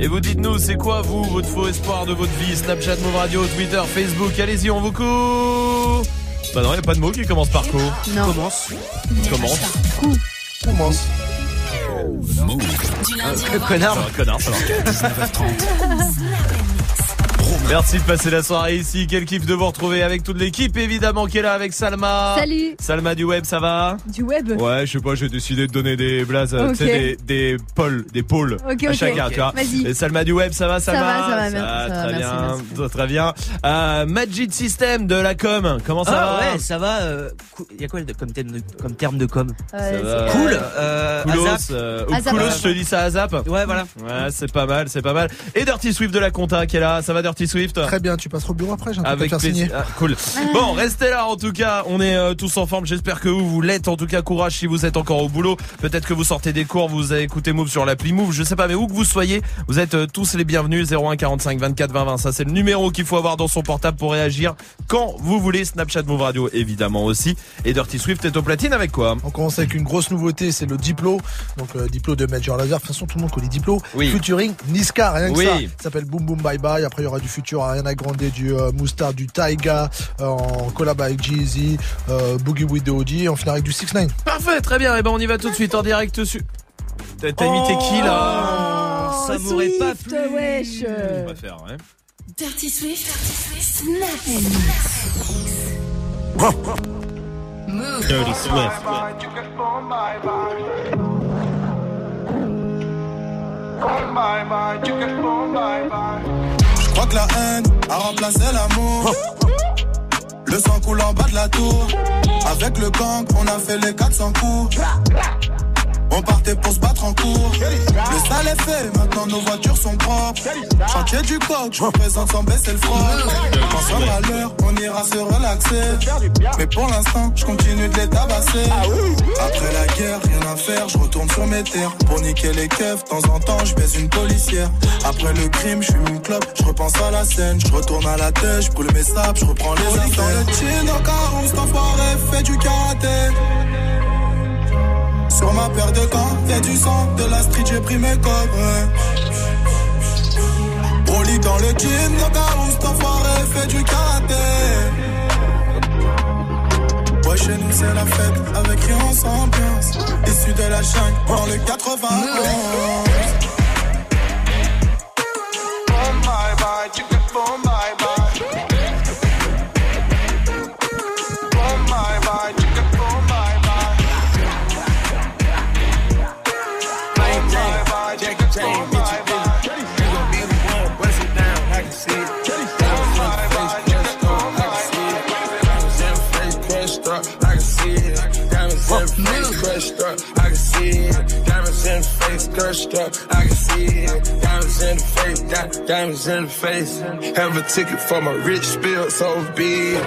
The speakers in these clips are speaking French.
Et vous dites-nous, c'est quoi vous, votre faux espoir de votre vie? Snapchat, Move Radio, Twitter, Facebook, allez-y, on vous coupe Bah non, y a pas de mot qui commence par co. Non. Commence. Commence. Commence. Du lundi Euh, au connard. Ça va, connard, ça va. Merci de passer la soirée ici. Quel kiff de vous retrouver avec toute l'équipe, évidemment, qui est là avec Salma. Salut. Salma du web, ça va Du web. Ouais, je sais pas, j'ai décidé de donner des blazes, euh, Ok. tu sais, des, des pôles, des pôles Ok, à ok. chacun, tu vois. Vas-y. Salma du web, ça va, Salma va, ça va, Ah, merci, ça va, très merci, bien, merci. très bien. Euh, Magic System de la com, comment ça ah va ouais, ça va. euh, Il y a quoi comme terme de, comme terme de com Euh, va. Cool. Euh, Coolos, Azap. euh, ou Azap, Coolos, Azap. je te dis ça à Zap. Ouais, voilà. Ouais, c'est pas mal, c'est pas mal. Et Dirty Swift de la compta qui est là, ça va Dirty Swift Très bien, tu passeras au bureau après, j'ai Avec faire signer. Ah, cool. Bon, restez là en tout cas. On est euh, tous en forme. J'espère que vous, vous l'êtes. En tout cas, courage si vous êtes encore au boulot. Peut-être que vous sortez des cours, vous avez écouté Move sur l'appli Move. Je sais pas, mais où que vous soyez, vous êtes euh, tous les bienvenus. 01 45 24 20 20. Ça, c'est le numéro qu'il faut avoir dans son portable pour réagir quand vous voulez. Snapchat Move Radio, évidemment aussi. Et Dirty Swift est au platine avec quoi? On commence avec une grosse nouveauté, c'est le Diplo. Donc euh, Diplo de Major Lazer. De toute façon, tout le monde connaît Diplo. Oui. Featuring Niska, rien que Oui. ça. Ça s'appelle Boom Boom Bye Bye. Après, il y aura du futur Ariana Grande, du euh, Moustar, du Taiga, euh, en collab avec Jeezy, euh, Boogie with the OG. Et on finira avec du 6 9 Parfait, très bien. Et ben, on y va tout de suite en direct dessus. T'as t'as imité qui là Oh, ça m'aurait pas Swift, plu. wesh. On va faire, ouais. Dirty Swift, Snap and Move. Dirty Swift. Je crois que la haine a remplacé l'amour. Le sang coule en bas de la tour. Avec le gang, on a fait les 400 coups. On partait pour se battre en cours. Le sale est fait, maintenant nos voitures sont propres. Chantier du coq, je représente sans baisser le front. Quand sera à l'heure, on ira se relaxer. Mais pour l'instant, je continue de les tabasser. Après la guerre, rien à faire, je retourne sur mes terres. Pour niquer les keufs, de temps en temps, je baise une policière. Après le crime, je fume une clope, je repense à la scène. Je retourne à la tête, je brûle mes sables, je reprends les affaires. Dans le chin, au carreau, cet enfoiré fait du karaté. Sur ma paire de gants, y'a du sang, de la street, j'ai pris mes ouais. Broly dans le jean, où cet enfoiré fait du karaté. Ouais, chez nous c'est la fête, avec rien on s'ambiance. Issu de la jungle, dans le 91. Boom, bye bye, Up, I can see it. Diamonds in the face, crushed up, I can see it. Diamonds in the face, di- diamonds in the face. Have a ticket for my rich spill, so be it.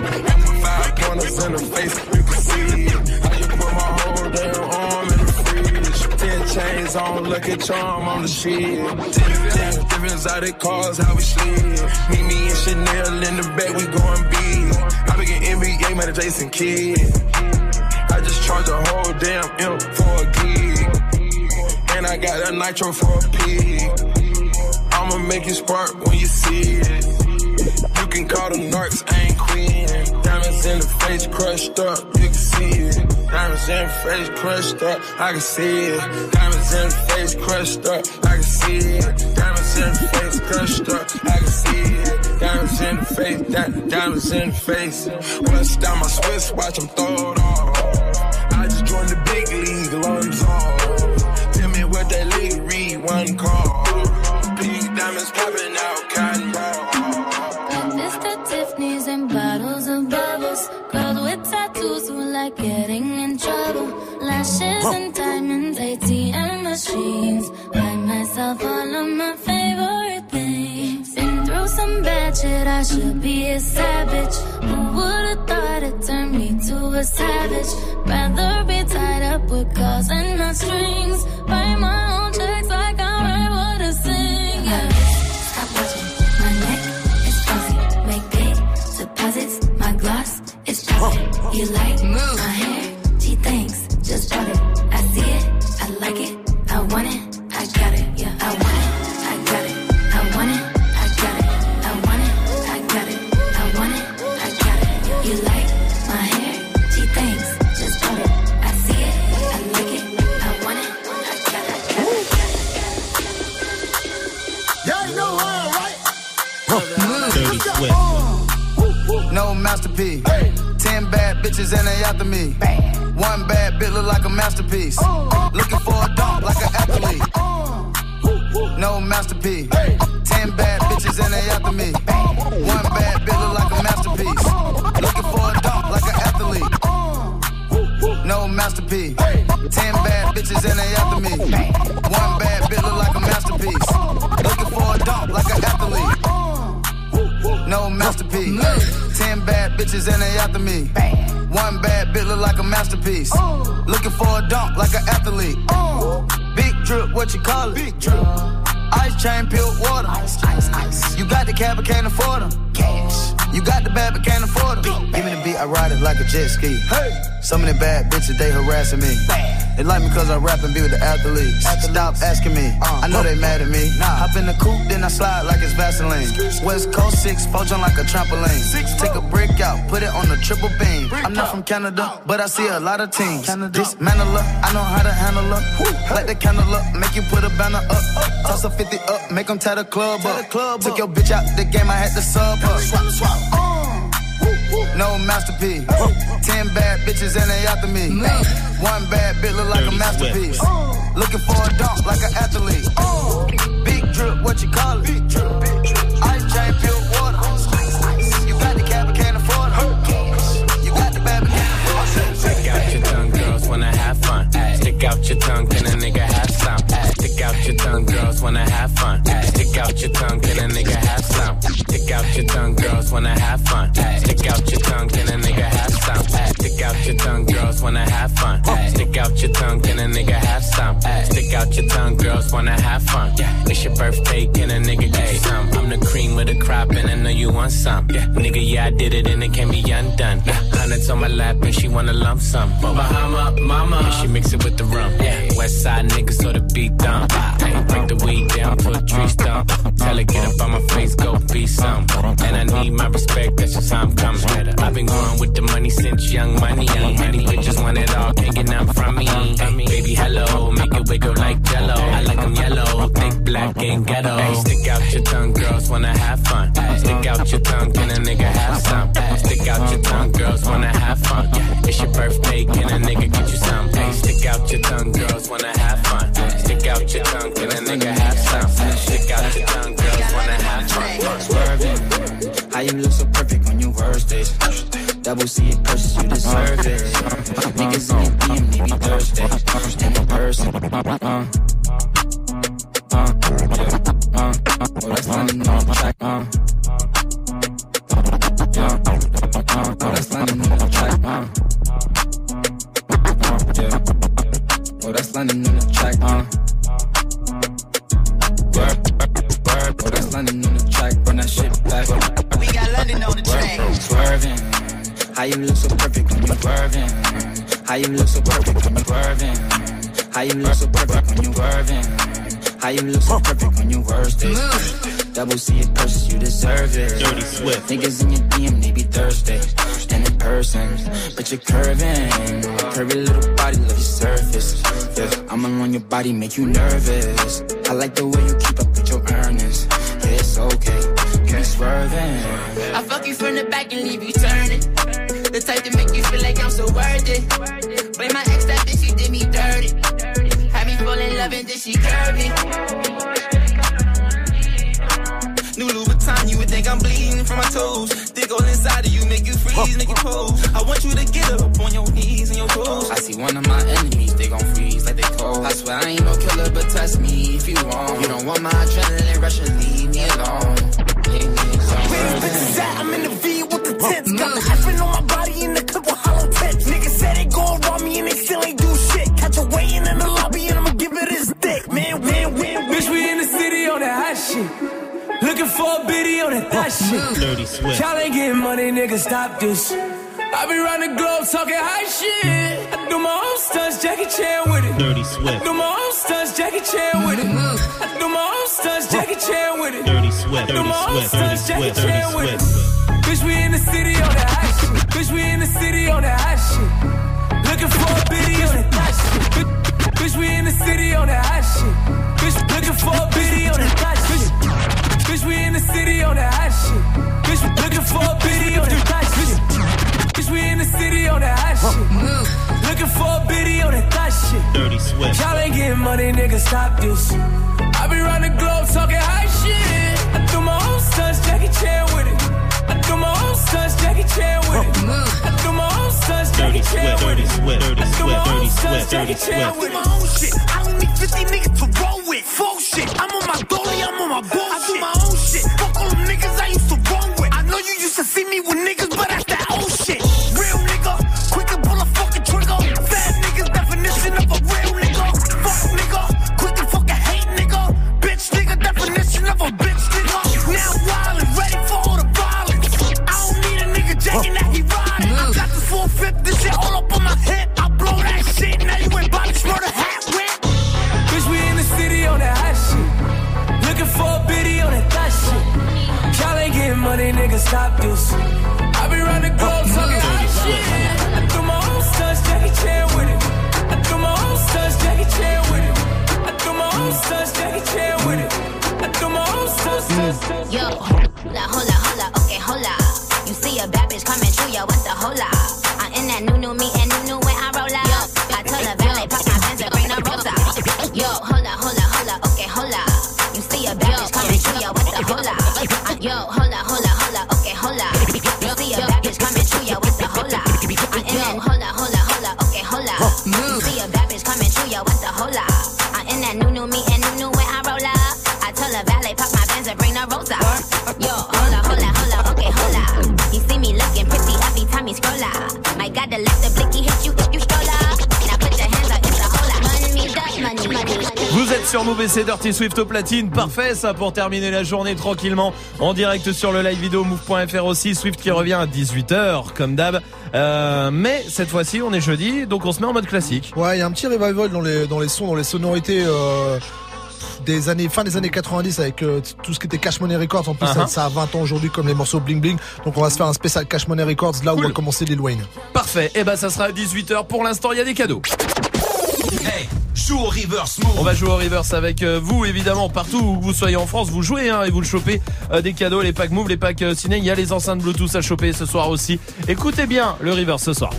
Five pointers in the face, you can see it. How you put my whole damn arm in the fridge. Ten chains on, lucky charm on the. Ten, ten different exotic cars, how we slid. Meet me and Chanel in the back, we going big. I'm begin NBA, man, Jason Kidd. I just charge a whole damn M for a gig. And I got that nitro for a pig. I'ma make it spark when you see it. You can call them narcs, I ain't queen. Diamonds in the face crushed up, you can see it. Diamonds in the face crushed up, I can see it. Diamonds in the face crushed up, I can see it. Diamonds in the face crushed up, I can see it. Diamonds in the face, di- diamonds in the face. Bust down my Swiss watch, I'm throw it off. I just joined the big league, lungs off. Tell me what that league read, one call. Pink diamonds popping out, cotton ball. Mr. Tiffany's and bottles of bubbles. Girls with tattoos who like getting in trouble. Lashes and diamonds, ATM machines. Myself all of my favorite things. Been through some bad shit, I should be a savage. Who would've thought it turned me to a savage? Rather be tied up with calls and not strings. Write my own checks like I write what I sing. Yeah. Stop watching my neck is fuzzy. Make big deposits. My gloss is chopping. You like my hair? Gee, thanks. Just bought it. Masterpiece. Ten bad bitches and they after me. One bad bitch look like a masterpiece. Looking for a dunk like an athlete. No masterpiece. Hey. Ten bad bitches and they after me. One bad bitch look like a masterpiece. Looking for a dunk like an athlete. No masterpiece. Ten bad bitches and they after me. One bad bitch look like a masterpiece. Looking for a dunk like an athlete. No masterpiece. Ten bad bitches and they after me. One bad bitch look like a masterpiece. Looking for a dunk like an athlete. Big drip, what you call it? Big drip. Uh, ice chain, pure water. Ice, ice, ice. You got the cab, but can't afford them. Cash. You got the bad, but can't afford them. Give me the beat, I ride it like a jet ski. Hey. Some of the bad bitches, they harassing me. They like me cause I rap and be with the athletes. Stop asking me, I know they mad at me. Hop in the coupe, then I slide like it's Vaseline. West Coast 6, poach on like a trampoline. Take a brick out, put it on the triple beam. I'm not from Canada, but I see a lot of teams. Dismantle her, I know how to handle her. Light the candle up, make you put a banner up. Toss a 50 up, make them tie the club up. Took your bitch out the game, I had to sub her. Swap, swap. No masterpiece. Ten bad bitches and they after me. One bad bitch look like a masterpiece. Looking for a dunk like an athlete. Big drip, what you call it? Big drip. Ice chain, pure water. You got the cab, can't afford it. You got the bad, can't afford it. Stick out your tongue, girls wanna have fun. Stick out your tongue, can a nigga have out your tongue, girls wanna have fun. Stick out your tongue, can a nigga have some? Stick out your tongue, girls wanna have fun. Stick out your tongue, can a nigga have some? Stick out your tongue, girls wanna have fun. Stick out your tongue, can a nigga have some? Stick out your tongue, girls wanna have fun. It's your birthday, can a nigga get some? I'm the cream of the crop, and I know you want some. Nigga, yeah, I did it, and it can be undone. Hundreds on my lap, and she wanna lump sum. Bahama, mama, and she mix it with the rum. West side niggas, so the beat dump. Break the weed down to a tree stump. Tell her get up on my face, go be some. And I need my respect, that's just how I'm coming. I've been going with the money since young money. Young money bitches want it all, can't get none from me. Baby, hello, make it wiggle like jello. I like them yellow, thick, black, and ghetto. Hey, stick out your tongue, girls wanna have fun. Stick out your tongue, can a nigga have some? Stick out your tongue, girls wanna have fun. It's your birthday, can a nigga get you some? Hey, stick out your tongue, girls wanna have fun. Stick out your tongue, can a nigga have some? Stick out your tongue, girls wanna have fun. Swerving, how you look so perfect on your worst days. Double C it purchase, you deserve it. Niggas in your DM, they be Thursday. In the person, uh, uh, uh, uh, oh, that's London on the track, uh. Uh, oh, that's London on the track, uh. Uh, oh, that's London on the track, uh. Word, that's London on the track, run that shit back. We got London on the track. Swerving, how you look so perfect when you swerving? How you look so perfect when you swerving? How you look so perfect when you swerving? How you look so perfect when you worst days? Double C it purchase, you deserve it. Dirty Swift. Niggas in your DM, they be thirsty. And in person, but you're curving. Curvy little body, love your surface. Yeah, I'm along your body, make you nervous. I like the way you keep up with your earnings. Yeah, it's okay. Keep swerving. I fuck you from the back and leave you turning. The type to make you feel like I'm so worth it. Blame my ex, that bitch, she did me dirty. Had me fall in love and then she curvy. New Louboutin, you would think I'm bleeding from my toes. Dig all inside of you, make you freeze, make you pose. I want you to get up on your knees and your toes. I see one of my enemies, they gon' freeze like they cold. I swear I ain't no killer, but test me if you want. You don't want my adrenaline rush and leave Dirty Swift. Y'all ain't getting money, nigga, stop this. I be round the globe talking high shit. I do my own stunts, Jackie Chan with it. Dirty I Swift. do my own stunts, Jackie Chan with it. Mm-hmm. I do my own stunts, Jackie Chan with it. Dirty Swift. Do Dirty my own Swift. Dirty stunts, Jackie Swift. Dirty Chan with it. Swift. For a on that thot shit. Dirty Swift. Y'all ain't getting money, nigga, stop this. I be round the globe talking high shit. I threw my own sons Jackie Chan with it. I threw my own sons Jackie Chan with it. Oh, I threw my own sons Jackie Chan with it. I threw my own sons Jackie Chan I do my own shit. I don't need 50 niggas to roll with. Full shit. I'm on my dolly, I'm on my bullshit. I do my own shit. Fuck all them niggas I used to roll with. I know you used to see me with niggas, but that's c'est Dirty Swift au platine. Parfait ça pour terminer la journée tranquillement en direct sur le live vidéo move.fr aussi. Swift qui revient à 18h comme d'hab. Euh, mais cette fois-ci on est jeudi donc on se met en mode classique. Ouais, il y a un petit revival dans les, dans les sons, dans les sonorités. euh, des années fin des années 90 avec euh, tout ce qui était Cash Money Records en plus Uh-huh. ça, ça a 20 ans aujourd'hui comme les morceaux Bling Bling donc on va se faire un spécial Cash Money Records là où va commencer Lil Wayne Parfait. Et ben ça sera à 18h. Pour l'instant il y a des cadeaux. Hey, joue au reverse move. On va jouer au reverse avec euh, vous évidemment partout où vous soyez en France vous jouez hein, et vous le chopez euh, des cadeaux les packs move les packs euh, ciné il y a les enceintes Bluetooth à choper ce soir aussi écoutez bien le reverse ce soir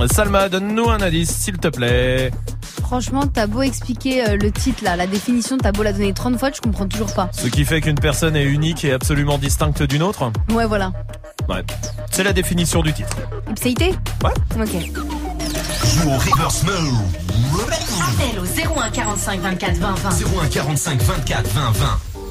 Mhm. Salma donne-nous un indice s'il te plaît Franchement, t'as beau expliquer euh, le titre là, la définition, t'as beau la donner 30 fois, je comprends toujours pas. ce qui fait qu'une personne est unique et absolument distincte d'une autre Ouais, voilà. ouais c'est la définition du titre Ipséité Ouais. Ok. Joue au reverse move. Appel au 01 45 24 20 20. 01 45 24 20 20.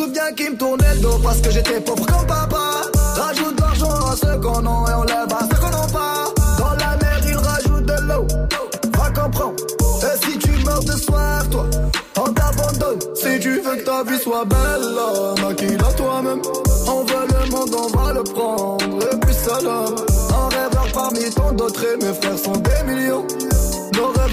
Souviens qu'ils me tournaient le dos parce que j'étais pauvre comme papa. Rajoute de l'argent à ceux qu'on a et on lève à ceux qu'on n'a pas. Dans la mer ils rajoutent de l'eau. Va comprendre. Et si tu meurs de soir, toi, on t'abandonne. Si tu veux que ta vie soit belle, maquille-la toi-même. On veut le monde, on va le prendre. Et puis là, un rêveur par parmi tant d'autres et mes frères sont des millions.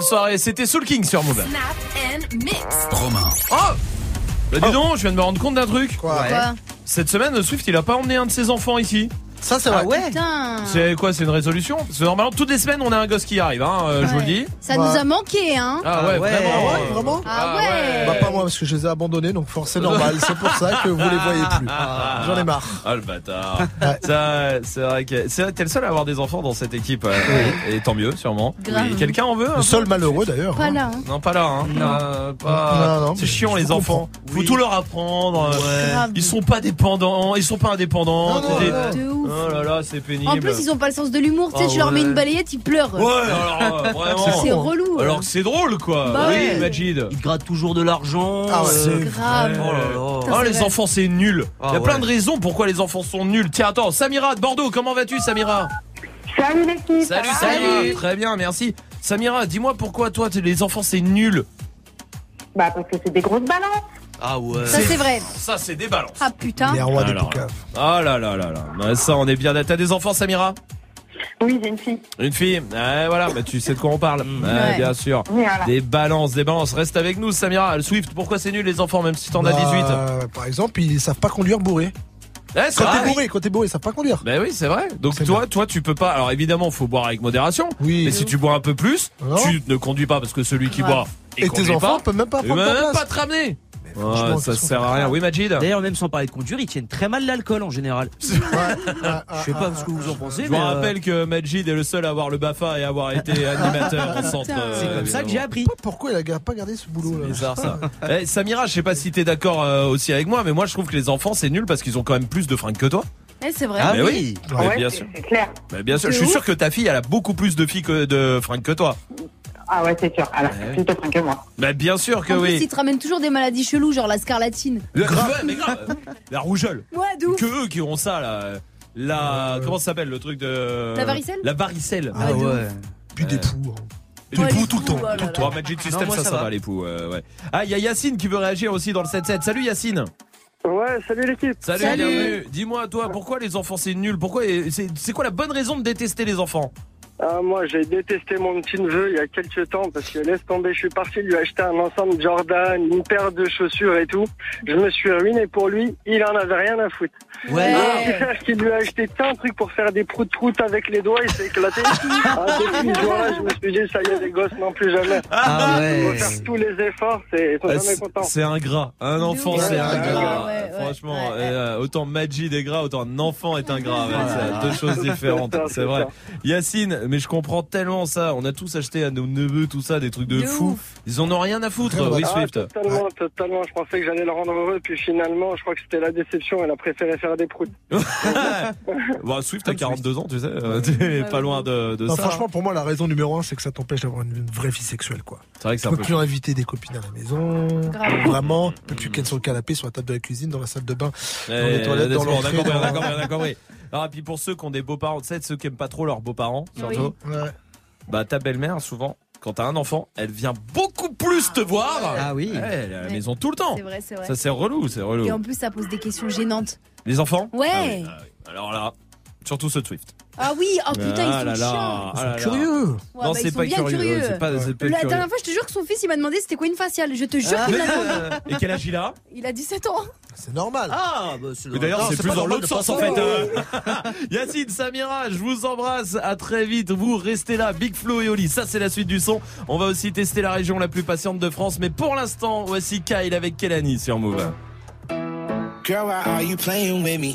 bonne soirée. C'était Soul King sur Move. Snap and mix. Romain. Oh Bah dis donc, je viens de me rendre compte d'un truc. Quoi Quoi Cette semaine, Swift, il a pas emmené un de ses enfants ici. Ça, c'est vrai. ouais. C'est quoi C'est une résolution Parce que normalement, toutes les semaines, on a un gosse qui arrive, hein, euh, je vous le dis. Ça nous a manqué, hein Ah ouais, Ah ouais. vraiment. Ah ouais, vraiment Ah ouais. Bah pas moi parce que je les ai abandonnés donc forcément c'est normal c'est pour ça que vous les voyez plus j'en ai marre Ah le bâtard. Ça, c'est vrai que c'est t'es le seul à avoir des enfants dans cette équipe, euh, et tant mieux, sûrement. Grave. Quelqu'un en veut un le peu seul malheureux d'ailleurs Pas hein. là. hein. Non, pas là. Hein. Euh, pas- Non, non, c'est mais chiant je les enfants. Faut Oui. tout leur apprendre. Grave. Ils sont pas dépendants. Ils sont pas indépendants. Non, non, T'es- non. De ouf. Oh là là, c'est pénible. En plus, ils ont pas le sens de l'humour. Tu sais, Ah tu leur mets une balayette, ils pleurent. Ouais, alors euh, vraiment. C'est relou. hein. Alors que c'est drôle quoi. Bah oui, ouais. Majid. Ils te grattent toujours de l'argent. Ah ouais, euh, c'est grave. Oh là là. Putain, Oh c'est les vrai. enfants c'est nul. Ah Il y a plein de raisons pourquoi les enfants sont nuls. Tiens attends, Samira de Bordeaux, comment vas-tu Samira Salut l'équipe. Salut Samira, très bien, merci. Samira, dis-moi pourquoi toi t'es- les enfants c'est nul. Bah parce que c'est des grosses balances. Ah ouais. Ça, c'est vrai. Ça c'est des balances. Ah putain. les rois des poucaves Ah là là là là. Bah, ça on est bien. T'as des enfants Samira? Oui, j'ai une fille. Une fille? Ouais voilà, bah, tu sais de quoi on parle. Ouais, Ouais. bien sûr. Voilà. Des balances, des balances. Reste avec nous Samira. Le Swift, pourquoi c'est nul les enfants même si t'en as 18 Bah, par exemple ils savent pas conduire bourré Ouais, c'est quand t'es bourré quand t'es bourré ils savent pas conduire Ben oui, c'est vrai. Donc toi, toi, tu peux pas. Alors évidemment, faut boire avec modération. Oui. Mais si tu bois un peu plus, Non. tu ne conduis pas parce que celui qui Ouais. boit et tes enfants pas, peuvent même pas prendre même place pas te ramener. Franchement, Ouais, ça sert à rien. Oui, Majid. D'ailleurs, même sans parler de conduire, ils tiennent très mal l'alcool en général. Je sais pas ce que vous en pensez, Je vous mais. euh, rappelle que Majid est le seul à avoir le Bafa et à avoir été animateur au centre. Putain. euh, C'est comme ça que j'ai appris. pourquoi il a pas gardé ce boulot là C'est bizarre ça. Eh, Samira, je sais pas si t'es d'accord euh, aussi avec moi, mais moi je trouve que les enfants c'est nul parce qu'ils ont quand même plus de fringues que toi. Eh, c'est vrai. Ah Mais oui. Mais Ouais, bien c'est- sûr. c'est clair. Mais bien sûr, je suis ouf. sûr que ta fille elle a beaucoup plus de filles que de fringues que toi. Ah ouais, c'est sûr. Alors, Ouais. plus de frein que moi. Bah bien sûr que En plus, oui. ils te ramènent toujours des maladies cheloues, genre la scarlatine. Le- Ouais, mais grave. La rougeole. Ouais, ouf. Que eux qui ont ça là. La comment ça s'appelle le truc de La varicelle La varicelle. Ah ouais. puis des poux hein. Ouais, les poux tout le temps. oh là Tout le temps. Magic System Non, moi, ça, ça ça va. va. les poux. euh, ouais. Ah il y a Yacine qui veut réagir aussi dans le 7-7. Salut Yacine. Ouais, salut l'équipe. Salut. Salut. bienvenue. Dis-moi toi pourquoi les enfants c'est nul? Pourquoi c'est c'est quoi la bonne raison de détester les enfants? Ah, moi, j'ai détesté mon petit neveu il y a quelques temps parce que laisse tomber, je suis parti lui acheter un ensemble Jordan, une paire de chaussures et tout. Je me suis ruiné pour lui, il en avait rien à foutre. Ouais. Mon petit frère qui lui a acheté plein de trucs pour faire des proutes-proutes avec les doigts, il s'est éclaté. ah, depuis ce jour-là, je me suis dit, ça y est, les gosses, non plus jamais. Ah Il faut ouais. faire tous les efforts, c'est, ils sont Ah, jamais c'est- contents. C'est ingrat. Un enfant, c'est ingrat. ouais, ouais, Franchement, ouais, ouais. euh, autant Majid est gras, autant un enfant est ingrat. Ouais, c'est deux choses différentes. C'est vrai. ça. Yacine, mais je comprends tellement ça. On a tous acheté à nos neveux tout ça, des trucs de, De fou. ouf. Ils en ont rien à foutre. Ah, Oui, Ah, Swift. totalement, totalement. Je pensais que j'allais le rendre heureux, puis finalement, je crois que c'était la déception. Elle a préféré faire des proutes. bon, Swift, t'as 42 ans, tu sais. euh, T'es pas loin de, de Non, ça. franchement pour moi la raison numéro un c'est que ça t'empêche d'avoir une, une vraie vie sexuelle quoi C'est vrai que c'est tu un peux peu. plus inviter des copines à la maison Grave. vraiment tu peux plus qu'être sur le canapé sur la table de la cuisine dans la salle de bain Eh, dans les toilettes dans a l'entrée compris, on a Alors, et puis pour ceux qui ont des beaux-parents, tu sais, ceux qui aiment pas trop leurs beaux-parents, surtout, Ouais. bah ta belle-mère, souvent, quand t'as un enfant, elle vient beaucoup plus te voir. Ah oui. Ouais, elle est à la Ouais. maison tout le temps. C'est vrai, c'est vrai. Ça c'est relou, c'est relou. Et en plus, ça pose des questions gênantes. Les enfants Ouais. Ah oui, ah oui. Alors là, Surtout ceux de Swift. Ah oui, oh putain, Ah ils là sont là, chiants. ah curieux. Ouais, non, bah, c'est ils sont pas bien curieux. curieux. C'est pas, c'est pas La curieux. dernière fois, je te jure que son fils, il m'a demandé c'était quoi une faciale. Je te jure qu'il me l'a demandé. Et quel âge il a? Il a 17 ans. C'est normal. Ah, bah c'est Mais D'ailleurs, Non, c'est c'est plus pas dans normal l'autre sens en fait. euh. Yacine, Samira, je vous embrasse. À très vite. Vous restez là. Big Flo et Oli. Ça, c'est la suite du son. On va aussi tester la région la plus patiente de France. Mais pour l'instant, voici Kyle avec Kelani sur Move. Girl, why are you playing with me?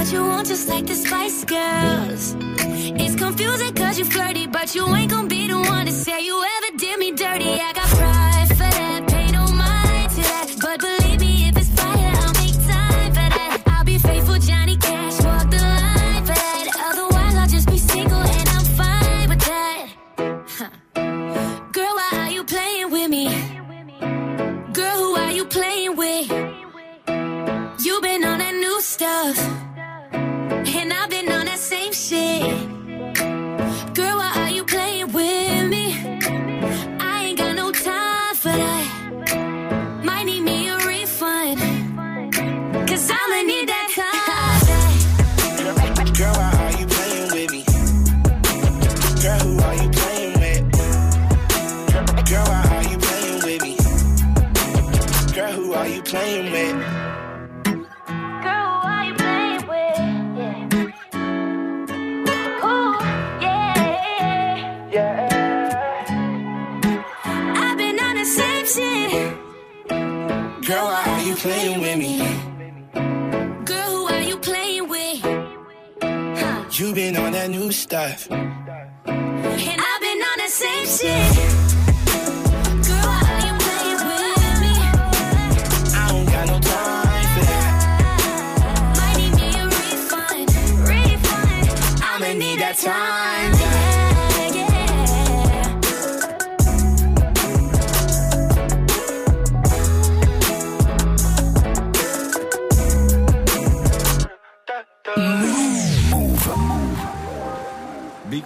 what you want, just like the Spice Girls. It's confusing cause you flirty, but you ain't gonna be the one to say you ever did me dirty. I got pride see playing with me? Girl, who are you playing with? Huh. You been on that new stuff. And I've been on the same shit. Girl, why are you playing with me? I don't got no time for that. Might need me a refund, refund. I'ma need that time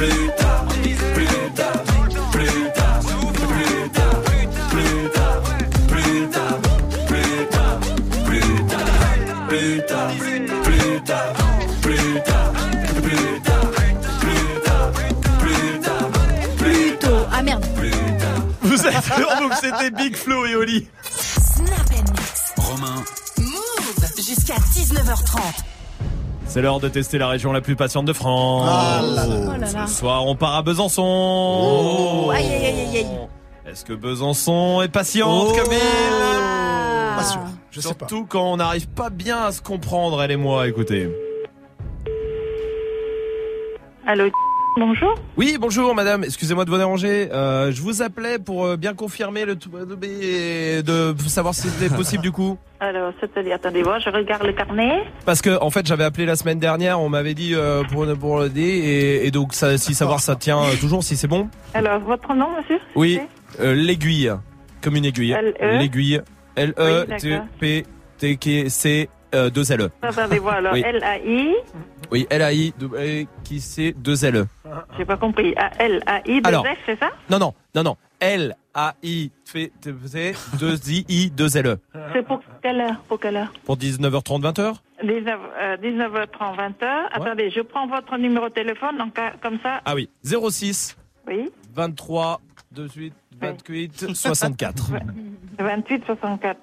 Plus tard, plus tard, plus tard, plus tard, plus tard, plus tard, plus tard, plus tard, plus tard, plus tard, plus tard, plus tard, plus tard, plus tard, plus tard. Ah merde. Vous êtes Move, c'était Big Flo et Oli. Snap Mix. Romain, Move jusqu'à 19h30. C'est l'heure de tester la région la plus patiente de France. Ah là là. Oh là là. Ce soir, on part à Besançon. Oh, aïe aïe aïe aïe aïe. Est-ce que Besançon est patiente Oh. Pas sûr, je sais pas. Surtout quand on n'arrive pas bien à se comprendre, elle et moi, écoutez. Allô, bonjour. Oui, bonjour madame, excusez-moi de vous déranger. Euh, je vous appelais pour euh, bien confirmer le tout et de savoir si c'était possible du coup. Alors, c'est-à-dire, attendez voir, je regarde le carnet. Parce que en fait j'avais appelé la semaine dernière, on m'avait dit euh, pour pour le D et, et donc ça, si savoir ça tient euh, toujours si c'est bon. Alors, votre nom, monsieur? Oui, euh, l'aiguille, comme une aiguille. L-E. L'aiguille. L E euh, deux L. E. Attendez voir, alors, Oui. L-A-I, Oui, L A I deux- euh, qui c'est deux L. E. j'ai pas compris, Ah, L-A-I, deux. F, c'est ça? Non non non non. L A I T C deux I deux L. E. C'est pour quelle heure? Pour quelle heure? Pour 19h30 20h 19, euh, 19h30, 20h. Attendez, je prends votre numéro de téléphone, donc euh, comme ça, Ah oui, 06 oui, 23 28 28 64. 28, 64,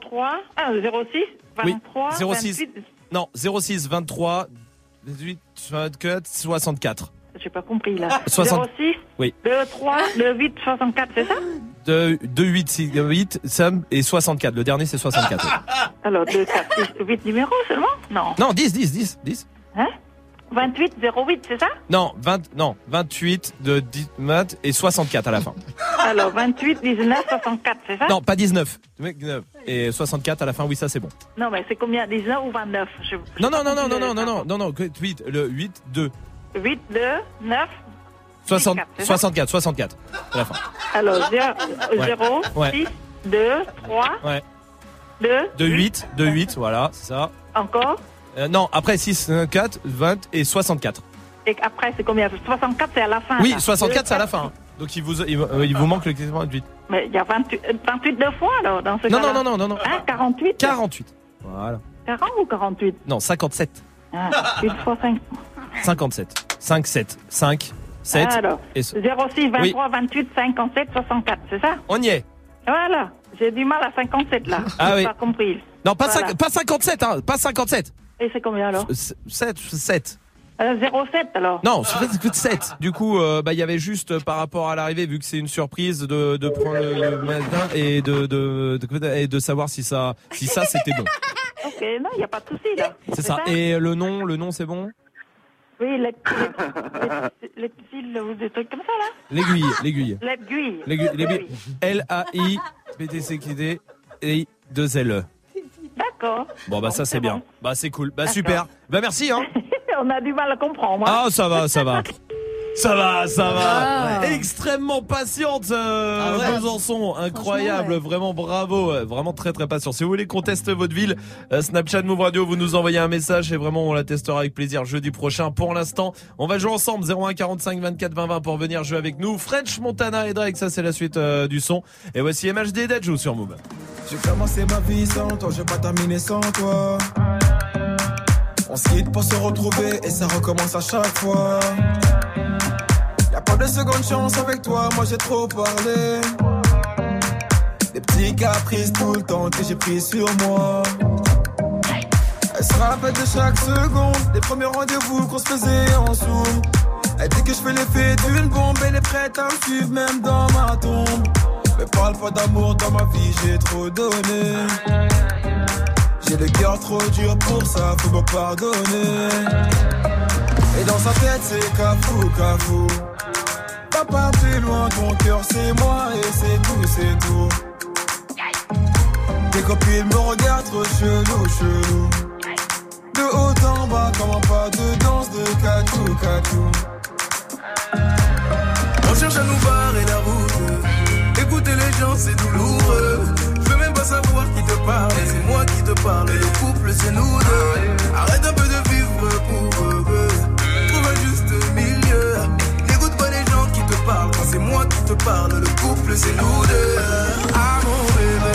03, ah, 06, Oui, 23, 06. 28, Non, 06 23 18 24 64. j'ai pas compris là. 60. 06, Oui. 2, 3, 2, 8, 64, c'est ça? 2 2 8 6 8 Sam et 64. Le dernier c'est 64. oui. Alors, 2, 4, 6, 8 numéros seulement? Non. Non, 10 10 10 10. Hein? 28, 08, c'est ça? Non, 20 non, 28 de 10 maths et 64 à la fin. Alors, 28, 19, 64, c'est ça? Non, pas 19. 19 et 64 à la fin. Oui, ça c'est bon. Non, mais c'est combien 19 ou 29 Je- Non non non non non non non non non non, que 8 le 8 2 8, 2, 9. 60 c'est ça? 64 64 à la fin. Alors, 0, Ouais. 0 Ouais. 6, 2, 3, Ouais. 2, De 8, de 8, voilà, c'est ça. encore. Euh, non, après 6, 4, 20 et 64. Et après, c'est combien? 64, c'est à la fin. Oui, là. 64 c'est à la Deux, fin. Donc il vous, il, euh, il vous manque le 28. Mais il y a 28, euh, 28 deux fois, alors, dans ce Non, cas-là. non, non, non, non, non. Hein, 48 48. Voilà. 40 ou 48 Non, 57. ah, 8 fois 5. 57. 5, 7. 5, 7. Alors, et 06, ce- 23, Oui. 28, 57, 64, c'est ça? On y est. Voilà. J'ai du mal à 57 là. Ah J'ai oui. pas compris. Non, pas, Voilà. cinq- pas 57, hein, pas 57. Et c'est combien alors 7, 7. euh, 07 alors Non, c'est que 7. Du coup, euh, bah, il y avait juste euh, par rapport à l'arrivée, vu que c'est une surprise, de, de prendre le, matin et de, de, de, et de savoir si ça, si ça c'était bon. Ok, non, il n'y a pas de souci là. C'est ça. Et le nom, le nom c'est bon Oui, les, les, les, les, ou des trucs comme ça là L'aiguille, l'aiguille. L'aiguille. L'aiguille, l'aiguille. L-A-I, P-T-C-Q-D, et 2 L. D'accord. Bon bah ça c'est bien. Bah c'est cool. Bah super. Bah merci hein. On a du mal à comprendre. Ah ça va, ça va. Ça va, ça va. Ah. Extrêmement patiente, euh, Ah ouais. Besançon. Incroyable, vraiment bravo. Vraiment très très patient. Si vous voulez qu'on teste votre ville, euh, Snapchat Move Radio, vous nous envoyez un message et vraiment on la testera avec plaisir jeudi prochain. Pour l'instant, on va jouer ensemble 01 45 24 20 20 pour venir jouer avec nous. French Montana et Drake, ça c'est la suite euh, du son. Et voici MHD joue sur Move. J'ai commencé ma vie sans toi, je vais pas terminer sans toi. On se quitte pour se retrouver et ça recommence à chaque fois. Pas de seconde chance avec toi, moi j'ai trop parlé. Des petits caprices tout le temps que j'ai pris sur moi. Elle se rappelle de chaque seconde, des premiers rendez-vous qu'on se faisait en zoom. Elle dit que je fais l'effet d'une bombe, elle est prête à me suivre même dans ma tombe. Mais parle pas d'amour dans ma vie, j'ai trop donné. J'ai le cœur trop dur pour ça, faut me pardonner. Et dans sa tête, c'est cafou, cafou. Papa, plus loin, ton cœur, c'est moi, et c'est tout, c'est tout. Tes copines me regardent trop chelou, chelou. De haut en bas, comme un pas de danse de catou, catou. On cherche à nous barrer la route. Écouter les gens, c'est douloureux. Je veux même pas savoir qui te parle. C'est moi qui te parle. Le couple, c'est nous deux. Arrête un peu de te parle, le couple, c'est deux. Ah mon bébé.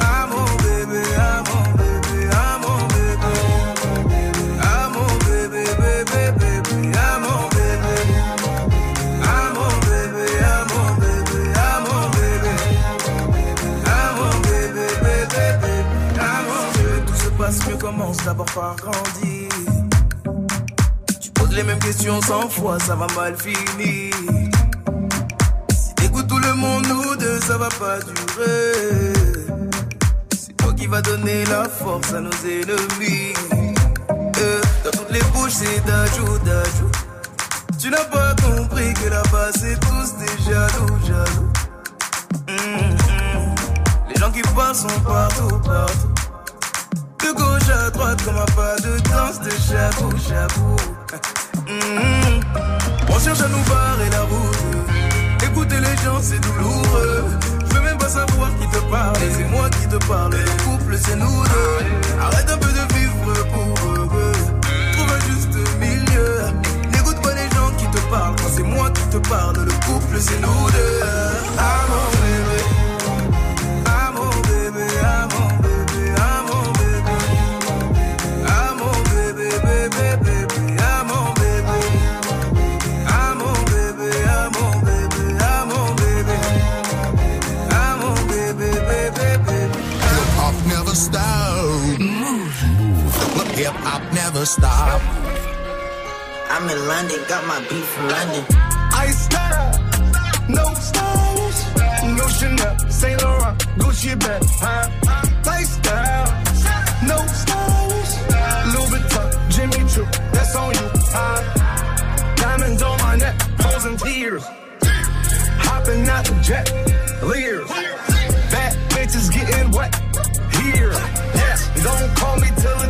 Ah mon bébé. Ah mon bébé. Ah mon bébé. Ah mon bébé, bébé, bébé. Ah mon bébé. Ah mon bébé, ah mon bébé, ah mon bébé. Ah mon bébé, bébé, bébé. Ah mon bébé. Tout se passe mieux, commence d'abord par grandir. Tu poses les mêmes questions cent fois, ça va mal finir. Monde, nous deux, ça va pas durer. C'est toi qui va donner la force à nos ennemis. Euh, dans toutes les bouches, c'est d'ajou, d'ajou. Tu n'as pas compris que là-bas c'est tous des jaloux, jaloux. Hum. Les gens qui passent sont partout, partout. De gauche à droite comme un pas de danse de chabou, chabou. Hum, On cherche à nous barrer la route. Les gens c'est douloureux. Je veux même pas savoir qui te parle. C'est moi qui te parle. Le couple c'est nous deux. Arrête un peu de vivre pour eux. Trouve un juste milieu. N'écoute pas les gens qui te parlent. Quand c'est moi qui te parle, le couple c'est nous deux. Ah stop. I'm in London, got my beat from London. I style, no stylish, no Chanel, Saint Laurent, Gucci bag, huh? Lifestyle, no stylish, Louis Vuitton, Jimmy Choo, that's on you, huh? Diamonds on my neck, frozen tears, hopping out the jet, leers, bad bitches getting wet, here, yes, don't call me till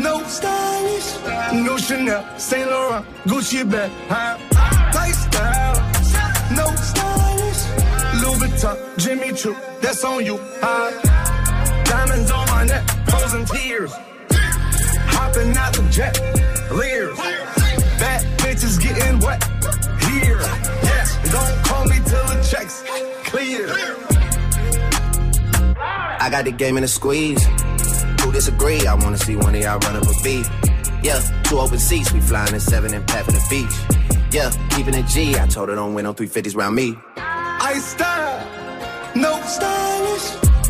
No stylish, no Chanel, Saint Laurent, Gucci bag, huh? Lifestyle, no stylish, Louis Vuitton, Jimmy Choo, that's on you, huh? Diamonds on my neck, frozen tears, hopping out the jet, leers, bad bitches getting wet, here, yes, don't call me till the checks clear. I got the game in a squeeze. Who disagree? I wanna see one of y'all run up a beat. Yeah, two open seats, we flying in seven and pat the beach. Yeah, keeping it G. I told her don't win no 350s round me. I style, no stylish,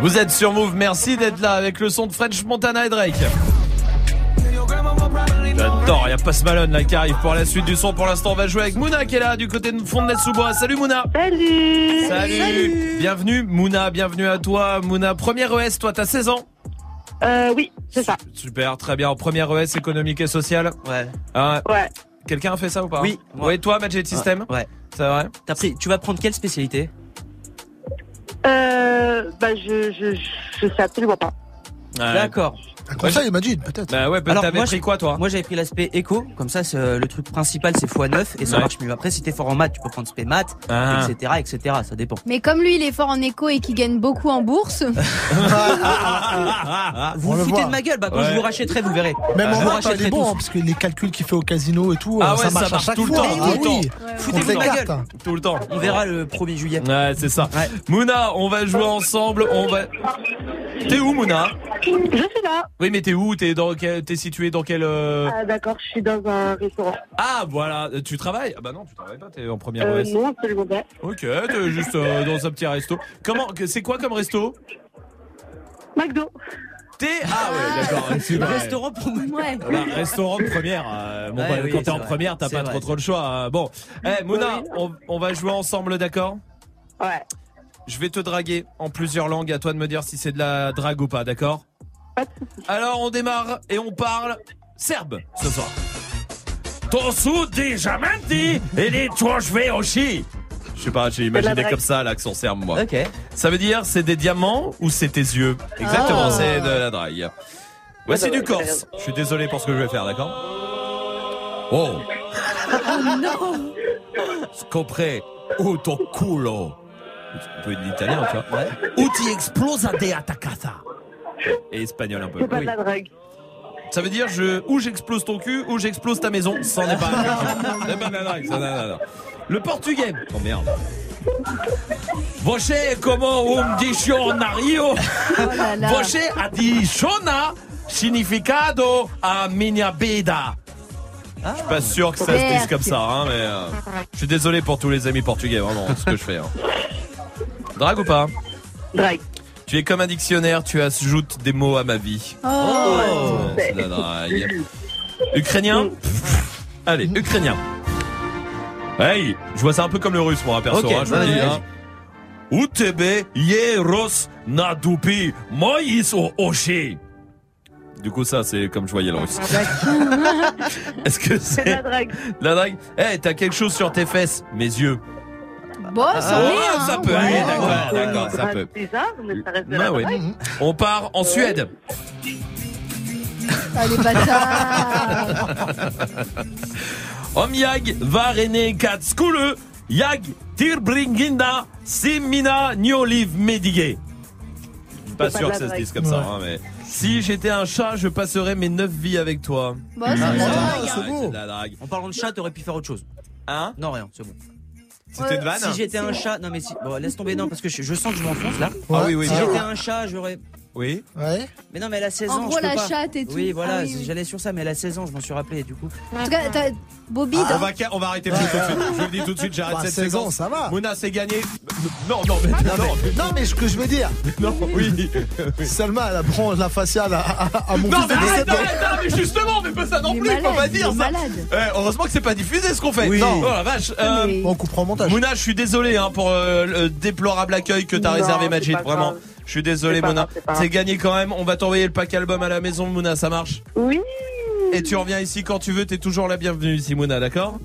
Vous êtes sur Move, merci d'être là avec le son de French Montana et Drake. J'adore, il y a Post Malone là qui arrive pour la suite du son. Pour l'instant, on va jouer avec Mouna qui est là du côté de Fontenay-sous-Bois. Salut Mouna Salut Salut Bienvenue Mouna, bienvenue à toi. Mouna, première ES, toi t'as 16 ans Euh, oui, c'est ça. Super, très bien. Première ES économique et sociale Ouais. Ah, Ouais. Quelqu'un a fait ça ou pas Oui. Ouais, toi, Magic System Ouais. C'est vrai T'as pris, tu vas prendre quelle spécialité? Euh, bah, je, je, je sais absolument pas. Ouais. D'accord. Un conseil, imagine, peut-être. Bah ouais, bah, Alors, t'avais moi, pris quoi toi Moi j'avais pris l'aspect éco, comme ça euh, le truc principal c'est x9 et ça Ouais. marche mieux. Après si t'es fort en maths, tu peux prendre spé maths, Ah. etc., etc. Ça dépend. Mais comme lui, il est fort en éco et qu'il gagne beaucoup en bourse. Vous vous le foutez de ma gueule, bah quand Ouais. je vous rachèterai, vous verrez. Même je en vous maths, il rachèterai est bon, hein, parce que les calculs qu'il fait au casino et tout, Ah euh, ouais, ça ça marche à marche chaque tout le fois. temps, Ah tout le oui. temps. Foutez-vous On de ma gueule. Tout le temps. On verra le 1er juillet. Ouais, c'est ça. Mouna, on va jouer ensemble. On va. T'es où, Mouna? Je suis là. Oui, mais t'es où? T'es dans quel... T'es situé dans quel euh, Ah, d'accord, je suis dans un restaurant. Ah, voilà. Tu travailles? Ah bah non, tu travailles pas. T'es en première Euh, ES. non, absolument pas. Ok, t'es juste euh, dans un petit resto. Comment C'est quoi comme resto? McDo. T'es Ah ouais, d'accord. c'est Le vrai. restaurant pour. Ouais. Bah, restaurant de première. euh, bon, Ouais, bah, oui, quand t'es en vrai. première, t'as pas vrai. trop trop le choix. hein. Bon, eh Mouna, on, on va jouer ensemble, d'accord? Ouais. Je vais te draguer en plusieurs langues. À toi de me dire si c'est de la drague ou pas, d'accord? Alors on démarre et on parle serbe ce soir. To su diamanti et les tuoi aussi. Je sais pas, j'ai imaginé comme ça l'accent serbe moi. Ok. Ça veut dire c'est des diamants ou c'est tes yeux Exactement, Ah. c'est de la drague. Voici Ouais, bah, du ouais, corse. Je suis désolé pour ce que je vais faire, d'accord Oh, non scopre o ton culo. Un peu d'italien, tu vois. Ou ti explosa de atacata. Et espagnol un peu. C'est pas de la drague. Ça veut dire je, ou j'explose ton cul ou j'explose ta maison. Ça n'est pas la ça, non, non, non. Le portugais. Oh merde. Você como um dicionario. Oh. Você adiciona significado a minha vida. Je suis pas sûr que ça se dise comme ça, hein, mais euh, je suis désolé pour tous les amis portugais, vraiment, ce que je fais. hein. Drague ou pas? Drague. Tu es comme un dictionnaire, tu ajoutes des mots à ma vie. Oh. c'est la drague. Ukrainien Allez, ukrainien. Hey, je vois ça un peu comme le russe, moi, perso, Ok, hein, je vous le dis. Hein. U tebe jeros na dupi mois o oshi. Du coup, ça, c'est comme je voyais le russe. Est-ce que C'est la c'est drague. la drague? Eh, t'as quelque chose sur tes fesses Mes yeux. Bon, ça Oh, est, hein, ça peut ouais. aller, d'accord, d'accord, ça peut. bizarre, mais ça reste Ah oui. drague. On part en Suède. Ah, les bâtards. Om jag var en katskule, jag tillbringade simina nyoliv medige. Je suis pas pas sûr de que ça se dise comme ça, hein, mais. Si j'étais un chat, je passerais mes 9 vies avec toi. Bon, c'est Ah, beau. de la drague. En parlant de chat, t'aurais pu faire autre chose. Hein? Non, rien, c'est bon. C'était une vanne Si j'étais un chat, non mais si, bon, laisse tomber, non, parce que je, je sens que je m'enfonce là. Ah oui, oui. Si Ah. j'étais un chat, j'aurais. Oui. Ouais. Mais non, mais elle a 16 En gros, je peux la pas. chatte et tout. Oui, voilà, Ah oui, oui. j'allais sur ça, mais elle a 16 ans, je m'en suis rappelé du coup. En tout cas, t'as- Bobby, Ah, on, va, on va arrêter le jeu tout de suite. Je vous le dis tout de suite, j'arrête Bah, cette 16 ans, séquence. ça va. Mouna, c'est gagné. Non, non, mais non, non, mais, non, mais ce que je veux dire. Non, oui. Salma, elle apprend la faciale à, à, à mon Non, fils mais de 17 arrête, ans. arrête, arrête, mais justement, mais pas ça non Il est plus, malade, on va il dire est ça. malade. Eh, heureusement que c'est pas diffusé ce qu'on fait. Oui. Non. Oh la vache. Euh, mais- On coupera au montage. Mouna, je suis désolé hein, pour euh, le déplorable accueil que t'as Non, réservé c'est Majid, pas vraiment. grave. Je suis désolé grave, c'est gagné quand même. On va t'envoyer le pack album à la maison Mouna, ça marche Oui. Et tu reviens ici quand tu veux, t'es toujours la bienvenue ici Mouna, d'accord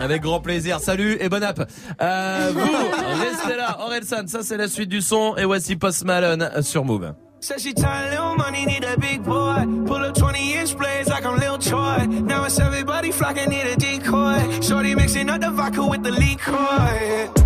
avec grand plaisir. Salut et bonne app. Euh, vous, restez là. Orelsan, ça c'est la suite du son. Et voici Post Malone sur Move. Said she tired, little money, need a big boy. Pull up 20 inch blades like I'm Lil Troy. Now it's everybody flocking, need a decoy. Shorty mixing up the vodka with the liquor.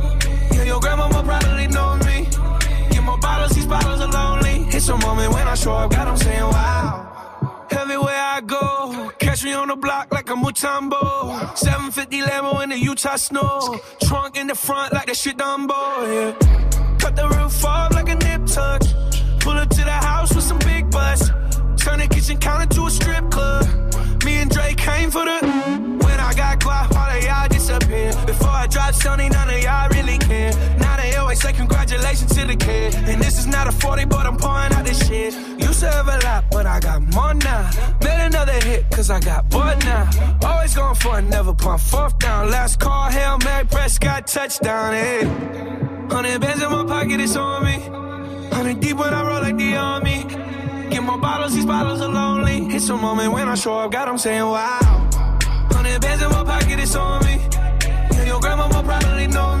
Your grandmama probably know me. Get more bottles, these bottles are lonely. It's a moment when I show up, God, I'm saying wow. Everywhere I go, catch me on the block like a Mutombo. 750 Lambo in the Utah snow. Trunk in the front like that shit Dumbo, yeah. Cut the roof off like a nip tuck. Pull up to the house with some big butts. Turn the kitchen counter to a strip club. Me and Drake came for the. When I got guap, all of y'all disappear. Before I drop Sony, none of y'all say congratulations to the kid. And this is not a 40, but I'm pouring out this shit. Used to have a lot, but I got more now. Made another hit, cause I got bored now. Always going for it, never pump fourth down. Last call, Hail Mary, Prescott, touchdown, hey. Hundred bands in my pocket, it's on me. Hundred deep when I roll like the army. Get more bottles, these bottles are lonely. It's a moment when I show up, God, I'm saying wow. Hundred bands in my pocket, it's on me. Yeah, your grandmama probably know me.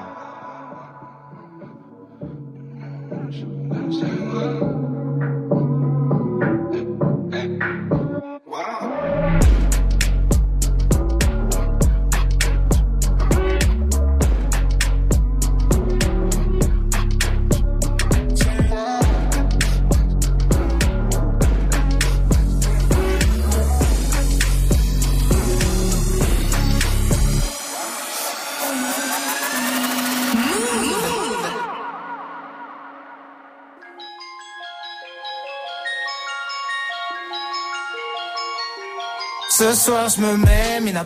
Ce soir je me mets, Mina,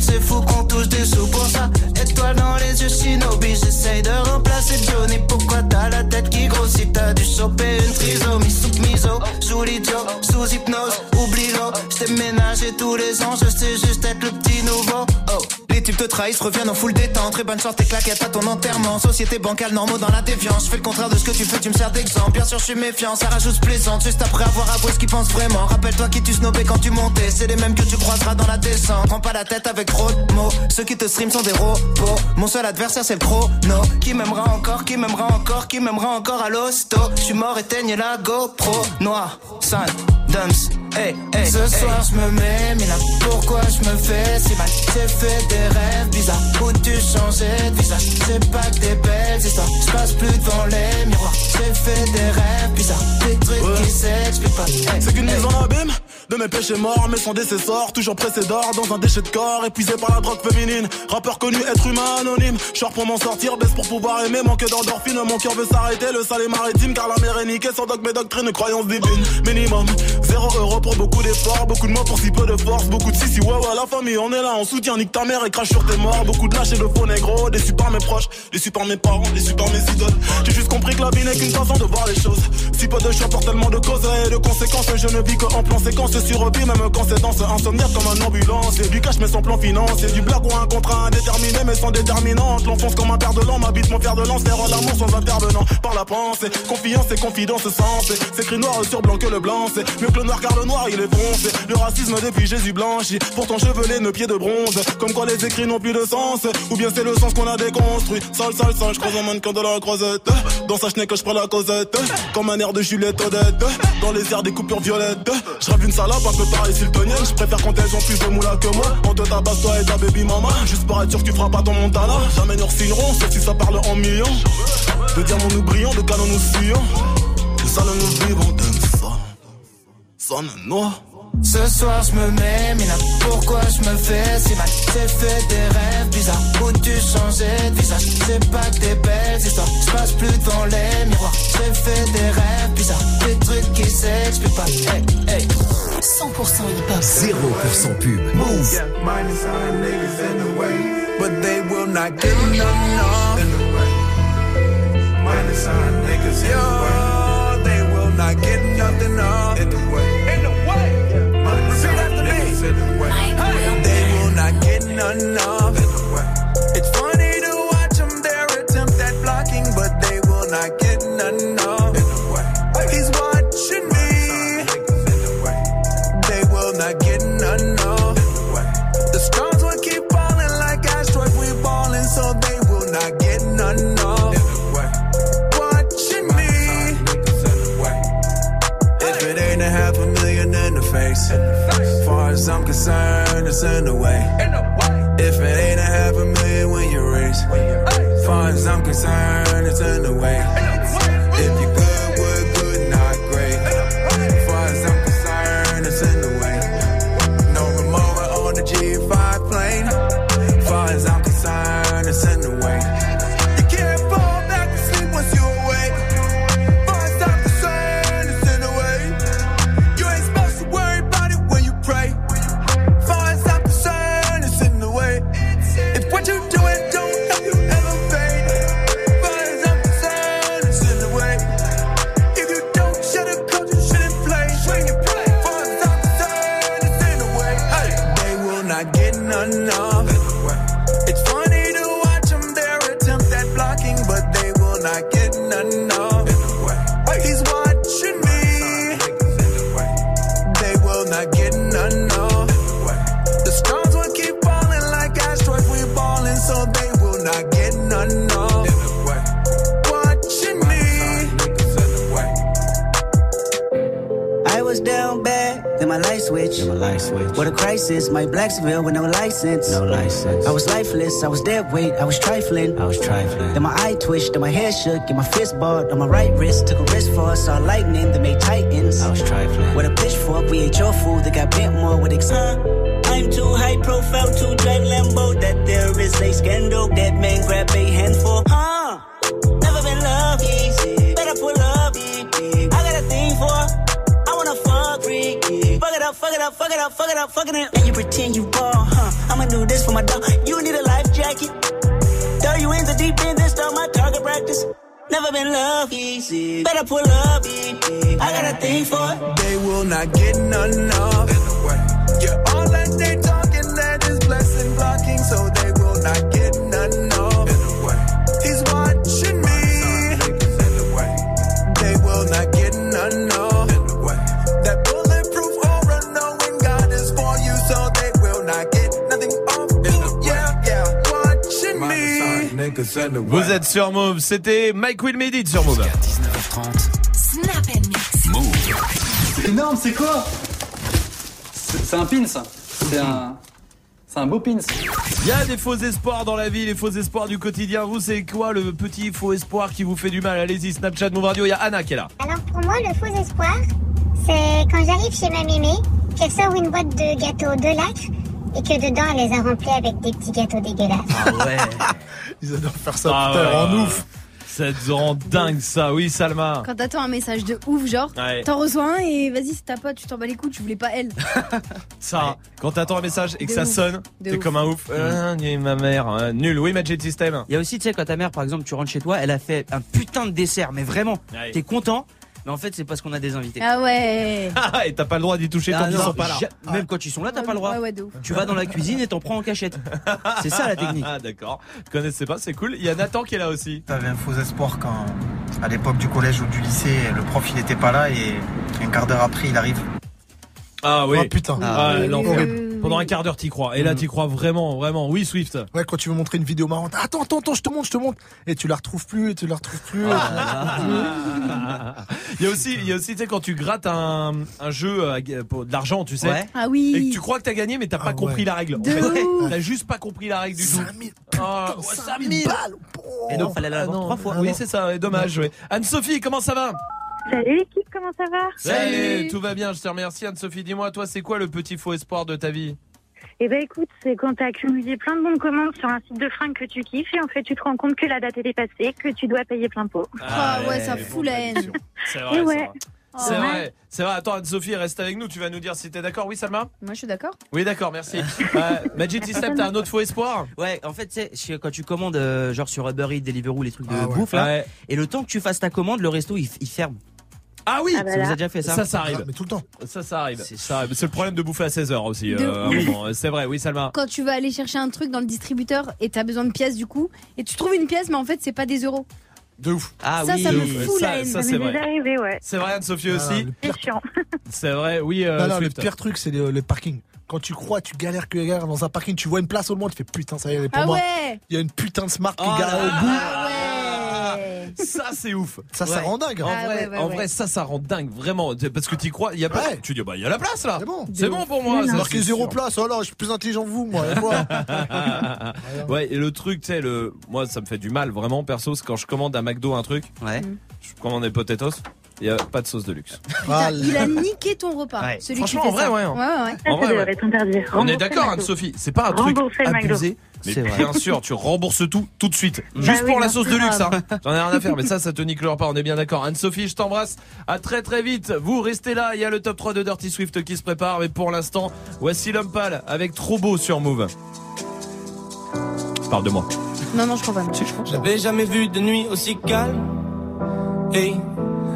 c'est fou qu'on touche des sous pour ça. Étoile dans les yeux shinobi, j'essaye de remplacer Johnny. Pourquoi t'as la tête qui grossit? T'as dû choper une trisomie. Sous miso Sous l'idiot, sous hypnose, oublie-le. J't'ai ménagé tous les ans, je sais juste être le petit nouveau. Oh. Les types te trahissent, reviennent en full détente. Très bonne chance, tes claquettes à ton enterrement. Société bancale, normaux dans la défiance Je fais le contraire de ce que tu fais, tu me sers d'exemple. Bien sûr je suis méfiant, ça rajoute plaisante. Juste après avoir avoué ce qu'ils pensent vraiment. Rappelle-toi qui tu snobais quand tu montais. C'est les mêmes que tu croiseras dans la descente. Prends pas la tête avec trop de mots. Ceux qui te stream sont des robots. Mon seul adversaire c'est le chrono. Qui m'aimera encore, qui m'aimera encore Qui m'aimera encore à l'hosto. Je suis mort, éteigne la GoPro. Noir, sale, dumps Hey, hey, Ce soir je me mets, mais là pourquoi je me fais si mal? J'ai fait des rêves bizarres. Où tu changeais de visage? C'est pas que des belles histoires, je passe plus devant les miroirs. J'ai fait des rêves bizarres, des trucs qui s'expliquent pas. Hey, C'est qu'une hey. mise en abîme. De mes péchés morts, mais sans décessor, toujours pressé d'or dans un déchet de corps, épuisé par la drogue féminine. Rappeur connu, être humain anonyme. Short pour m'en sortir, baisse pour pouvoir aimer, manque d'endorphine. Mon cœur veut s'arrêter, le sale est maritime, car la mer est niquée sans dogme et doctrine, croyance divine. Minimum, zéro euro pour beaucoup d'efforts, beaucoup de mots pour si peu de force, beaucoup de si si ouais ouais la famille, on est là, on soutient, nique ta mère et crache sur tes morts. Beaucoup de lâches et de faux négro, déçus par mes proches, déçus par mes parents, déçus par mes idoles. J'ai juste compris que la vie n'est qu'une façon de voir les choses. Si peu de choix pour tellement de causes et de conséquences, je ne vis que en plan séquence, repi même quand c'est danse insomniaque comme un ambulance. Et du cash mais sans plan financier. Du blague ou un contrat indéterminé mais sans déterminante. L'enfonce comme un père de l'an, m'habite mon père de lance. Faire l'amour sans intervenant par la pensée. Confiance et confidence sensée. C'est écrit noir sur blanc que le blanc. C'est mieux que le noir car le noir il est foncé. Le racisme depuis Jésus blanchi. Pourtant chevelé, nos pieds de bronze. Comme quoi les écrits n'ont plus de sens. Ou bien c'est le sens qu'on a déconstruit. Sale, sale, sale, je croise un mannequin de la croisette. Dans sa chenille que je prends la causette. Comme un air de Juliette Odette. Dans les airs des coupures violettes. Je rêve une salope un peu pareil siltonienne. Je préfère quand elles ont plus de moula que moi. Tabasse toi et ta baby mama. Juste pour être sûr que tu feras pas ton montana. Jamais nous signerons, sauf si ça parle en millions. De diamants nous brillons, de canons nous fuyons. De salles nous vivons, de ça. Sonne noir. Ce soir je me mets, mina pourquoi je me fais si mal? J'ai fait des rêves bizarres où tu changeais de visage? C'est pas que des belles histoires, je passe plus devant les miroirs J'ai fait des rêves bizarres, des trucs qui s'expliquent pas Hey, hey 100% hip-hop. 0% pub. Move. Yeah, minus our niggas in the way, but they will not get enough. In the way. Minus our niggas in the way, they will not get nothing up. In the way. They not get none of. The stars will keep falling like asteroids. We balling, so they will not get none of. Watching me. If it ain't a half a million in the face, far as I'm concerned, it's in the way. If it ain't a half a million when you raise, far as I'm concerned, it's in the way. If you good, crisis, my Blacksville with no license. No license. I was lifeless, I was dead weight, I was trifling. I was trifling. Then my eye twitched, then my head shook, and my fist balled on my right wrist. Took a risk for us, saw lightning that made titans. I was trifling. With a pitchfork, we ate your food that got bent more with ex. I'm too high profile to drive Lambo. That there is a scandal. That Never been loved easy. Better pull up, I got a thing for it. They will not get none of. Yeah, all that Vous êtes sur Move, c'était Mike Will Made It sur Move. 19h30. Snap and mix. Move. Énorme, c'est quoi? C'est c'est un pin, ça. C'est un. C'est un beau pins. Il y a des faux espoirs dans la vie, les faux espoirs du quotidien. Vous, c'est quoi le petit faux espoir qui vous fait du mal? Allez-y, Snapchat, Move Radio, il y a Anna qui est là. Alors pour moi, le faux espoir, c'est quand j'arrive chez ma mémé, qu'elle sort une boîte de gâteaux de lacre et que dedans elle les a remplis avec des petits gâteaux dégueulasses. Ah ouais Ils adorent faire ça, Ah putain, ouais, en ouf. Ça te rend dingue ça, oui Salma. Quand t'attends un message de ouf, genre, Ouais. t'en reçois un et vas-y, c'est ta pote, tu t'en bats les coups, tu voulais pas elle. Ça, quand t'attends un message et que De ça ouf. sonne, t'es comme un ouf. Ah, ni ma mère, hein, nul. Oui, Magic System. Il y a aussi, tu sais, quand ta mère, par exemple, tu rentres chez toi, elle a fait un putain de dessert, mais vraiment, Ouais. t'es content. Mais en fait, c'est parce qu'on a des invités. Ah ouais. Ah, et t'as pas le droit d'y toucher Ah quand ils non, sont pas là. ja- Même quand ils sont là, t'as pas le droit. Ouais, ouais, de ouf. Tu vas dans la cuisine et t'en prends en cachette. C'est ça la technique. Ah d'accord. Je connaissais pas, c'est cool. Il y a Nathan qui est là aussi. T'avais un faux espoir quand, à l'époque du collège ou du lycée, le prof il était pas là et un quart d'heure après il arrive. Ah oui. Oh, putain. Ah, Ah, l'enfer. horrible. Pendant un quart d'heure t'y crois. Et là t'y crois vraiment, vraiment. Oui Swift. Ouais, quand tu veux montrer une vidéo marrante, attends, attends, attends, je te montre, je te montre. Et tu la retrouves plus, et tu la retrouves plus. Il y a aussi, il y a aussi, tu sais, quand tu grattes un, un jeu euh, pour de l'argent, tu sais. Ouais. Ah oui. Et que tu crois que t'as gagné, mais t'as pas compris la règle. En fait, t'as juste pas compris la règle du tout. 5000 Ah, ouais, 5000 balles. Et donc, fallait Ah non. trois fois. Oui, c'est ça, dommage. ouais. Anne-Sophie, comment ça va? Salut l'équipe, comment ça va Salut, tout va bien, je te remercie Anne-Sophie. Dis-moi, toi, c'est quoi le petit faux espoir de ta vie Eh ben écoute, c'est quand t'as accumulé plein de bons de commande sur un site de fringues que tu kiffes et en fait tu te rends compte que la date est dépassée, que tu dois payer plein pot. Ah ouais, ça fout la haine. C'est vrai, c'est ouais. vrai. C'est vrai, c'est vrai. Attends, Anne-Sophie, reste avec nous. Tu vas nous dire si t'es d'accord. Oui, Salma Moi, je suis d'accord. Oui, d'accord, merci. euh, Magic System, t'as un autre faux espoir Ouais, en fait, tu sais, je- quand tu commandes, euh, genre sur Uber Eats, Deliveroo, les trucs de Ah ouais. bouffe, là, Ouais. et le temps que tu fasses ta commande, le resto, il, il ferme. Ah oui Ah bah Ça vous a déjà fait ça Ça, ça arrive. Mais tout le temps. Ça, ça arrive. C'est Ça le problème de bouffer à 16h aussi. De euh. C'est vrai, oui, Salma. Quand tu vas aller chercher un truc dans le distributeur et t'as besoin de pièces du coup, et tu trouves une pièce, mais en fait, c'est pas des euros. De ouf. Ah Ça, oui. ça me de ouf. fout Ça- la haine. ça, Ça c'est m'est déjà vrai. arrivé, ouais. C'est vrai, Anne-Sophie Ah, aussi. le C'est pire, chiant. C'est vrai, oui, euh, non, non, le pire truc, c'est le, le parking. Quand tu crois, tu galères que galères dans un parking, tu vois une place au moins, tu fais putain, ça y est, pour Ah moi. ouais Il y a une putain de smart qui Oh galère au bout. Ah ouais Ça, c'est ouf. Ça, ça rend dingue. En hein. Ah vrai, ouais, ouais, en ouais. vrai, ça, ça rend dingue, vraiment. Parce que tu crois, il y a pas. Ouais. Tu dis, bah, il y a la place là. C'est bon. C'est bon pour moi. Ça. Marqué c'est zéro sûr. place, oh là, je suis plus intelligent que vous, moi. et moi. ouais, et le truc, tu sais, le, moi, ça me fait du mal, vraiment, perso, c'est quand je commande à McDo un truc, Ouais. je commande des potatoes, il y a pas de sauce de luxe. Ah, il a niqué ton repas. Ouais. Celui qui Franchement, fait en vrai, ça. ouais, hein. ouais, ouais. Ça, En ça vrai, devrait t'interdire. On est d'accord. Anne-Sophie, c'est pas un truc Rembourser abusé. Mais C'est vrai. bien sûr, tu rembourses tout, tout de suite. Bah Juste oui, pour la sauce de luxe, hein. J'en ai rien à faire, mais ça, ça te nique le repas, on est bien d'accord. Anne-Sophie, je t'embrasse. À très très vite. Vous restez là, il y a le top 3 de Dirty Swift qui se prépare, mais pour l'instant, voici l'homme pâle avec trop beau sur Move. Parle de moi. Non, non, je crois pas. J'avais jamais vu de nuit aussi calme. Et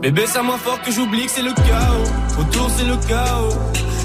Bébé, c'est moins fort que j'oublie que c'est le chaos. Autour, c'est le chaos.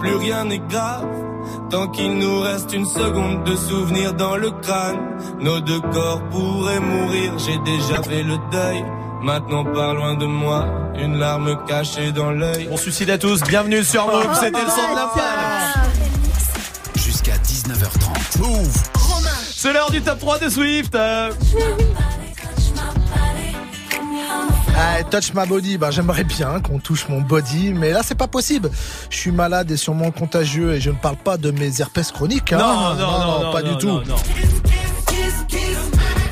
Plus rien n'est grave. Tant qu'il nous reste une seconde de souvenir dans le crâne, nos deux corps pourraient mourir. J'ai déjà fait le deuil. Maintenant, pas loin de moi, une larme cachée dans l'œil. On suicide à tous, bienvenue sur Move, c'était le son de la balle. Jusqu'à 19h30. Move. C'est l'heure du top 3 de Swift. euh. Ah, touch my body, bah j'aimerais bien qu'on touche mon body, mais là c'est pas possible. Je suis malade et sûrement contagieux et je ne parle pas de mes herpès chroniques. hein. Non, non, non, non, pas du tout.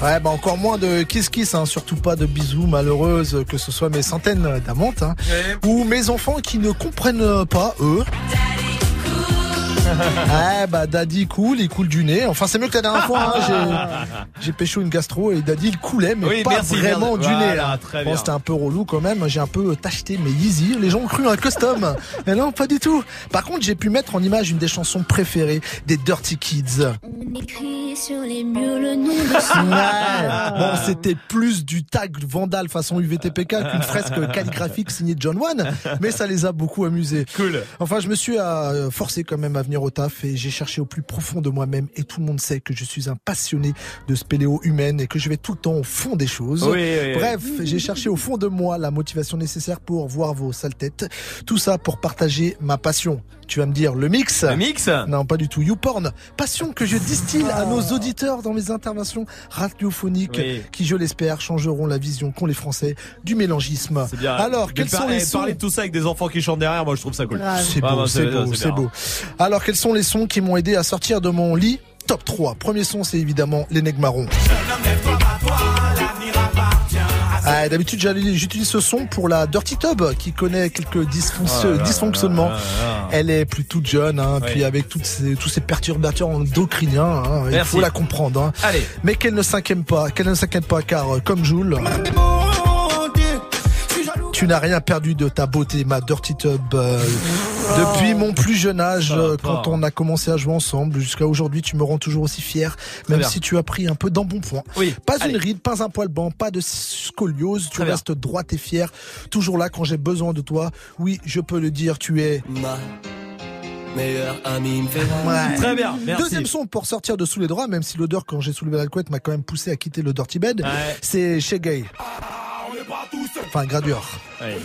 Ouais, bah encore moins de kiss kiss, hein, surtout pas de bisous malheureuses, que ce soit mes centaines d'amantes, hein, ou mes enfants qui ne comprennent pas eux. Ouais, bah Daddy coule, il coule du nez. Enfin, c'est mieux que la dernière fois. hein, j'ai- J'ai pécho une gastro et Daddy il coulait, mais Oui, pas merci, vraiment merci. du nez. Voilà, très Bon, c'était un peu relou quand même. J'ai un peu tacheté mes Yeezy. Les gens ont cru un custom. mais non, pas du tout. Par contre, j'ai pu mettre en image une des chansons préférées des Dirty Kids. On écrit sur les murs le nom de Ouais. Bon, c'était plus du tag vandal façon UVTPK qu'une fresque calligraphique signée John One, mais ça les a beaucoup amusés. Cool. Enfin, je me suis euh, forcé quand même à venir au taf et j'ai cherché au plus profond de moi-même et tout le monde sait que je suis un passionné de spéléo humaine et que je vais tout le temps au fond des choses. Oui, oui, oui. Bref, j'ai cherché au fond de moi la motivation nécessaire pour voir vos sales têtes. Tout ça pour partager ma passion. Tu vas me dire le mix Le mix Non, pas du tout. YouPorn. Passion que je distille à nos auditeurs dans mes interventions radiophoniques Oui. qui, je l'espère, changeront la vision qu'ont les Français du mélangisme. C'est bien. Alors, quels par- sont les eh, sons Parler de tout ça avec des enfants qui chantent derrière, moi je trouve ça cool. c'est Vraiment, beau, c'est beau, c'est beau. Alors, quels sont les sons qui m'ont aidé à sortir de mon lit? Top 3. Premier son, c'est évidemment les nègres marrons. Ah, D'habitude, j'utilise ce son pour la Dirty Tub qui connaît quelques dysfonction- là dysfonctionnements. là là. Elle est plus toute jeune, hein, Oui. puis avec toutes ces, tous ces perturbateurs endocriniens, hein, il faut la comprendre. hein. Allez. Mais qu'elle ne s'inquiète pas, qu'elle ne s'inquiète pas, car euh, comme Jules, tu n'as rien perdu de ta beauté, ma Dirty Tub. euh, depuis mon plus jeune âge, euh, quand on a commencé à jouer ensemble, jusqu'à aujourd'hui, tu me rends toujours aussi fier, même si tu as pris un peu d'embonpoint. Oui. Pas Allez. une ride, pas un poil blanc, pas de scoliose, tu Très bien. restes droite et fière, toujours là quand j'ai besoin de toi. Oui, je peux le dire, tu es... Ma meilleure amie me fait Ouais. Très bien, merci. Deuxième son pour sortir de sous les draps, même si l'odeur quand j'ai soulevé la couette m'a quand même poussé à quitter le dirty bed, Ouais. c'est chez Gay. Enfin, Gradure. Ouais.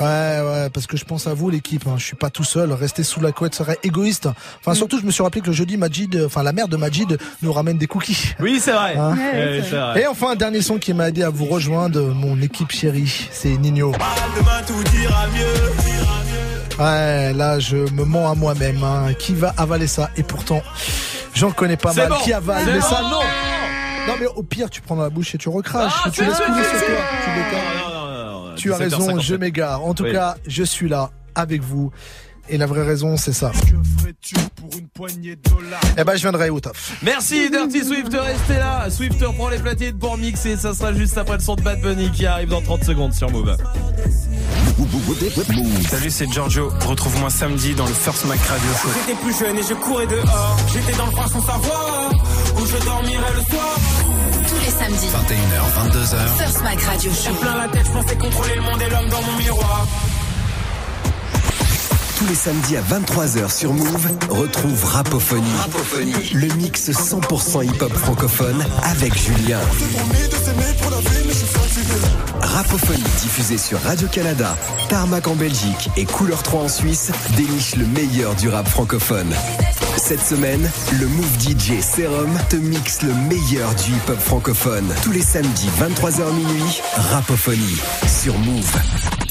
Ouais, ouais, parce que je pense à vous, l'équipe. Hein. Je suis pas tout seul. Rester sous la couette serait égoïste. Enfin, surtout, je me suis rappelé que le jeudi, Majid, euh, enfin, la mère de Majid nous ramène des cookies. Oui, c'est vrai. Hein Ouais, c'est vrai. Et enfin, un dernier son qui m'a aidé à vous rejoindre, mon équipe chérie, c'est Nino. Demain tout ira mieux. Ouais, là, je me mens à moi-même. hein. Qui va avaler ça? Et pourtant, j'en connais pas mal bon. qui avale. Mais ça, non Non, mais au pire, tu prends dans la bouche et tu recraches. Ah, tu laisses couler sur toi. Tu. Non, non, non, non, Tu as raison, 17h57. je m'égare. En tout Oui. cas, je suis là avec vous. Et la vraie raison, c'est ça. Eh ben, je viendrai au taf. Merci Dirty Swift, restez là. Swift prend les platines pour mixer. Ça sera juste après le son de Bad Bunny qui arrive dans 30 secondes sur Move. Salut, c'est Giorgio. Retrouve-moi samedi dans le First Mac Radio Show. J'étais plus jeune et je courais dehors. J'étais dans le froid sans savoir où je dormirais le soir. Tous les samedis. 21h, 22h. First Mac Radio Show. Plein la tête, je pensais contrôler le monde et l'homme dans mon miroir. Tous les samedis à 23h sur Move, retrouve Rapophonie. Le mix 100% hip-hop francophone avec Julien. Rapophonie diffusée sur Radio-Canada, Tarmac en Belgique et Couleur 3 en Suisse déniche le meilleur du rap francophone. Cette semaine, le Move DJ Serum te mixe le meilleur du hip-hop francophone. Tous les samedis 23h minuit, Rapophonie sur Move.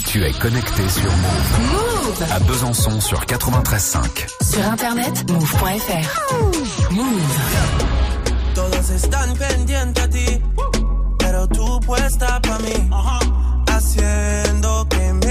Tu es connecté sur Move. Move. À Besançon sur 93.5. Sur internet, move.fr. Move. Todos están pendientes a ti, pero tú puesta pa' mí. Haciendo que me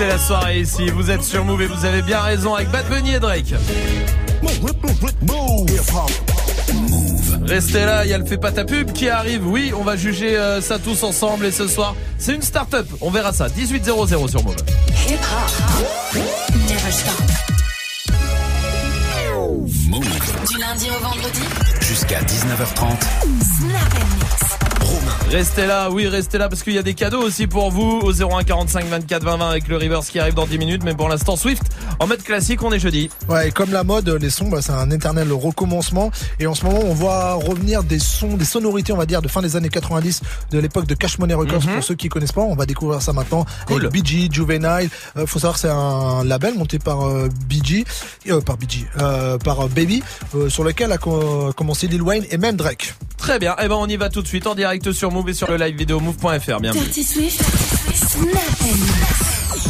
passer la soirée ici. Vous êtes sur Move et vous avez bien raison avec Bad Bunny et Drake. Restez là, il y a le fait pas ta pub qui arrive. Oui, on va juger euh, ça tous ensemble et ce soir, c'est une start-up. On verra ça. 1800 sur Move. Du lundi au vendredi. Jusqu'à 19h30. Snap and mix. Restez là, oui, restez là parce qu'il y a des cadeaux aussi pour vous au 01 45 24 20 20 avec le reverse qui arrive dans 10 minutes. Mais pour l'instant, Swift en mode classique, on est jeudi. Ouais, et comme la mode, les sons, bah, c'est un éternel recommencement. Et en ce moment, on voit revenir des sons, des sonorités, on va dire, de fin des années 90, de l'époque de Cash Money Records. Mhm. Pour ceux qui connaissent pas, on va découvrir ça maintenant. Cool. Avec BG, Juvenile. Euh, faut savoir que c'est un label monté par euh, BG, euh, par BG, euh, par euh, Baby, euh, sur lequel a co- commencé Lil Wayne et même Drake. Très bien. Eh ben, on y va tout de suite en direct sur Move et sur le live vidéo move.fr. Bienvenue. Dirty Swift. Snap and mix.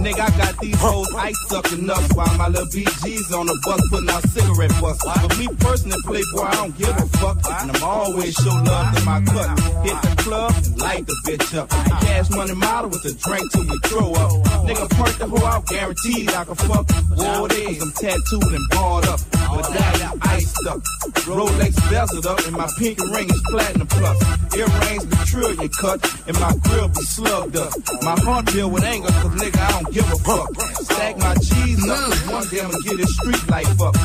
Nigga, I got these hoes ice sucking up while my little BG's on the bus putting out cigarette butts. But me personally, Playboy, I don't give a fuck. And I'm always show love to my cut. Hit the club and light the bitch up. Cash money model with a drink till we throw up. Nigga, perk the hoe out, guaranteed I can fuck. War days, I'm tattooed and barred up. Medallion iced up. Rolex bezeled up, and my pinky ring is platinum plus. Earrings be trillion cut, and my grill be slugged up. My heart filled with anger, cause nigga, I don't give a fuck. Stack my cheese up, one day I'ma get this street life up.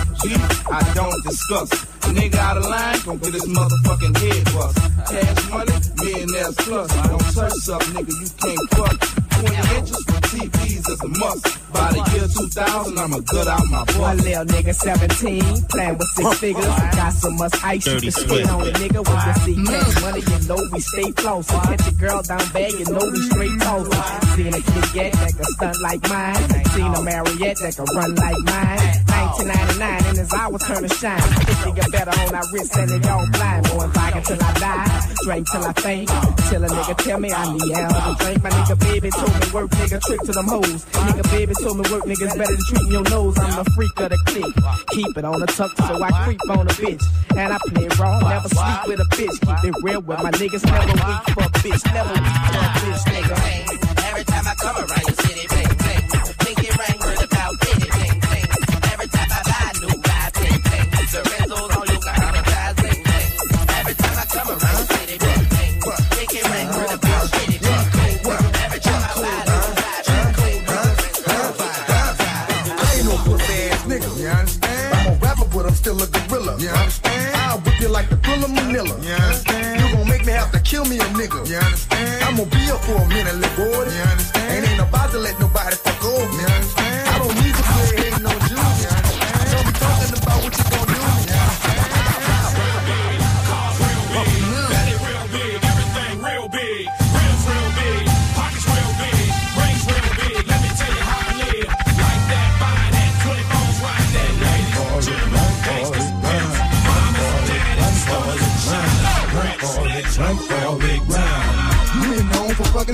I don't discuss. A Nigga out of line, gon' get this motherfucking head bust. Cash money, millionaires plus. I don't touch up, nigga, you can't fuck. 20 inches TVs is a must. By the year 2000, I'ma gut out my butt. One little nigga 17, playing with six figures. Got so much ice you can spit on a nigga you see cash money. You know we stay close. So catch a girl down bad, you know we straight toes. Seen a kid Kat that can stunt like mine. Seen a Mariette that can run like mine. 1999 and his hours turn to shine. This nigga better on our wrist and it all blind. Going back until I die, drink till I faint. Till a nigga tell me I need help to drink. My nigga baby told me work, nigga trick to them hoes. Nigga baby told me work, niggas better than treating your nose. I'm the freak of the clique. Keep it on the tuck so I creep on a bitch. And I play raw, never sleep with a bitch. Keep it real with my niggas, never weak for a bitch. Never weak for a bitch, nigga. Every time I come around rapper, I'm still a gorilla, you understand? I'll whip you like the thriller Manila, you understand? You gon' make me have to kill me a nigga, you understand? I'm gonna be here for a minute, little boy, you understand? And ain't about to let nobody fuck over me, you understand?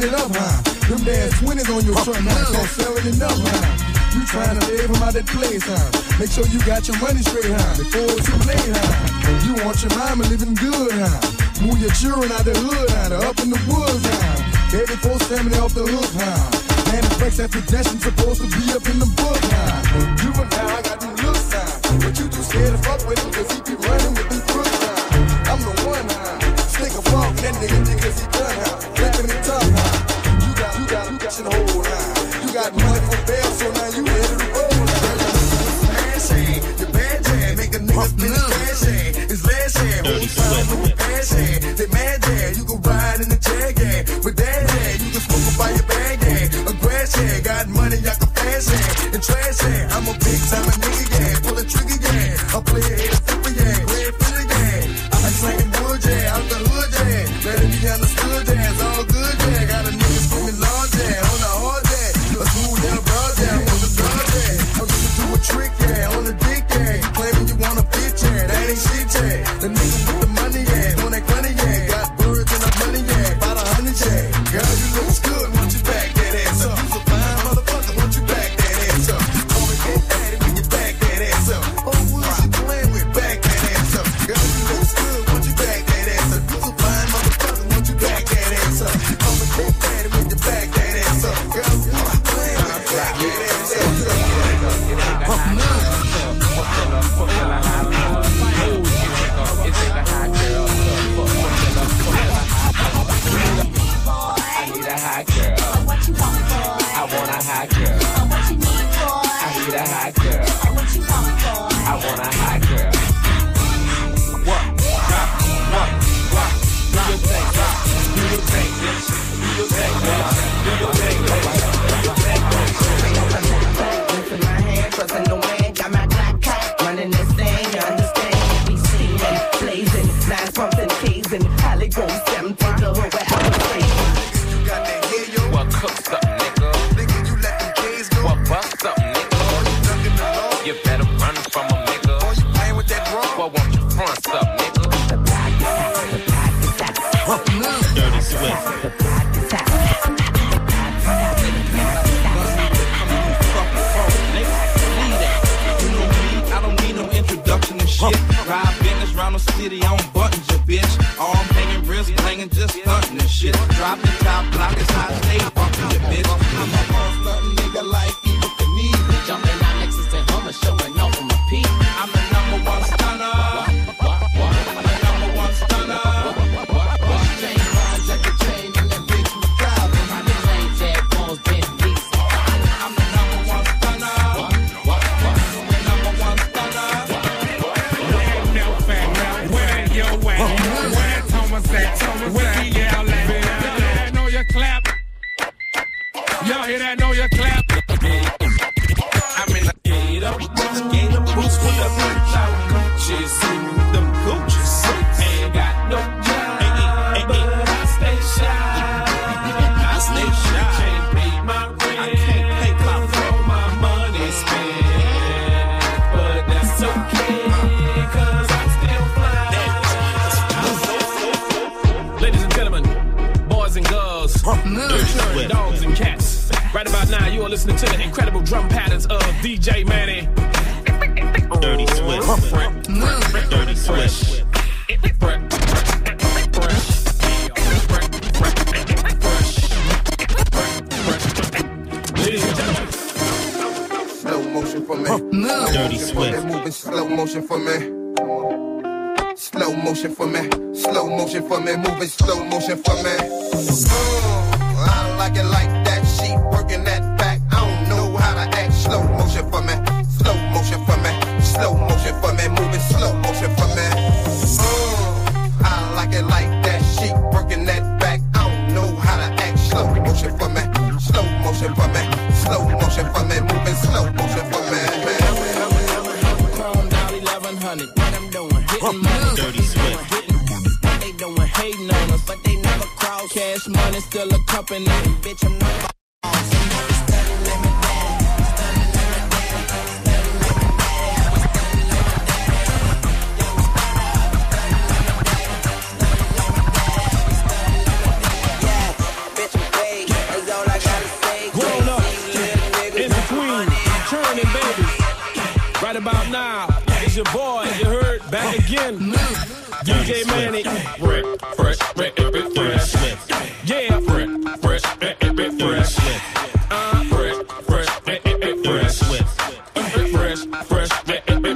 filling it up high. Them damn 20s on your truck, now it's all it up high. You trying to save them out that playtime. Make sure you got your money straight high before it's too late high. You want your mama living good high. Move your children out the hood high, up in the woods high. Baby, four family off the hook high. Man, the flex after dashing supposed to be up in the book high. You and I got them looks high. But you too scared to fuck with him cause he be running with them crooks high. I'm the one high. Stick a frog in that nigga, nigga, cause he done high and hold. You got money for bail, so now you ready roll bad make a nigga you can ride in the jag gang. That you can smoke by your bag. A got money, y'all can and trash hand.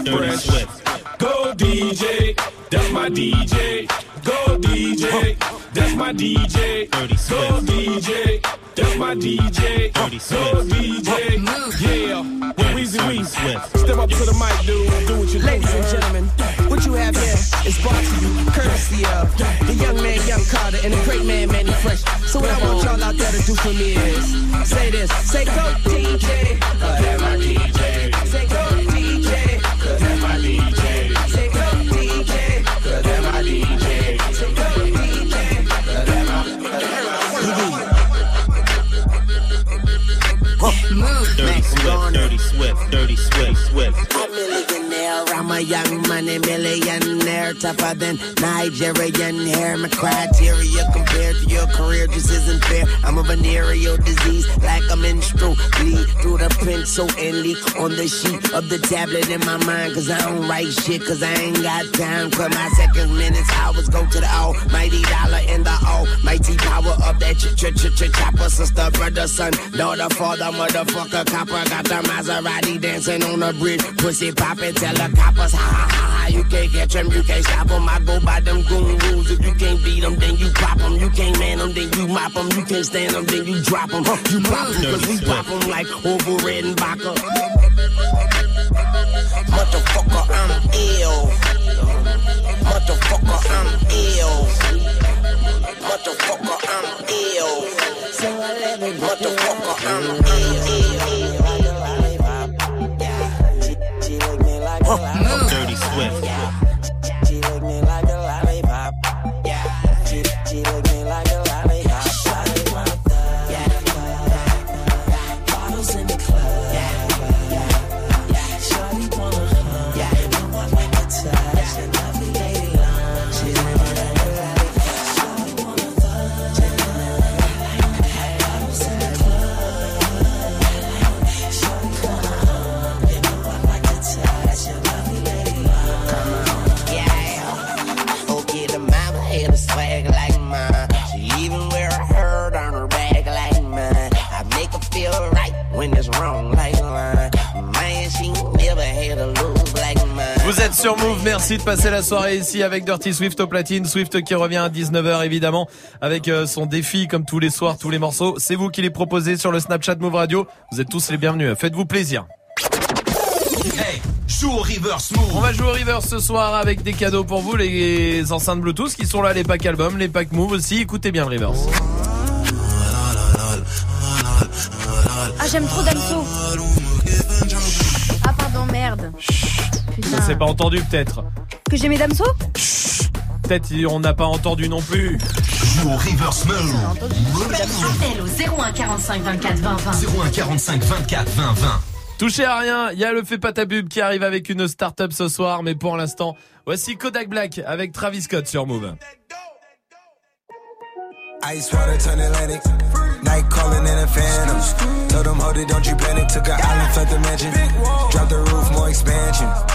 Go DJ, that's my DJ. Go DJ, that's my DJ. Go DJ, that's my DJ. Go DJ, yeah. With Weezy Weez. Step up to the mic, dude. Do what you do. Ladies and gentlemen, what you have here is brought to you courtesy of the young man, Young Carter, and the great man, Manny Fresh. So what I want y'all out there to do for me is say this, say go DJ, that's my Say go DJ, Dirty Swift, Swift. A a young money millionaire, tougher than Nigerian hair. My criteria compared to your career just isn't fair. I'm a venereal disease, like a menstrual bleed through the pencil and leak on the sheet of the tablet in my mind. Cause I don't write shit, cause I ain't got time. Cause my seconds, minutes, hours go to the almighty dollar and the almighty power of that ch ch ch ch chopper. Sister, brother, son, daughter, father, motherfucker, copper. Got the Maserati dancing on the bridge. Pussy poppin', tell the coppers, ha ha ha. You can't catch them, you can't stop them. I go by them goon rules. If you can't beat them, then you pop them. You can't man them, then you mop them. You can't stand them, then you drop them. You pop them, cause we pop them like over red and vodka. Motherfucker, I'm ill. Motherfucker, I'm ill. Motherfucker, I'm ill. Motherfucker, sur Move, merci de passer la soirée ici avec Dirty Swift au platine. Swift qui revient à 19h évidemment avec euh, son défi comme tous les soirs, tous les morceaux. C'est vous qui les proposez sur le Snapchat Move Radio. Vous êtes tous les bienvenus, faites-vous plaisir. Hey, joue au reverse move. On va jouer au reverse ce soir avec des cadeaux pour vous, les enceintes Bluetooth qui sont là, les packs albums, les packs Move aussi. Écoutez bien le reverse. Ah, j'aime trop Damso. Ça s'est pas entendu peut-être. Que j'aimais Damso Peut-être on n'a pas entendu non plus. Joue au reverse move. Appel au 01 45 24 20 20. 01 45 24 20 20. Touchez à rien, il y a le fait pas ta pub qui arrive avec une start-up ce soir, mais pour l'instant, voici Kodak Black avec Travis Scott sur Move. Ice water turn Atlantic. Night calling in a phantom. Told them, hold it, don't you panic. Took an island, left the mansion. Drop the roof, more expansion.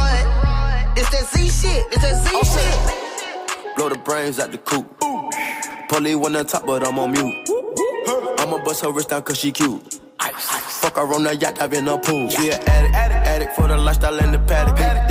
It's that Z shit. It's that Z shit. Blow the brains out the coop. Polly one on top, but I'm on mute. I'ma bust her wrist down cause she cute. Fuck her on the yacht, I've been a pool. She an addict, addict, addict for the lifestyle and the paddock. Have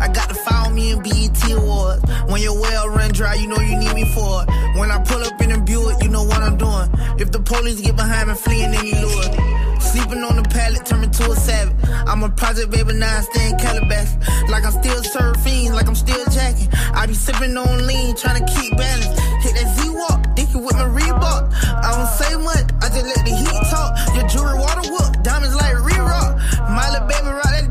I got to follow me in BET Awards. When your well run dry, you know you need me for it. When I pull up in a Buick, you know what I'm doing. If the police get behind me, fleeing any lure. Sleeping on the pallet, turn me to a savage. I'm a project baby, now I stay in Calabasas. Like I'm still surfing, like I'm still jacking. I be sipping on lean, trying to keep balance. Hit that Z-Walk, dicky with my Reebok. I don't say much, I just let the heat talk. Your jewelry water whoop, diamonds like re-rock. My little baby rock that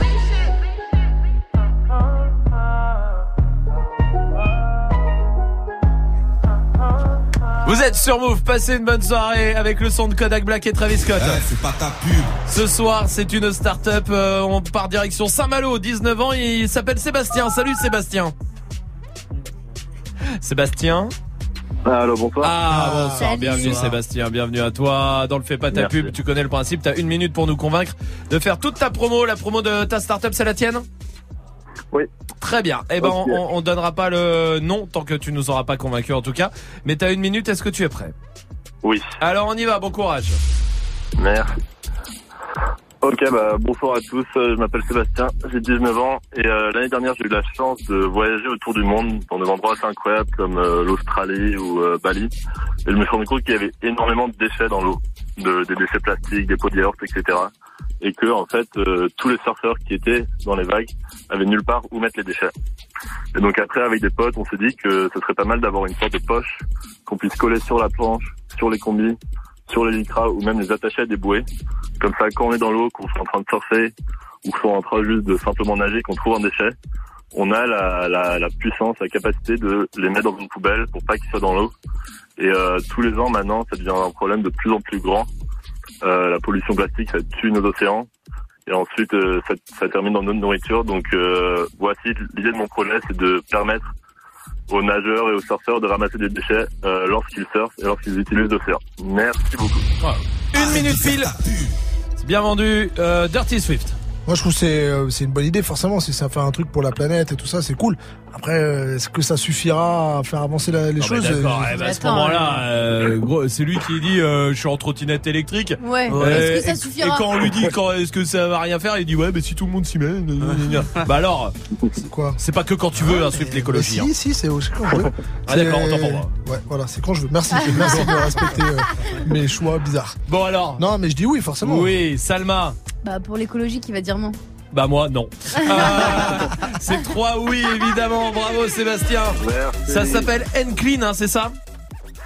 Vous êtes sur Move, passez une bonne soirée avec le son de Kodak Black et Travis Scott. c'est pas ta pub. Ce soir, c'est une start-up, euh, on part direction Saint-Malo, 19 ans, il s'appelle Sébastien. Salut Sébastien. Sébastien? Allô, bonsoir. Ah, bonsoir, Salut. bienvenue Bonsoir. Sébastien, bienvenue à toi. Dans le Fais pas ta Merci. pub, tu connais le principe, t'as une minute pour nous convaincre de faire toute ta promo. La promo de ta start-up, c'est la tienne? Oui. Très bien. Eh ben, on, on donnera pas le nom tant que tu nous auras pas convaincu en tout cas. Mais t'as une minute, est-ce que tu es prêt? Oui. Alors on y va, bon courage. Merci. Ok, bah, bonsoir à tous. Euh, Je m'appelle Sébastien, j'ai 19 ans et euh, l'année dernière j'ai eu la chance de voyager autour du monde dans des endroits assez incroyables comme euh, l'Australie ou euh, Bali. Et je me suis rendu compte qu'il y avait énormément de déchets dans l'eau, de, des déchets plastiques, des pots de yaourt, etc. Et que en fait euh, tous les surfeurs qui étaient dans les vagues avaient nulle part où mettre les déchets. Et donc après avec des potes on s'est dit que ce serait pas mal d'avoir une sorte de poche qu'on puisse coller sur la planche, sur les combis, sur les lycras ou même les attacher à des bouées. Comme ça, quand on est dans l'eau, qu'on soit en train de surfer ou qu'on soit en train juste de simplement nager, qu'on trouve un déchet, on a la, la, la puissance, la capacité de les mettre dans une poubelle pour pas qu'ils soient dans l'eau. Et euh, tous les ans maintenant, ça devient un problème de plus en plus grand. Euh, la pollution plastique, ça tue nos océans. Et ensuite, euh, ça, ça termine dans notre nourriture. Donc euh, voici l'idée de mon projet, c'est de permettre aux nageurs et aux surfeurs de ramasser des déchets euh, lorsqu'ils surfent et lorsqu'ils utilisent l'océan. Merci beaucoup. Une minute pile. C'est bien vendu. Euh, Dirty Swift. Moi, je trouve que c'est euh, c'est une bonne idée, forcément. Si ça fait un truc pour la planète et tout ça, c'est cool. Après, euh, est-ce que ça suffira à faire avancer la- les Non, choses D'accord, euh, eh ben, à ce moment-là, euh, c'est lui qui dit euh, je suis en trottinette électrique. Ouais. Euh, Est-ce que ça et- suffira Et quand on lui dit quand est-ce que ça va rien faire, il dit ouais, mais si tout le monde s'y met. gna, gna, gna. bah alors, quoi C'est pas que quand tu veux, Swift l'écologie. Si, hein. si, c'est quand je veux. Ah, d'accord, C'est- autant pour moi. Ouais, voilà, c'est quand je veux. Merci, merci de respecter euh, mes choix bizarres. Bon alors. Non, mais je dis oui, forcément. Oui, Salma. Bah, pour l'écologie, qui va dire non. Bah moi non. Ah, c'est trois oui évidemment. Bravo Sébastien. Merci. Ça s'appelle N Clean, hein, c'est ça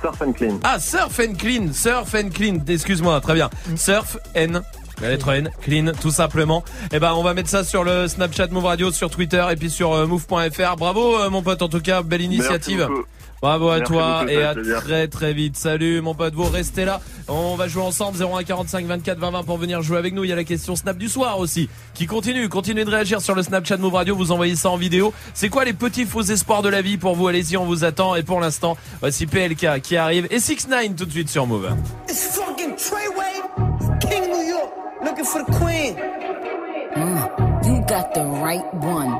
Surf and Clean. Ah, Surf and Clean, Surf and Clean. Excuse-moi, très bien. Surf N. La lettre N, clean, tout simplement. Eh ben, on va mettre ça sur le Snapchat Move Radio, sur Twitter et puis sur euh, move.fr. Bravo, euh, mon pote, en tout cas, belle initiative. beaucoup. Bravo à Merci toi beaucoup, et à plaisir. très très vite. Salut mon pote, vous restez là. On va jouer ensemble 01 45 24 20 20 pour venir jouer avec nous. Il y a la question Snap du soir aussi qui continue. Continuez de réagir sur le Snapchat Move Radio. Vous envoyez ça en vidéo. C'est quoi les petits faux espoirs de la vie pour vous? Allez-y, on vous attend. Et pour l'instant, voici PLK qui arrive et 6 9 tout de suite sur Move. It's fucking Treyway, King New York, looking for the queen. Mm, you got the right one.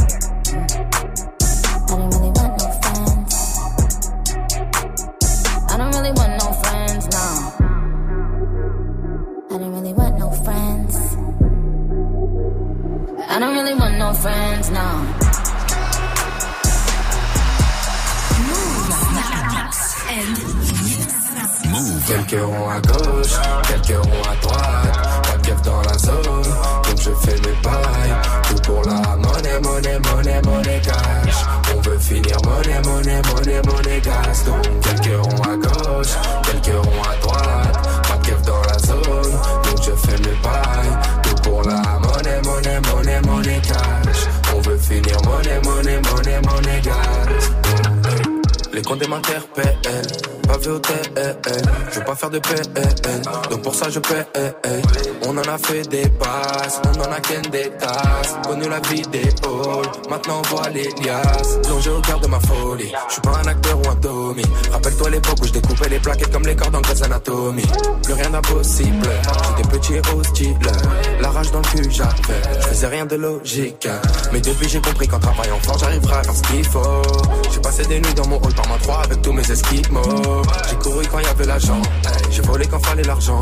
Don't really want no friends, no. I don't really want no friends. I don't really want no friends, no. Quelques ronds à gauche, quelques ronds à droite. Pas de dans la zone, donc je fais mes bails. Tout pour la monnaie, monnaie, monnaie, monnaie cash. On veut finir monnaie, monnaie, monnaie, monnaie gas. Donc quelques ronds à gauche, quelques ronds à droite. Pas de dans la zone, donc je fais mes bails. Tout pour la monnaie, monnaie, monnaie, monnaie cash. On veut finir monnaie, monnaie, monnaie, monnaie gas. Les comptes m'interpellent, pas vu au TL. Je veux pas faire de PN, donc pour ça je paie. On en a fait des passes, on en a qu'un des tasses. Connu la vie des halls, maintenant on voit les liasses. Plongé au cœur de ma folie, je suis pas un acteur ou un Tommy. Rappelle-toi l'époque où je découpais les plaquettes comme les cordes en Grey's Anatomy. Plus rien d'impossible, j'étais petit et hostile. La rage dans le cul j'avais, je faisais rien de logique. Mais depuis j'ai compris qu'en travaillant fort j'arriverai à faire ce qu'il faut. J'ai passé des nuits dans mon hall par ma 3 avec tous mes esquimaux. J'ai couru quand y avait l'argent, j'ai volé quand fallait l'argent.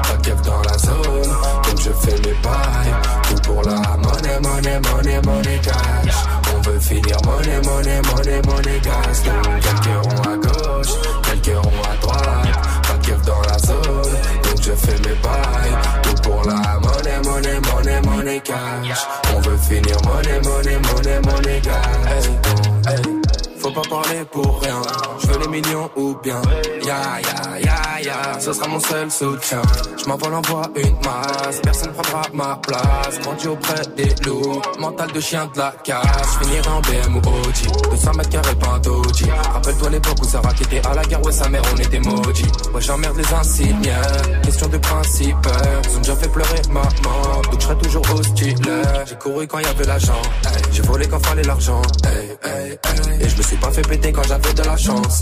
keuf dans la zone, donc je fais mes bails. Tout pour la monnaie, monnaie, monnaie, monnaie cash. On veut finir monnaie, monnaie, monnaie, monnaie gas. Quelques ronds à gauche, quelques ronds à droite, pas de dans la zone, donc je fais mes bails. Tout pour la monnaie, monnaie, monnaie, monnaie cash. On veut finir monnaie, monnaie, monnaie, monnaie gas. Hey, hey. Faut pas parler pour rien. Millions ou bien. Ya ya ya ya, ce sera mon seul soutien. Je m'envole envoie une masse, personne prendra ma place. Grandi auprès des loups, mental de chien de la casse. Je finirai en BM ou OG, 200 mètres carrés doji. Rappelle-toi l'époque où Sarah qui était à la guerre, ouais sa mère on était maudits. Ouais j'emmerde les insignes, question de principe. Ils ont déjà fait pleurer maman, donc je serai toujours hostile. J'ai couru quand il y avait l'argent, j'ai volé quand fallait l'argent. Et je me suis pas fait péter quand j'avais de la chance.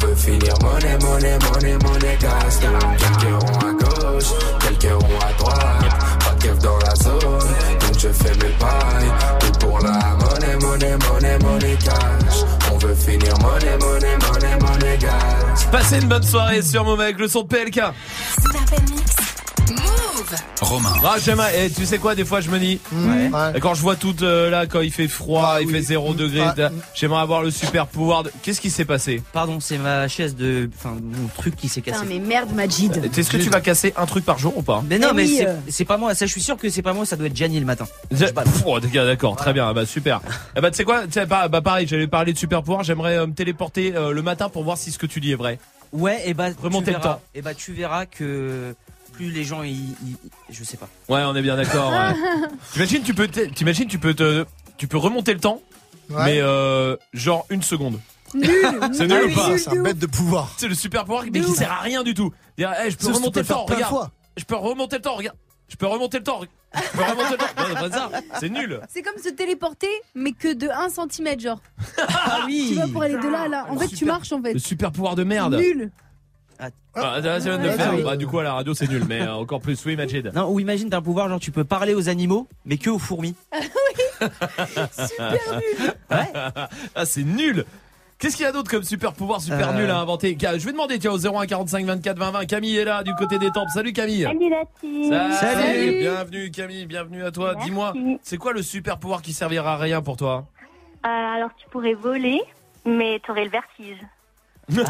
On veut finir monnaie, monnaie, monnaie, monnaie cash. Quelques ronds à gauche, quelques ronds à droite, pas de keuf dans la zone, donc je fais mes bails. Tout pour la monnaie, monnaie, monnaie, monnaie cash. On veut finir monnaie, monnaie, monnaie, monnaie cash. Passez une bonne soirée sur Move avec le son de PLK. Move Romain. Ah, j'aime, et tu sais quoi, des fois je me dis, Ouais. et quand je vois tout euh, là, quand il fait froid, il fait 0 degré, Ah, j'aimerais avoir le super pouvoir de... Qu'est-ce qui s'est passé Pardon, c'est ma chaise de. Enfin, mon truc qui s'est cassé. Putain, mais merde, Majid. Est-ce que tu vas casser un truc par jour ou pas Mais non, Eh mais oui, c'est- euh. c'est pas moi. Ça, je suis sûr que c'est pas moi. Ça doit être Gianni le matin. Oh, d'accord, d'accord, très bien, bah super. Eh bah tu sais quoi, bah, bah, pareil, j'allais parler de super pouvoir, j'aimerais euh, me téléporter euh, le matin pour voir si ce que tu dis est vrai. Ouais, et bah Remonter le temps. Et bah tu verras que plus les gens, ils, ils- je sais pas. Ouais, on est bien d'accord. ouais. T'imagines, tu peux, te- t'imagines, tu peux te, tu peux remonter le temps, Ouais. mais euh, genre une seconde. Nul. C'est nul ou pas C'est un bête de pouvoir. C'est le super pouvoir, mais qui sert à rien du tout. Dire, hey, je peux Ça, tu remonter peux le faire temps, plein de regarde. fois. Je peux remonter le temps, regarde. Je peux remonter le temps. Je peux remonter le temps. Non, c'est pas ça. C'est nul. C'est comme se téléporter, mais que de 1 cm, genre. Ah oui. Tu vois, pour aller de là à là. En fait, tu marches, en fait. Le super pouvoir de merde. Nul. Ah, ça vient de le Ouais, faire. ouais. Bah, du coup, à la radio, c'est nul, mais euh, encore plus. Oui, Majid. Non, ou imagine t'as un pouvoir genre tu peux parler aux animaux, mais que aux fourmis. Super nul. ah, c'est nul. Qu'est-ce qu'il y a d'autre comme super pouvoir super Euh. nul à inventer? Ca- Je vais demander, tiens, au 01 45 24 20 20. Camille est là, du côté des temples. Salut Camille. Salut la team. Salut. Salut. Bienvenue Camille, bienvenue à toi. Dis-moi, c'est quoi le super pouvoir qui servira à rien pour toi? Euh, alors tu pourrais voler, mais tu aurais le vertige.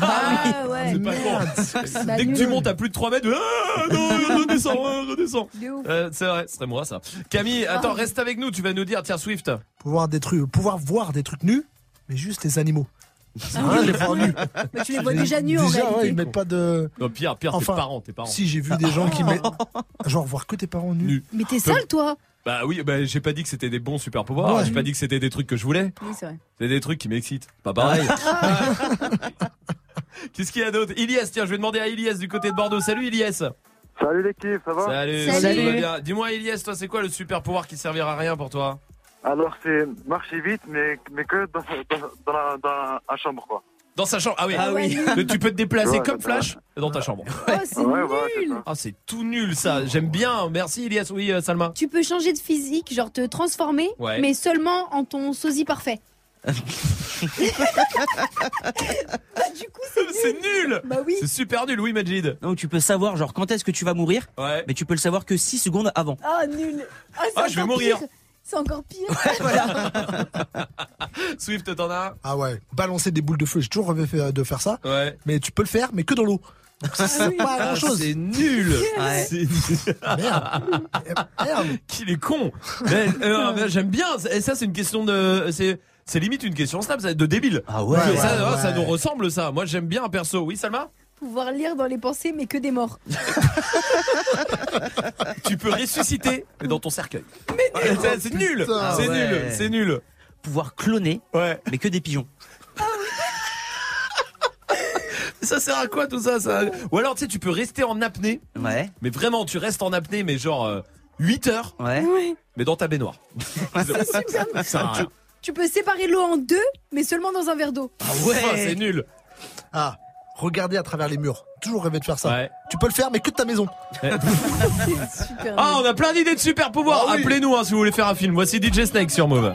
Ah ouais. C'est pas Merde. con. Bah, Dès que tu montes à plus de 3 mètres, ah, non, redescends, hein, redescends. Euh, c'est vrai, ce serait moi ça. Camille, attends, reste avec nous, tu vas nous dire, tiens Swift. Pouvoir des trucs, pouvoir voir des trucs nus, mais juste les animaux. C'est rien de les voir nus. Mais tu les vois déjà nus en Déjà, ouais, réalité. ils mettent pas de. Non, pire, pire, Enfin, tes parents, tes parents. Si j'ai vu des gens qui mettent, genre voir que tes parents nus. Nus. Mais t'es sale, toi. Bah oui, bah j'ai pas dit que c'était des bons super pouvoirs, Ouais. j'ai pas dit que c'était des trucs que je voulais. Oui, c'est vrai. C'est des trucs qui m'excitent. Pas pareil. Qu'est-ce qu'il y a d'autre? Ilias, tiens, je vais demander à Ilias du côté de Bordeaux. Salut Ilias. Salut l'équipe, ça va? Salut, Salut. ça va bien. Dis-moi Ilias, toi c'est quoi le super pouvoir qui servira à rien pour toi? Alors c'est marcher vite, mais, mais que dans, dans, dans, la, dans la chambre quoi. Dans sa chambre. Ah oui. Ah oui. Mais tu peux te déplacer Ouais, comme ça. Flash dans ta chambre. Oh, c'est Ouais, nul. Ah, c'est tout nul ça. J'aime bien. Merci Ilias. Oui, euh, Salma. Tu peux changer de physique, genre te transformer, Ouais. mais seulement en ton sosie parfait. bah, du coup, c'est nul. C'est nul. Bah oui. C'est super nul. Oui, Majid. Non, tu peux savoir genre quand est-ce que tu vas mourir, Ouais. mais tu peux le savoir que 6 secondes avant. Ah, nul. Ah, c'est Ah, je vais mourir. pire. C'est encore pire. Swift, t'en as Ah ouais, balancer des boules de feu. J'ai toujours rêvé faire- de faire ça, Ouais. mais tu peux le faire, mais que dans l'eau. Donc, ça sert pas Ah, grand chose. c'est nul. Ouais. C'est- Merde. Merde. Qu'il est con. Mais, euh, mais J'aime bien. Et ça, c'est une question de. C'est. C'est limite une question snap, ça, de débile. Ah ouais. Ça, ouais, ça ouais. nous ressemble ça. Moi j'aime bien un perso. Oui Salma? Pouvoir lire dans les pensées, mais que des morts. Tu peux ressusciter mais dans ton cercueil. Ouais, c'est- c'est nul. C'est Ah ouais. nul. C'est nul. Pouvoir cloner, Ouais. mais que des pigeons. Ça sert à quoi tout ça, ça? Ou alors tu sais tu peux rester en apnée. Ouais. Mais vraiment tu restes en apnée mais genre euh, 8 heures Ouais. Ouais. mais dans ta baignoire. C'est super. Ça sert à rien. Tu peux séparer l'eau en deux, mais seulement dans un verre d'eau. Ah ouais, c'est nul. Ah, regarder à travers les murs. Toujours rêvé de faire ça. Ouais. Tu peux le faire, mais que de ta maison. Ah, on a plein d'idées de super pouvoirs. Ah oui. Appelez-nous hein, si vous voulez faire un film. Voici DJ Snake sur Move.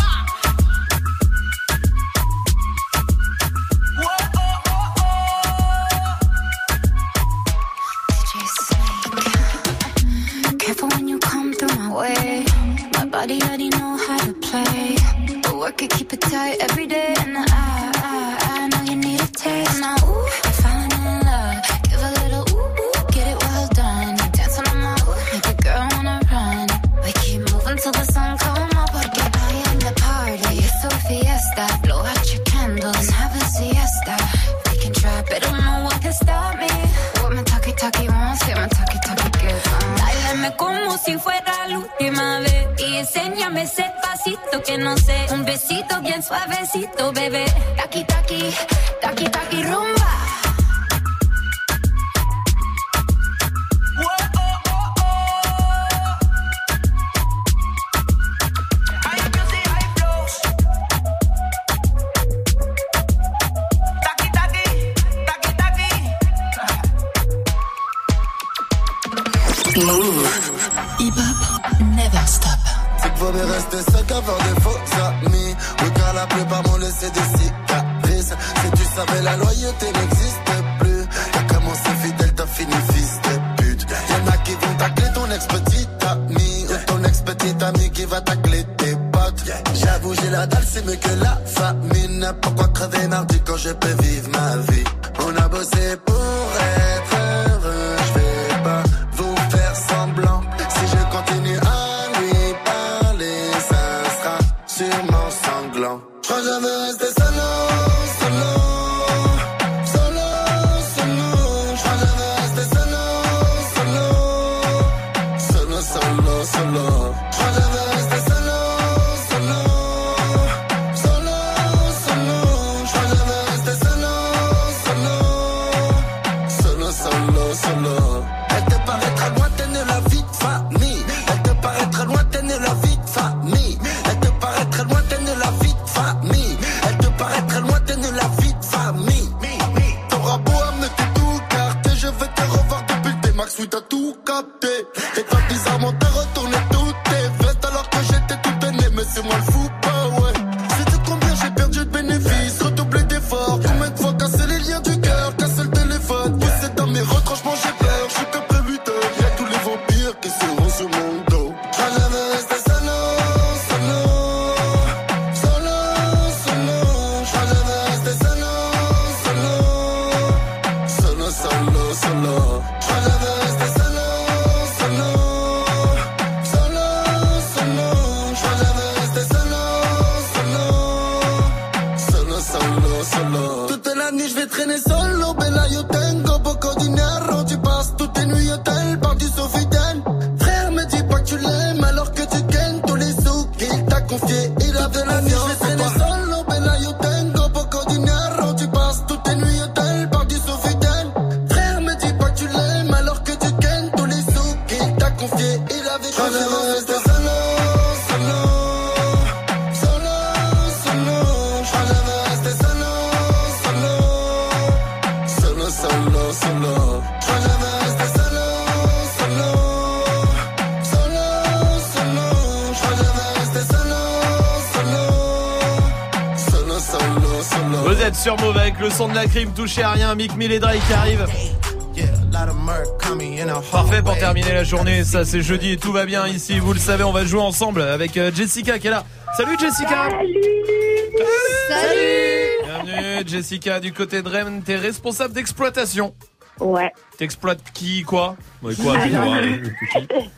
Way. My body already know how to play. But work it, keep it tight every day. And I, I, I know you need a taste. Now, ooh, I'm falling in love. Give a little ooh, ooh, get it well done. Dance on my ooh, make a girl wanna run. We keep moving till the sun come up. Porque I am the party. It's a fiesta. Blow out your candles and have a siesta. We can try, but don't know what can stop me. What my talkie talkie wants, get my talkie talkie gives. Bailame como si fuera la última vez y enséñame ese pasito que no sé, un besito bien suavecito, bebé. Taki taki, taki taki rumba. Oh, oh, oh. Move. Hip hop C'est qu'il vaut mieux rester seul qu'avoir des faux amis. Car la plupart m'ont laissé des cicatrices. Si tu savais, la loyauté n'existe plus. T'as commencé fidèle, t'as fini fils de pute. Y'en a qui vont tacler ton ex-petite amie. Ou ton ex-petite amie qui va tacler tes potes. J'avoue, j'ai la dalle, c'est mieux que la famine. Pourquoi crever mardi quand je peux vivre ma vie? On a bossé pour crime, touché à rien, Mick Mill et Drake qui arrivent. Parfait pour terminer la journée, ça c'est jeudi et tout va bien ici, vous le savez, on va jouer ensemble avec euh, Jessica qui est là. Salut Jessica Salut Bienvenue Jessica du côté de Rennes, t'es responsable d'exploitation. Ouais. T'exploites qui, quoi? Ouais, quoi, Ah, euh,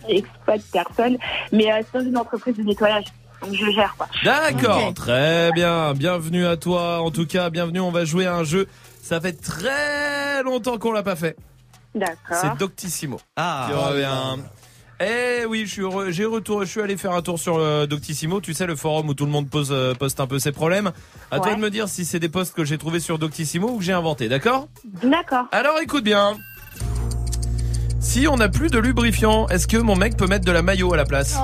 J'exploite personne, mais euh, c'est dans une entreprise de nettoyage. Donc je gère quoi. D'accord, très bien. Bienvenue à toi. En tout cas, bienvenue. On va jouer à un jeu. Ça fait très longtemps qu'on l'a pas fait. D'accord. C'est Doctissimo. Ah. Qui revient. Eh oui, je suis heureux. J'ai retour. Je suis allé faire un tour sur euh, Doctissimo. Tu sais le forum où tout le monde pose euh, poste un peu ses problèmes. À toi de me dire si c'est des posts que j'ai trouvés sur Doctissimo ou que j'ai inventé. D'accord? D'accord. Alors écoute bien. Si on n'a plus de lubrifiant, est-ce que mon mec peut mettre de la maillot à la place?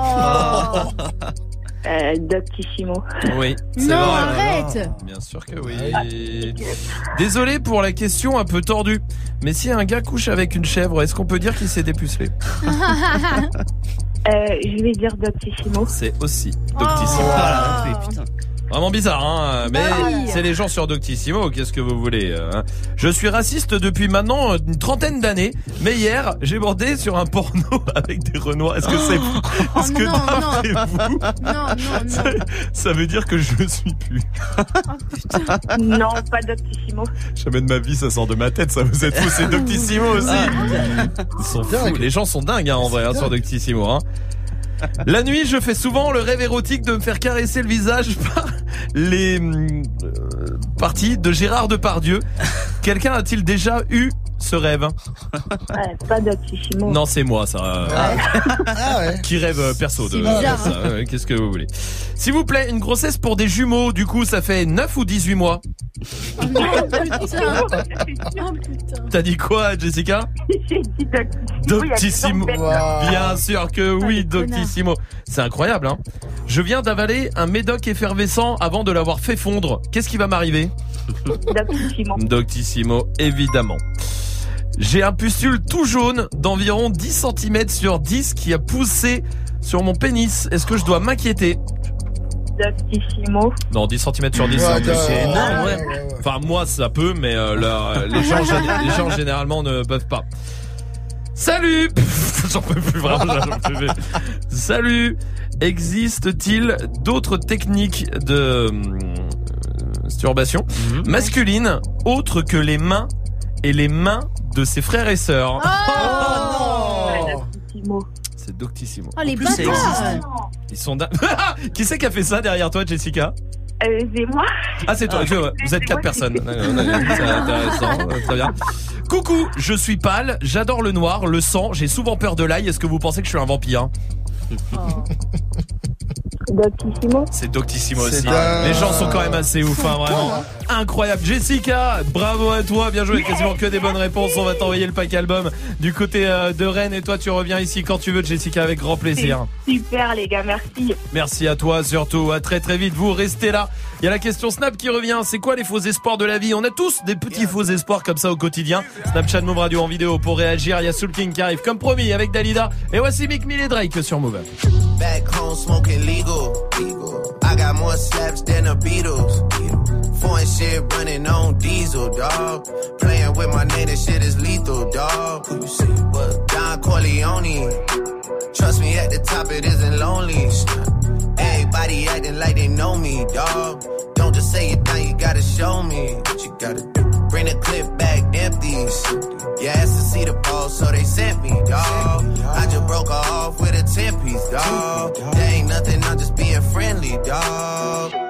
Euh, Doctissimo. Oui, Non, vrai. arrête. Bien sûr que oui. Désolé pour la question un peu tordue, mais si un gars couche avec une chèvre, est-ce qu'on peut dire qu'il s'est dépucelé? Euh, je vais dire Doctissimo. C'est aussi Doctissimo. Ah, la putain. Vraiment bizarre, hein Mais Bah oui. c'est les gens sur Doctissimo, qu'est-ce que vous voulez hein Je suis raciste depuis maintenant une trentaine d'années, mais hier, j'ai bordé sur un porno avec des renois. Est-ce que c'est vous Est-ce que non, vous, Non, non, ça, non. ça veut dire que je ne suis plus non, pas Doctissimo. Jamais de ma vie, ça sort de ma tête, ça vous êtes fous, c'est Doctissimo aussi. Ils sont fous. Les gens sont dingues hein, en vrai hein, sur Doctissimo. Hein. La nuit, je fais souvent le rêve érotique de me faire caresser le visage par les euh, parties de Gérard Depardieu. Quelqu'un a-t-il déjà eu ce rêve Ouais, pas Doctissimo. Non, c'est moi, ça. Qui rêve euh, perso de ça. hein. ouais, Qu'est-ce que vous voulez S'il vous plaît, une grossesse pour des jumeaux, du coup, ça fait 9 ou 18 mois. T'as dit quoi, Jessica? J'ai dit Doctissimo. Gens Bien sûr que oui, Doctissimo. C'est incroyable, hein. Je viens d'avaler un médoc effervescent avant de l'avoir fait fondre. Qu'est-ce qui va m'arriver? Doctissimo. Doctissimo, évidemment. J'ai un pustule tout jaune d'environ 10 cm sur 10 qui a poussé sur mon pénis. Est-ce que je dois m'inquiéter? Doctissimo. Non, 10 cm sur 10, Ouais, en plus. c'est énorme, ouais. Enfin, moi, ça peut, mais euh, leur- les, gens, les gens, généralement, ne peuvent pas. Salut J'en peux plus, vraiment, j'en peux plus. Salut Existe-t-il d'autres techniques de hum, masturbation masculine autres que les mains et les mains de ses frères et sœurs Doctissimo. C'est Doctissimo. Oh, les plus, ça bâtards. existe. Ils sont dingues. Qui c'est qui a fait ça derrière toi, Jessica? Euh, c'est moi. Ah, c'est toi. Vous êtes quatre personnes. D'accord, d'accord, C'est intéressant. Très bien. Coucou, je suis pâle, j'adore le noir, le sang, j'ai souvent peur de l'ail. Est-ce que vous pensez que je suis un vampire? Doctissimo. C'est Doctissimo aussi. Les gens sont quand même assez ouf, hein, vraiment. Incroyable. Jessica, bravo à toi. Bien joué. Quasiment que des bonnes réponses. On va t'envoyer le pack album du côté euh, de Rennes. Et toi, tu reviens ici quand tu veux, Jessica, avec grand plaisir. Super les gars, merci. Merci à toi surtout, à très très vite, vous restez là. Il y a la question Snap qui revient, c'est quoi les faux espoirs de la vie? On a tous des petits faux espoirs comme ça au quotidien. Snapchat Move Radio en vidéo pour réagir, il y a Soul King qui arrive comme promis avec Dalida. Et voici Mick Mill et Drake sur Move. Back home shit running on diesel, dog. Playing with my name, this shit is lethal, dog. Who you see? What? Don Corleone. Trust me, at the top it isn't lonely. Everybody acting like they know me, dog. Don't just say it down, you gotta show me what you gotta do. Bring the clip back empty. You asked to see the ball, so they sent me, dog. I just broke her off with a 10 piece, dog. There ain't nothing, I'm just being friendly, dog.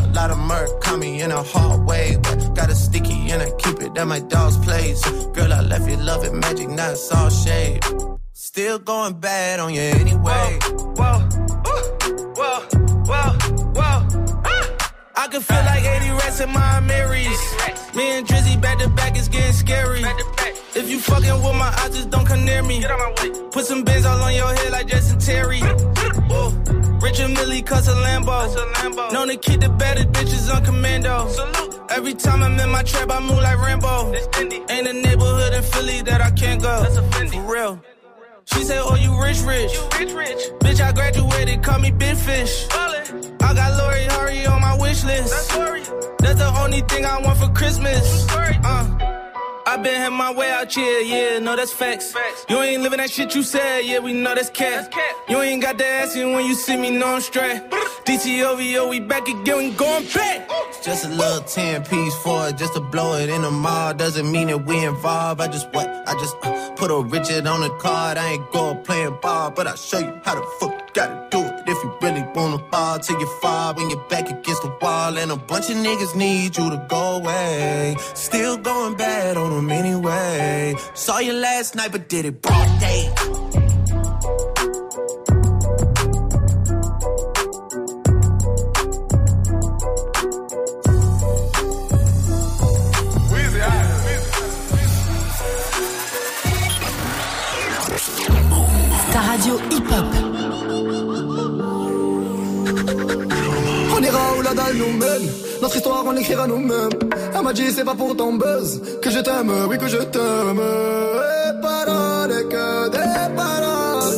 Lot of murk, caught me in a hallway. But got a sticky and I keep it at my dog's place. Girl, I left you loving magic, not all shade. Still going bad on you anyway. Whoa, whoa, whoa, whoa, whoa. Ah! I can feel like 80 rats in my Marys. Me and Drizzy back to back is getting scary. Back back. If you fucking with my eyes, just don't come near me. Put some bins all on your head like Jason Terry. Whoa. Richard Millie cuss a Lambo. Known to keep the better bitches on commando. Salute. Every time I'm in my trap, I move like Rambo. Ain't a neighborhood in Philly that I can't go. For real. She say, Oh, you rich, rich. You rich, rich. Bitch, I graduated, call me Big Fish. I got Lori Hurry on my wish list. That's the only thing I want for Christmas. Uh. I been had my way out here, yeah, no, that's facts. facts. You ain't living that shit you said, yeah, we know that's cat. You ain't got the ass in when you see me, no, I'm straight. DTOVO, we back again, we going back. Just a little 10 piece for it, just to blow it in the mall. Doesn't mean that we involved. I just what? I just uh, put a Richard on the card. I ain't go playing ball, but I'll show you how the fuck you gotta do it. If you really wanna fall till you fall when you're back against the wall. And a bunch of niggas need you to go away. Still going bad on them anyway. Saw you last night, but did it broad day. Ta radio hip-hop. On ira où la dalle nous mène. Notre histoire, on l'écrira nous-mêmes. Elle m'a dit, c'est pas pour ton buzz que je t'aime, oui, que je t'aime. Et paroles, que des paroles.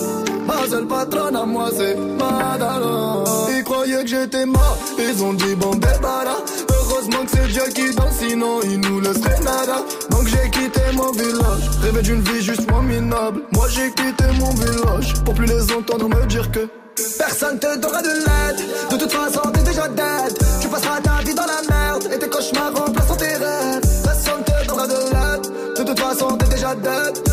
Ma seule patronne à moi, c'est Madara. Ils croyaient que j'étais mort, ils ont dit, bon, débarras. Heureusement que c'est Dieu qui danse, sinon il nous laisserait nada. Donc j'ai quitté mon village, rêvé d'une vie juste moins minable. Moi j'ai quitté mon village pour plus les entendre me dire que personne te donnera de l'aide. De toute façon, t'es déjà dead. Façon, t'es déjà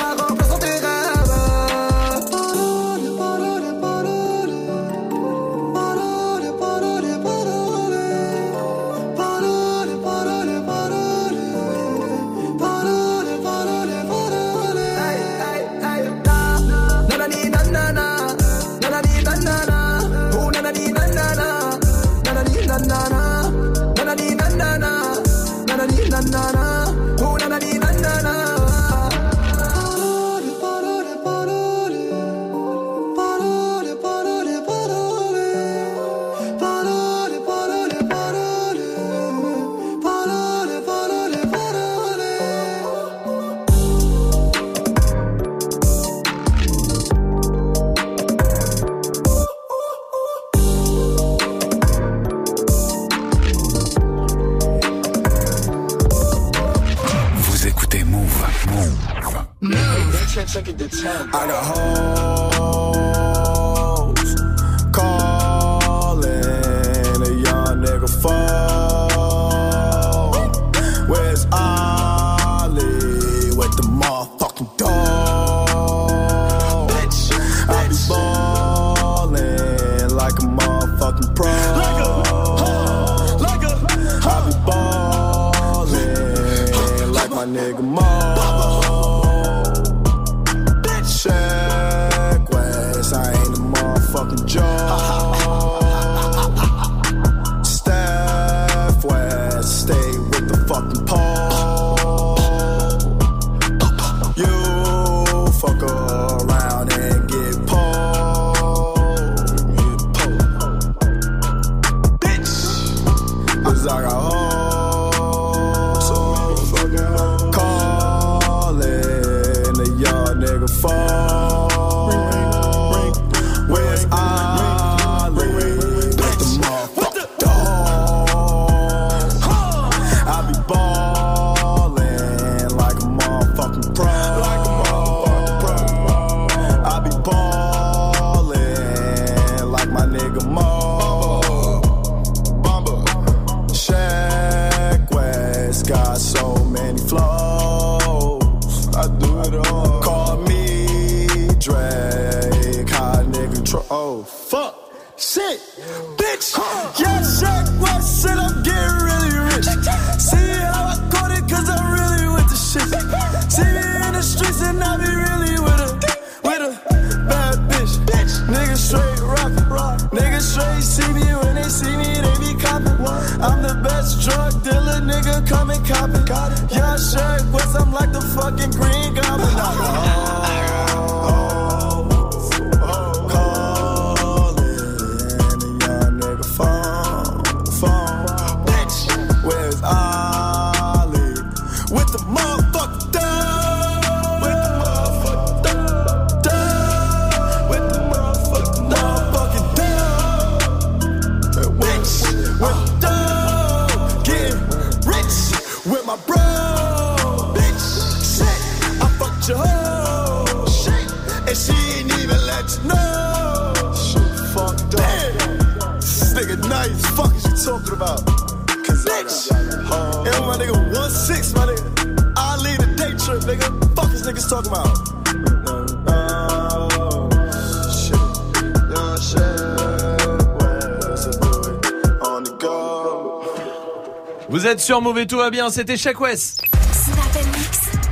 sur Mauvais, tout va bien, c'était Shaq West.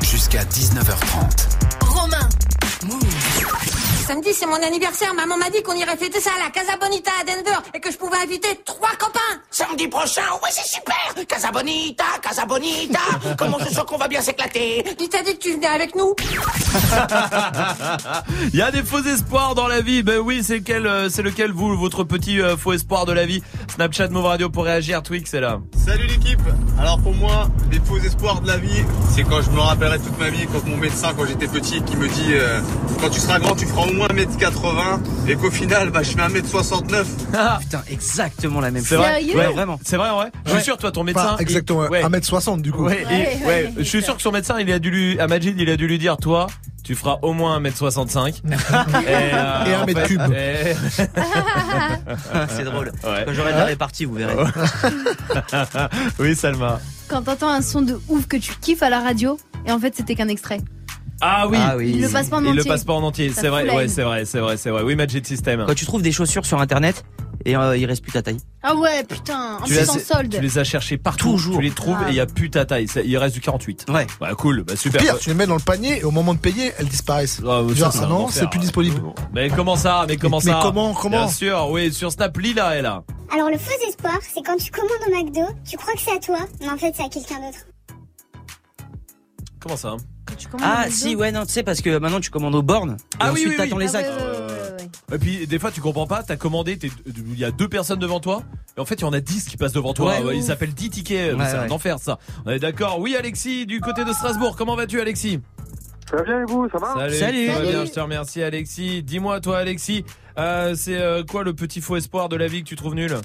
Jusqu'à 19h30. Romain. Samedi, c'est mon anniversaire. Maman m'a dit qu'on irait fêter ça à la Casa Bonita à Denver et que je pouvais inviter trois copains. Samedi prochain, ouais, c'est super Casa Bonita, Casa Bonita Comment je sens qu'on va bien s'éclater? Il t'a dit que tu venais avec nous? Il y a des faux espoirs dans la vie. Ben oui, c'est quel, euh, c'est lequel vous, votre petit euh, faux espoir de la vie? Snapchat Move Radio pour réagir. Twix, c'est là. Salut l'équipe Alors pour moi, les faux espoirs de la vie, c'est quand je me rappellerai toute ma vie, quand mon médecin, quand j'étais petit, qui me dit euh, quand tu seras grand, tu feras au moins 1m80 et qu'au final, bah, je fais 1m69. Putain, exactement la même C'est chose. vrai, Ouais, ouais, vraiment. C'est vrai, ouais. Je suis sûr, toi, ton médecin. Pas exactement, il- ouais. 1m60 du coup. Ouais, et- ouais, je suis sûr que son médecin, il a dû lui, à Majid, il a dû lui dire, toi, tu feras au moins 1m65. et, euh, Et un en mètre fait, cube. et- c'est drôle. Ouais. Quand j'aurai de la répartie, vous verrez. oui, Salma. Quand t'entends un son de ouf que tu kiffes à la radio, et en fait c'était qu'un extrait. Ah oui. Ah oui. Il le passe pas en Il le entier. passe pas en entier. C'est vrai, ouais, c'est vrai, c'est vrai, c'est vrai. Oui, Magic System. Quand tu trouves des chaussures sur internet et euh, il reste plus ta taille. Ah ouais, putain, en Tu plus en solde. tu les as cherchés partout, Toujours. tu les trouves Ah. et il y a plus ta taille. Ça- Il reste du 48. Ouais. Bah cool, bah super. Pire, tu les mets dans le panier et au moment de payer, elles disparaissent. Ah, ça, Genre, c'est ah un non, c'est plus disponible. Mais comment ça Mais comment Mais ça comment, comment Bien sûr, oui, sur Snap, Lila est là. Alors le faux espoir, c'est quand tu commandes au McDo, tu crois que c'est à toi, mais en fait c'est à quelqu'un d'autre. Comment ça Ah si, ouais, non, tu sais, parce que maintenant tu commandes aux bornes. Et Ah oui, ensuite oui, t'attends oui. les Ah actes. Et puis des fois tu comprends pas, t'as commandé, t'es- il y a deux personnes devant toi, et en fait il y en a 10 qui passent devant toi. Ils s'appellent 10 tickets, Ouais, c'est un enfer ça. On est d'accord Oui Alexis, du côté de Strasbourg, comment vas-tu Alexis? Ça va bien et vous, ça va? Salut, Salut. ça va bien, je te remercie Alexis. Dis-moi toi Alexis, euh, c'est euh, quoi le petit faux espoir de la vie que tu trouves nul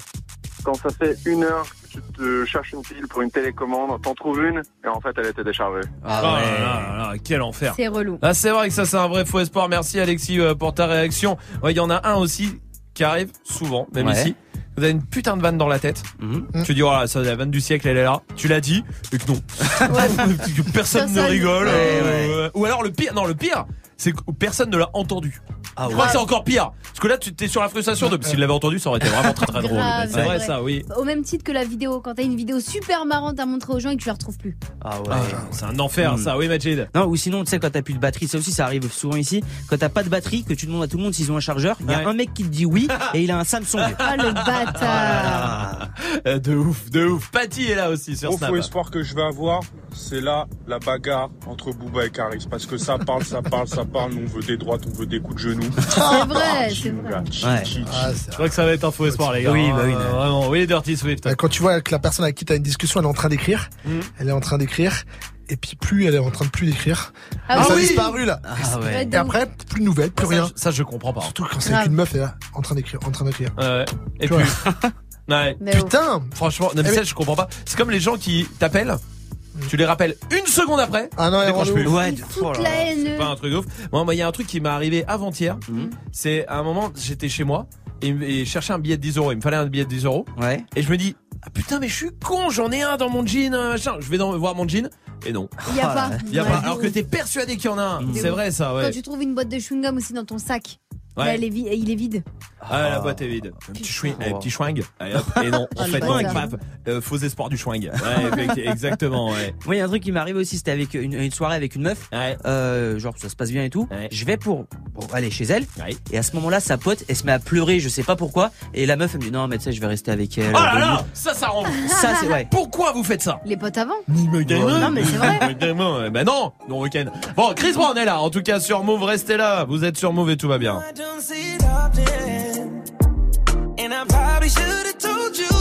Quand ça fait une heure que tu te cherches une pile pour une télécommande, t'en trouves une et en fait elle était déchargée. Ah Oh ouais. là là là, quel enfer. C'est relou. Ah c'est vrai que ça c'est un vrai faux espoir. Merci Alexis euh, pour ta réaction. Ouais, il y en a un aussi qui arrive souvent, même Ouais. ici. Vous avez une putain de vanne dans la tête. Mhm. Tu dis voilà, ça la vanne du siècle, elle est là. Tu l'as dit et que non. que personne ne rigole. Ouais, euh, Ou alors le pire, non le pire, c'est que personne ne l'a entendu. Ah Je crois que c'est encore pire. Parce que là, tu t'es sur la frustration de. S'il l'avait entendu, ça aurait été vraiment très très drôle. C'est vrai ouais. ça, oui. Au même titre que la vidéo, quand t'as une vidéo super marrante à montrer aux gens et que tu la retrouves plus. Ah ouais. Ah, c'est un enfer Mm. ça, oui Majid. Non, ou sinon, tu sais, quand t'as plus de batterie, ça aussi, ça arrive souvent ici. Quand t'as pas de batterie, que tu demandes à tout le monde s'ils ont un chargeur, il y a Ouais. un mec qui te dit oui et il a un Samsung. Ah le bâtard. Ah. De ouf, de ouf. Patty est là aussi sur Gros Snap. faux espoir que je vais avoir, c'est là la bagarre entre Booba et Caris. Parce que ça parle, ça parle, ça parle. Nous, on veut des droites, on veut des coups de genoux. C'est vrai, c'est Mon vrai. gars, chi, Ouais. Ah, c'est Je crois que ça va être un faux espoir, les gars. Oui, bah oui, Euh. Vraiment. Oui, Dirty Swift. Euh, Quand tu vois que la personne avec qui tu as une discussion, elle est en train d'écrire, Mhm. elle est en train d'écrire, et puis plus elle est en train de plus d'écrire. Ah Et ça a oui. disparu là. Ah ouais. Et après, plus de nouvelles, plus Ça, rien. je- Ça, je comprends pas. Surtout quand c'est une meuf, elle est là, en train d'écrire, en train d'écrire. Ouais. Et Tu puis. Ouais. Putain Franchement, non, mais Eh ça, je comprends pas. C'est comme les gens qui t'appellent, tu les rappelles une seconde après. Ah non, elle Décroche plus. Ouais, oh la haine. Pas un truc de ouf. Moi, moi, il y a un truc qui m'est arrivé avant-hier. Mhm. C'est à un moment, j'étais chez moi et, et je cherchais un billet de 10 euros. Il me fallait un billet de 10 euros. Ouais. Et je me dis, Ah putain, mais je suis con, j'en ai un dans mon jean, euh, machin. Je vais dans, voir mon jean. Et non. Il y a pas. Il y a Ouais. pas. Alors que t'es persuadé qu'il y en a un. C'est vrai ça, Quand ouais. tu trouves une boîte de chewing-gum aussi dans ton sac, Ouais. là, elle est il est vide. Ah, la boîte est vide. Un petit chewing, un petit chewing. Allez, hop. Et non, en Ah, fait, non, paf. Euh, faux espoir du chewing. Ouais, exactement, ouais. Moi, il y a un truc qui m'arrive aussi, c'était avec une, une soirée avec une meuf. Euh, genre, ça se passe bien et tout. Je vais pour, pour aller chez elle. Et à ce moment-là, sa pote, elle se met à pleurer, je sais pas pourquoi. Et la meuf, elle me dit, non, mais tu sais, je vais rester avec elle. Oh là là, ça, ça rend. Ça, c'est vrai. Pourquoi vous faites ça? Les potes avant. Non, mais c'est vrai. Bah non, non week-end. Bon, Chris Brown est là. En tout cas, sur Move, restez là. Vous êtes sur Move et tout va bien. Don't see it often. And I probably should have told you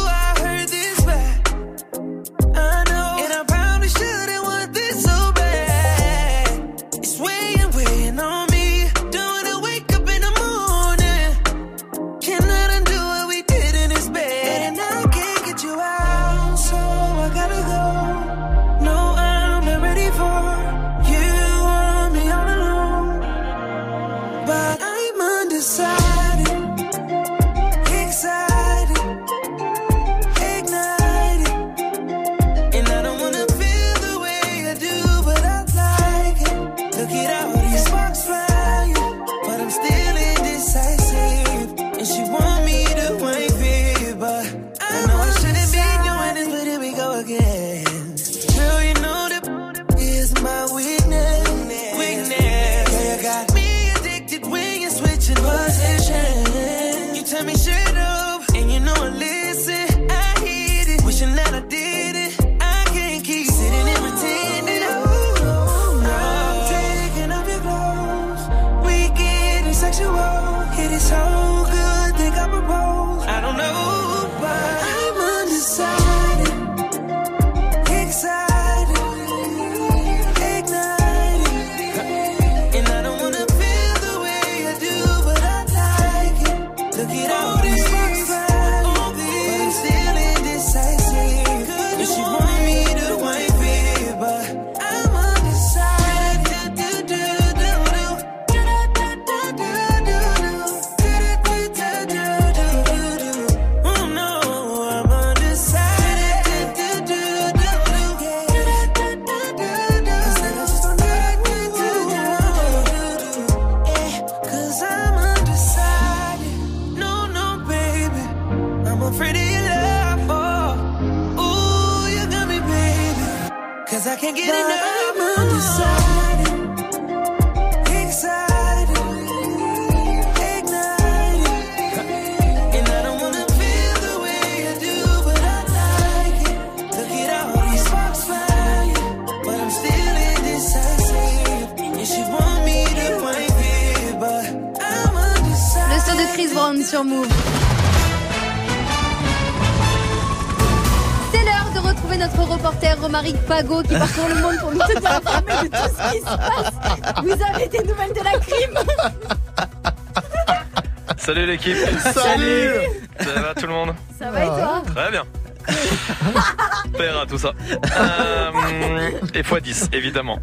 Salut. Ça va tout le monde Ça va et toi Très bien Père à tout ça. Euh, et x10, évidemment.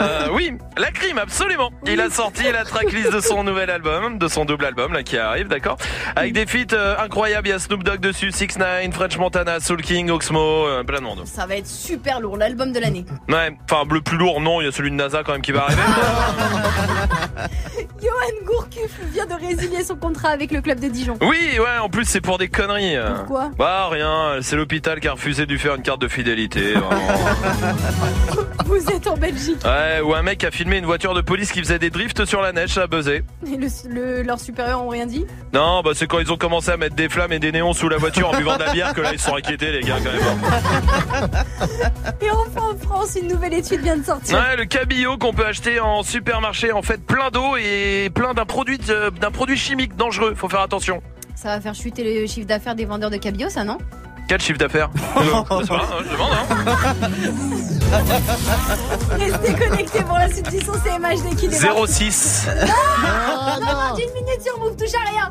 Euh, oui, la crime, absolument. Il a sorti la tracklist de son nouvel album, de son double album, là, qui arrive, d'accord Avec des feats euh, incroyables. Il y a Snoop Dogg dessus, 6 9 French Montana, Soul King, Oxmo, euh, plein de monde. Ça va être super lourd, l'album de l'année. Ouais, enfin, le plus lourd, non, il y a celui de NASA quand même qui va arriver. résilier son contrat avec le club de Dijon. Oui, ouais, en plus c'est pour des conneries. Pourquoi? Bah rien, c'est l'hôpital qui a refusé de lui faire une carte de fidélité. vraiment. Vous êtes en Belgique. ouais, ou un mec a filmé une voiture de police qui faisait des drifts sur la neige, ça a buzzé. Et le, le- leurs supérieurs ont rien dit Non, bah c'est quand ils ont commencé à mettre des flammes et des néons sous la voiture en buvant de la bière que là ils se sont inquiétés les gars quand même. Et enfin en France, une nouvelle étude vient de sortir. Ouais, le cabillaud qu'on peut acheter en supermarché en fait plein d'eau et plein d'un produit de- d'un produit chimique dangereux, faut faire attention. Ça va faire chuter le chiffre d'affaires des vendeurs de cabillaud, ça non? Quel chiffre d'affaires Euh, c'est pas, hein, Je demande hein. Restez connectés pour la suite du son CMHD qui démarre. 06 Non, non, non, j'ai une minute sur Move, touche à rien.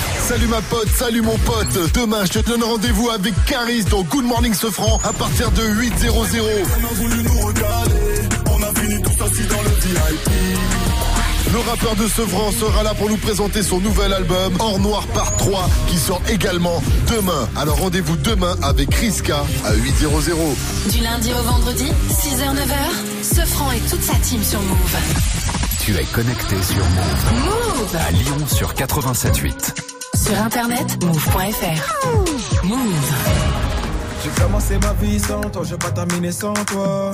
Salut ma pote, salut mon pote. Demain, je te donne rendez-vous avec Caris dans Good Morning Sofran à partir de 8 0 0. On a voulu nous recaler, on a fini tous assis dans le VIP. Le rappeur de Sevran sera là pour nous présenter son nouvel album Hors Noir Part 3 qui sort également demain. Alors rendez-vous demain avec Riska à 8 0 Du lundi au vendredi, 6h, 9h, Sefranc et toute sa team sur Move. Tu es connecté sur Move. Move À Lyon sur 87.8. Sur internet, move.fr. Move. J'ai commencé ma vie sans toi, je vais pas terminer sans toi.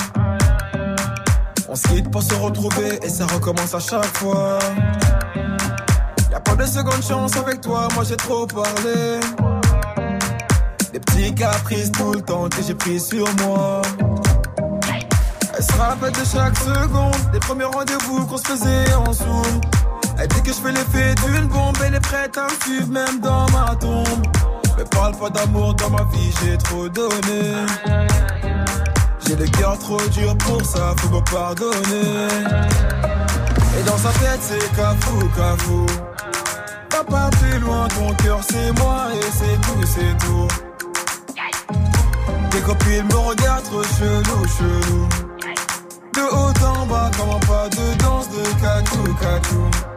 On se quitte pour se retrouver et ça recommence à chaque fois. Y'a pas de seconde chance avec toi, moi j'ai trop parlé. Des petits caprices tout le temps que j'ai pris sur moi. Elle se rappelle de chaque seconde, des premiers rendez-vous qu'on se faisait en zoom. Elle dit que je fais l'effet d'une bombe, elle est prête à me suivre même dans ma tombe. Mais parle pas d'amour dans ma vie, j'ai trop donné. J'ai le cœur trop dur pour ça, faut me pardonner. Et dans sa tête, c'est cafou, cafou. Papa, plus loin, ton cœur, c'est moi et c'est tout, c'est tout. Tes copines me regardent trop chelou, chelou. De haut en bas, comment pas de danse de cacou, cacou.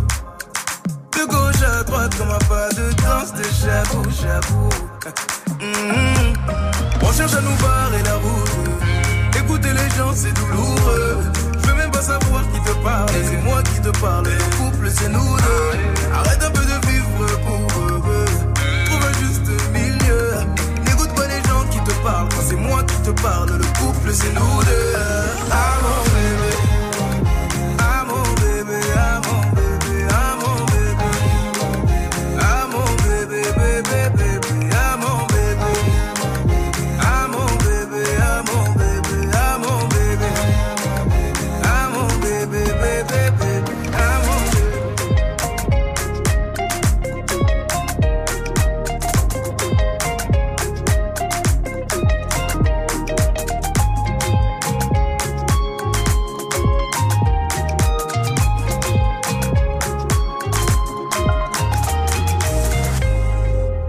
À droite, comme un pas de danse de. Hum, On cherche à nous barrer la route. Écouter les gens, c'est douloureux. Je veux même pas savoir qui te parle. C'est moi qui te parle. Le couple, c'est nous deux. Arrête un peu de vivre pour eux. Trouve un juste milieu. N'écoute pas les gens qui te parlent. C'est moi qui te parle, le couple, c'est nous deux.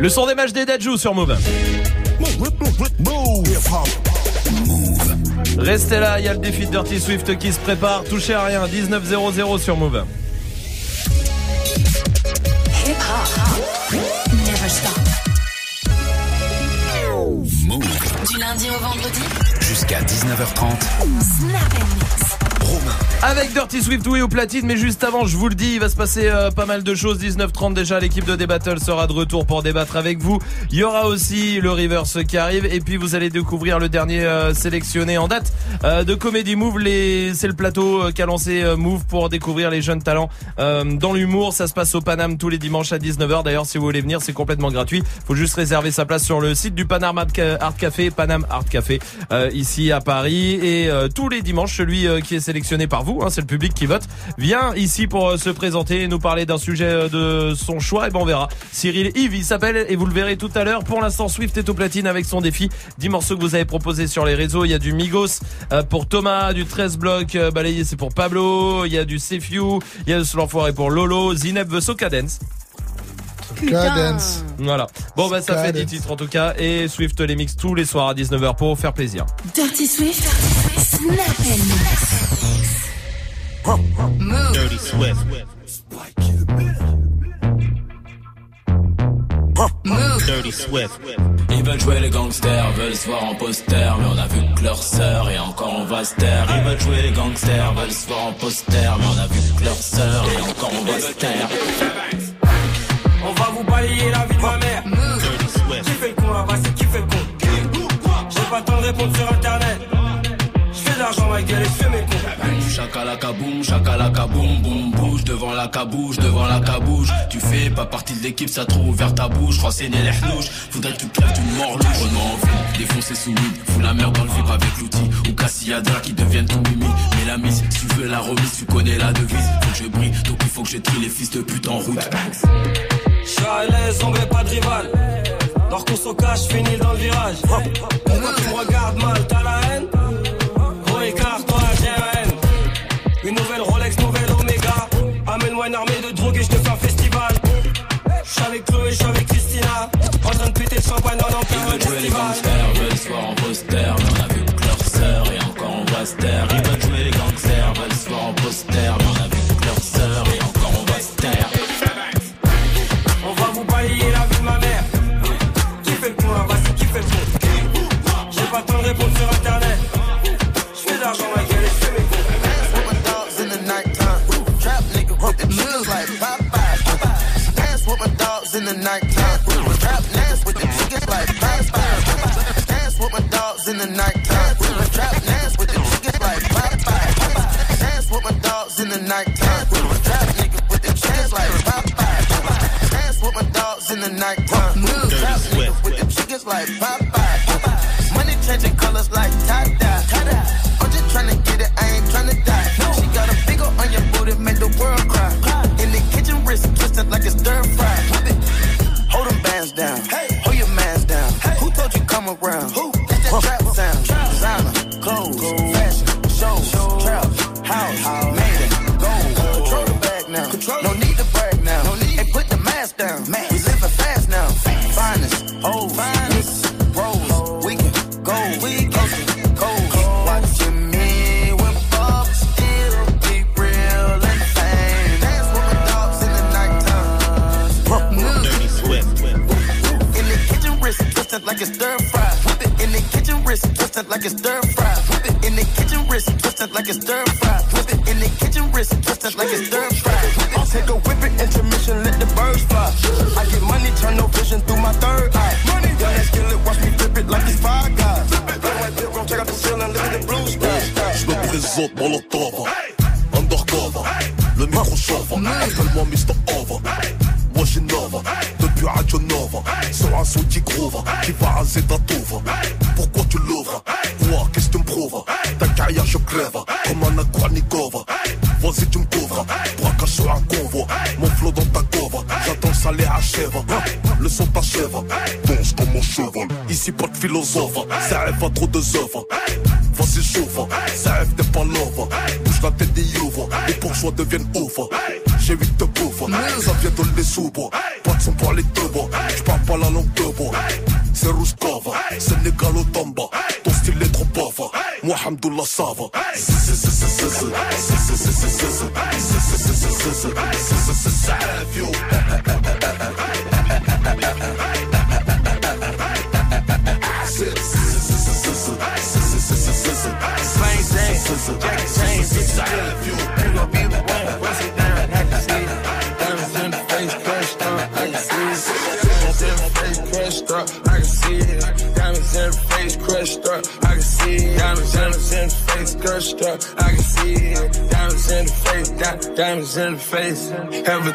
Le son des matchs des Dajou sur Move. Restez là, il y a le défi de Dirty Swift qui se prépare. Touchez à rien, 19-0-0 sur Move. Swift, oui, au platine, mais juste avant, je vous le dis, il va se passer euh, pas mal de choses. 19h30 déjà, l'équipe de Débattle sera de retour pour débattre avec vous. Il y aura aussi le Reverse qui arrive, et puis vous allez découvrir le dernier euh, sélectionné en date euh, de Comedy Move. Les... C'est le plateau qu'a lancé Move pour découvrir les jeunes talents dans l'humour. Ça se passe au Paname tous les dimanches à 19h. D'ailleurs, si vous voulez venir, c'est complètement gratuit. Faut juste réserver sa place sur le site du Paname Art Café, Paname Art Café, ici à Paris. Et tous les dimanches, celui qui est sélectionné par vous, hein, c'est le public qui vote, vient ici pour euh, se présenter et nous parler d'un sujet euh, de son choix. Et ben on verra. Cyril Yves, il s'appelle et vous le verrez tout à l'heure. Pour l'instant, Swift est au platine avec son défi. 10 morceaux que vous avez proposés sur les réseaux. Il y a du Migos euh, pour Thomas, du 13 blocs balayé c'est pour Pablo. Il y a du Sefiu, il y a de l'enfoiré pour Lolo. Zineb veut Soca Dance. Dance. Voilà. Bon bah ça fait 10 titres en tout cas et Swift les mix tous les soirs à 19h pour faire plaisir. Dirty Swift, Move. Dirty Swift. Move. Dirty Swift. Ils veulent jouer les gangsters, veulent se voir en poster, mais on a vu que leur sœur et encore on va se taire. Ils veulent jouer les gangsters, veulent se voir en poster, mais on a vu que leur sœur et encore on va se taire. On va vous balayer la vie de ma mère. Qui fait le con là-bas, c'est qui fait le con? J'ai pas le temps de répondre sur internet. L'argent, ma gueule, et j'fais mes cons. Chakalaka boum, chakalaka boum, bouge devant la cabouche, devant la cabouche. Tu fais pas partie de l'équipe, ça trop ouvert ta bouche. Renseigner les hnouches, faudrait que tu crèves d'une mort louche. On en envie, défoncer sous mid, fous la merde dans le vip avec l'outil. Ou Cassiadra qui deviennent tout mimi. Mais la mise, si tu veux la remise, tu connais la devise. Faut que je brille, donc il faut que je trie les fils de pute en route. J'suis à l'aise, on met pas de rival. Leur qu'on se cache, finis dans le virage. Pourquoi tu me regardes mal, t'as la haine? J'suis avec Chloé, j'suis avec Christina. En train de péter le champagne en Ils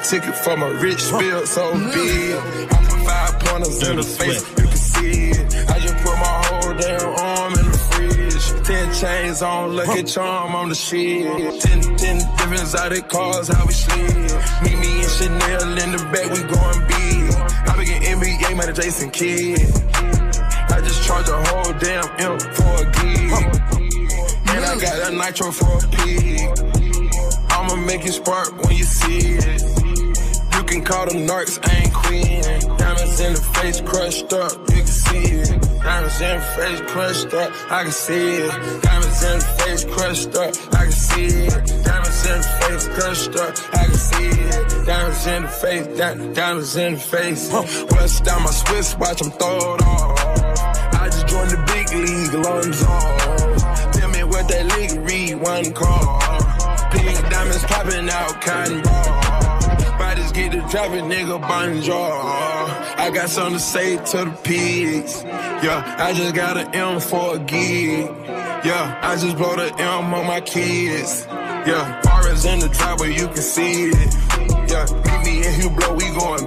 ticket for my rich bill, so big. I put five pointers in the face, you can see it. I just put my whole damn arm in the fridge. Ten chains on, lucky charm on the shit. Ten, ten different exotic cars, how we slid. Meet me in Chanel in the back, we going big. I begin NBA, man, Jason Kidd. I just charge a whole damn M for a gig. And I got a nitro for a pig. I'ma make it spark when you see it. Call them narcs, I ain't queen. Diamonds in the face crushed up, you can see it. Diamonds in the face crushed up, I can see it. Diamonds in the face crushed up, I can see it. Diamonds in the face crushed up, I can see it. Diamonds in the face, di- diamonds in the face. Bust down my Swiss watch, I'm throw it off. I just joined the big league, lungs off. Tell me what that league read, one call. Pink diamonds popping out, cotton ball. Dropping, nigga, bonjour. I got something to say to the pigs. Yeah, I just got an M for a gig. Yeah, I just blow the M on my kids. Yeah, bars in the driveway, you can see it. Yeah, meet me in Hublot, we going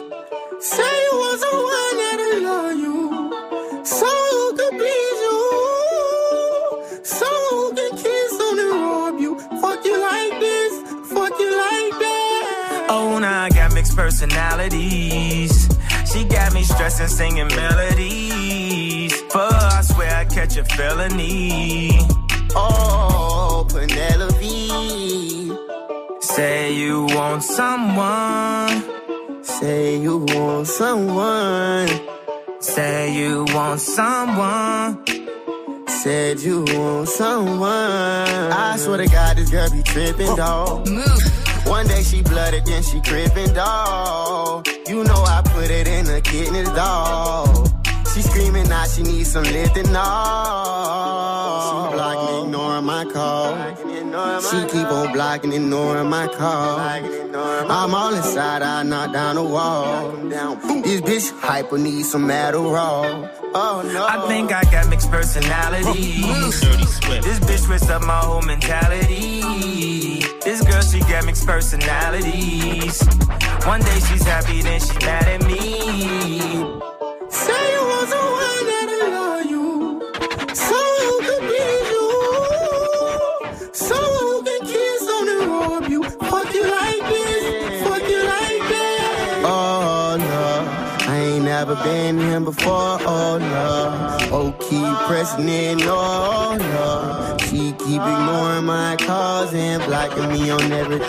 Personalities. She got me stressing, singing melodies. For her, I swear I catch a felony. Oh, Penelope. Say you want someone. Say you want someone. Say you want someone. Said you want someone. I swear to God, this girl be tripping, dog. One day she blooded, then she crippin', dog. You know I put it in the kidneys, dog. She screaming now she needs some lifting, dog. She blocking, ignoring my call. She keep on blocking, ignoring my call. I'm all inside, I knock down the wall. This bitch hyper needs some Adderall. Oh no. I think I got mixed personalities. This bitch switched up my whole mentality. This girl, she got mixed personalities. One day she's happy, then she's mad at me. Say never been here before. Oh no. Oh, keep pressing in. Oh no. She keep ignoring my calls and blocking me on everything.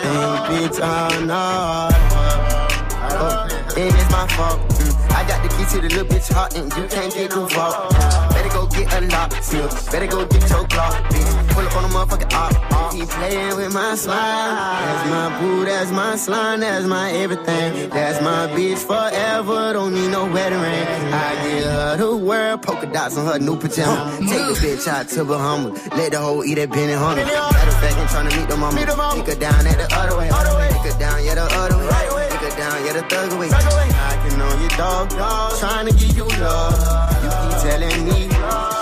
Bitch, oh no. Oh, and it's my fault. Mm. I got the key to the little bitch heart, and you can't get go get a lock, still. Better go get your clock, bitch. Pull up on the motherfucking op. Keep playing with my slime. That's my boo, that's my slime, that's my everything. That's my bitch forever. Don't need no wedding ring. I get her the world, polka dots on her new pajama. Take the bitch out to Bahamas. Let the hoe eat that Benny Hunter. Matter of fact, I'm trying to meet the mama. Take her down at the other way. Take her down, yeah, the other way. Take her down, yeah, the thug away. Knocking on your dog, dog. Trying to give you love. You keep telling me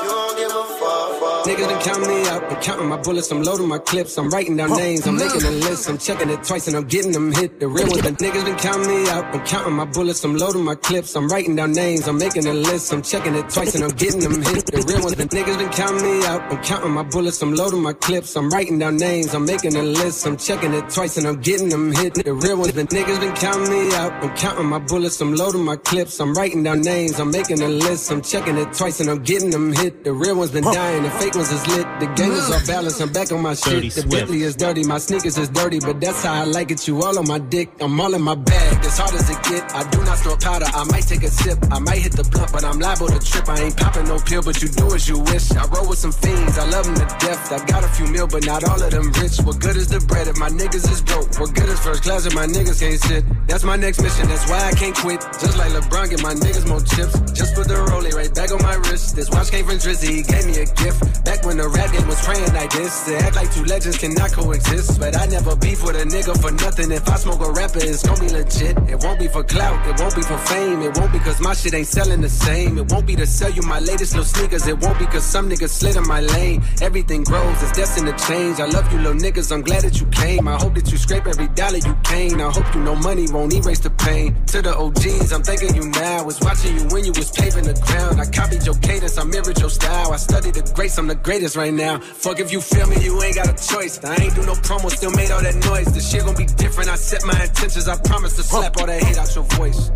Niggas done count me out. I'm counting my bullets, I'm loading my clips, I'm writing down names, I'm making a list, I'm checking it twice and I'm getting them hit. The real ones, the niggas done count me out. I'm counting my bullets, I'm loading my clips, I'm writing down names, I'm making a list, I'm checking it twice and I'm getting them hit. The real ones, the niggas done count me out. I'm counting my bullets, I'm loading my clips, I'm writing down names, I'm making a list, I'm checking it twice and I'm getting them hit. The real ones, the niggas done count me out. I'm counting my bullets, I'm loading my clips, I'm writing down names, I'm making a list, I'm checking it twice and I'm getting them hit. The real ones been dying, the fake ones is lit. The gang is off balance. I'm back on my shit. The. Bentley is dirty. My sneakers is dirty, but that's how I like it. You all on my dick. I'm all in my bag. As hard as it get. I do not snort powder. I might take a sip. I might hit the blunt, but I'm liable to trip. I ain't popping no pill, but you do as you wish. I roll with some fiends. I love them to death. I got a few mil, but not all of them rich. What good is the bread if my niggas is broke? What good is first class if my niggas can't sit? That's my next mission. That's why I can't quit. Just like LeBron, get my niggas more chips. Just put the rollie right back on my wrist. This watch came from Drizzy. He gave me a gift. Back when the rap game was praying like this. They act like two legends cannot coexist. But I never beef with a nigga for nothing. If I smoke a rapper, it's gonna be legit. It won't be for clout. It won't be for fame. It won't be cause my shit ain't selling the same. It won't be to sell you my latest little sneakers. It won't be cause some niggas slid in my lane. Everything grows. It's destined to change. I love you little niggas. I'm glad that you came. I hope that you scrape every dollar you came. I hope you know money won't erase the pain. To the OGs, I'm thanking you now. Was watching you when you was paving the ground. I copied your cadence. I mirrored your style. I studied the grace, I'm the greatest right now. Fuck if you feel me, you ain't got a choice. I ain't do no promo, still made all that noise. The shit gon' be different. I set my intentions. I promise to slap all that hate out your voice.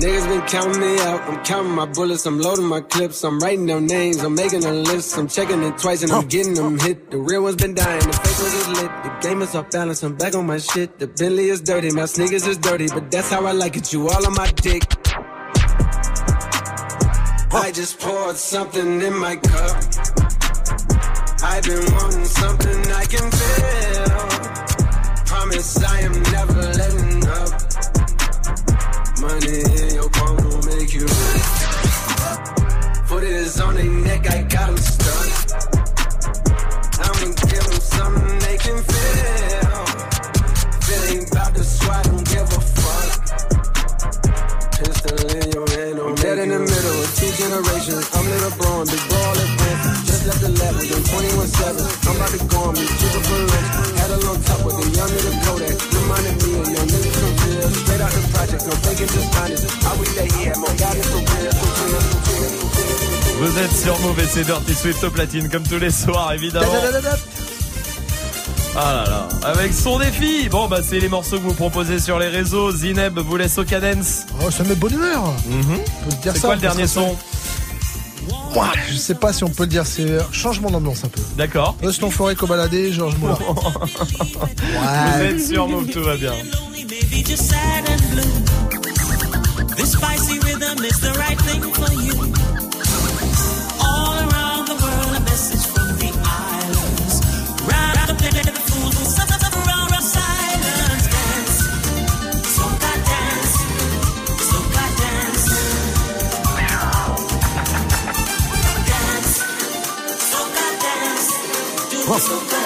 Niggas been counting me out. I'm counting my bullets. I'm loading my clips. I'm writing their names. I'm making a list. I'm checking it twice and I'm getting them hit. The real ones been dying. The fake ones is lit. The game is off balance. I'm back on my shit. The Bentley is dirty. My sneakers is dirty. But that's how I like it. You all on my dick. I just poured something in my cup. I've been wanting something I can feel. Promise I am never c'est Dirty Swift au platine comme tous les soirs évidemment. Ah là là, avec son défi. Bon bah c'est les morceaux que vous proposez sur les réseaux. Zineb vous laisse au cadence. Oh, ça met bonne humeur. Mhm. Dire C'est ça, quoi le dernier son Ouah, Je sais pas si on peut le dire, c'est changement d'ambiance un peu. D'accord. Euston Forêt Cobaladé, Georges Moulin. Vous êtes sur Move, tout va bien. baby, just sad and blue. This spicy rhythm is the right thing for you.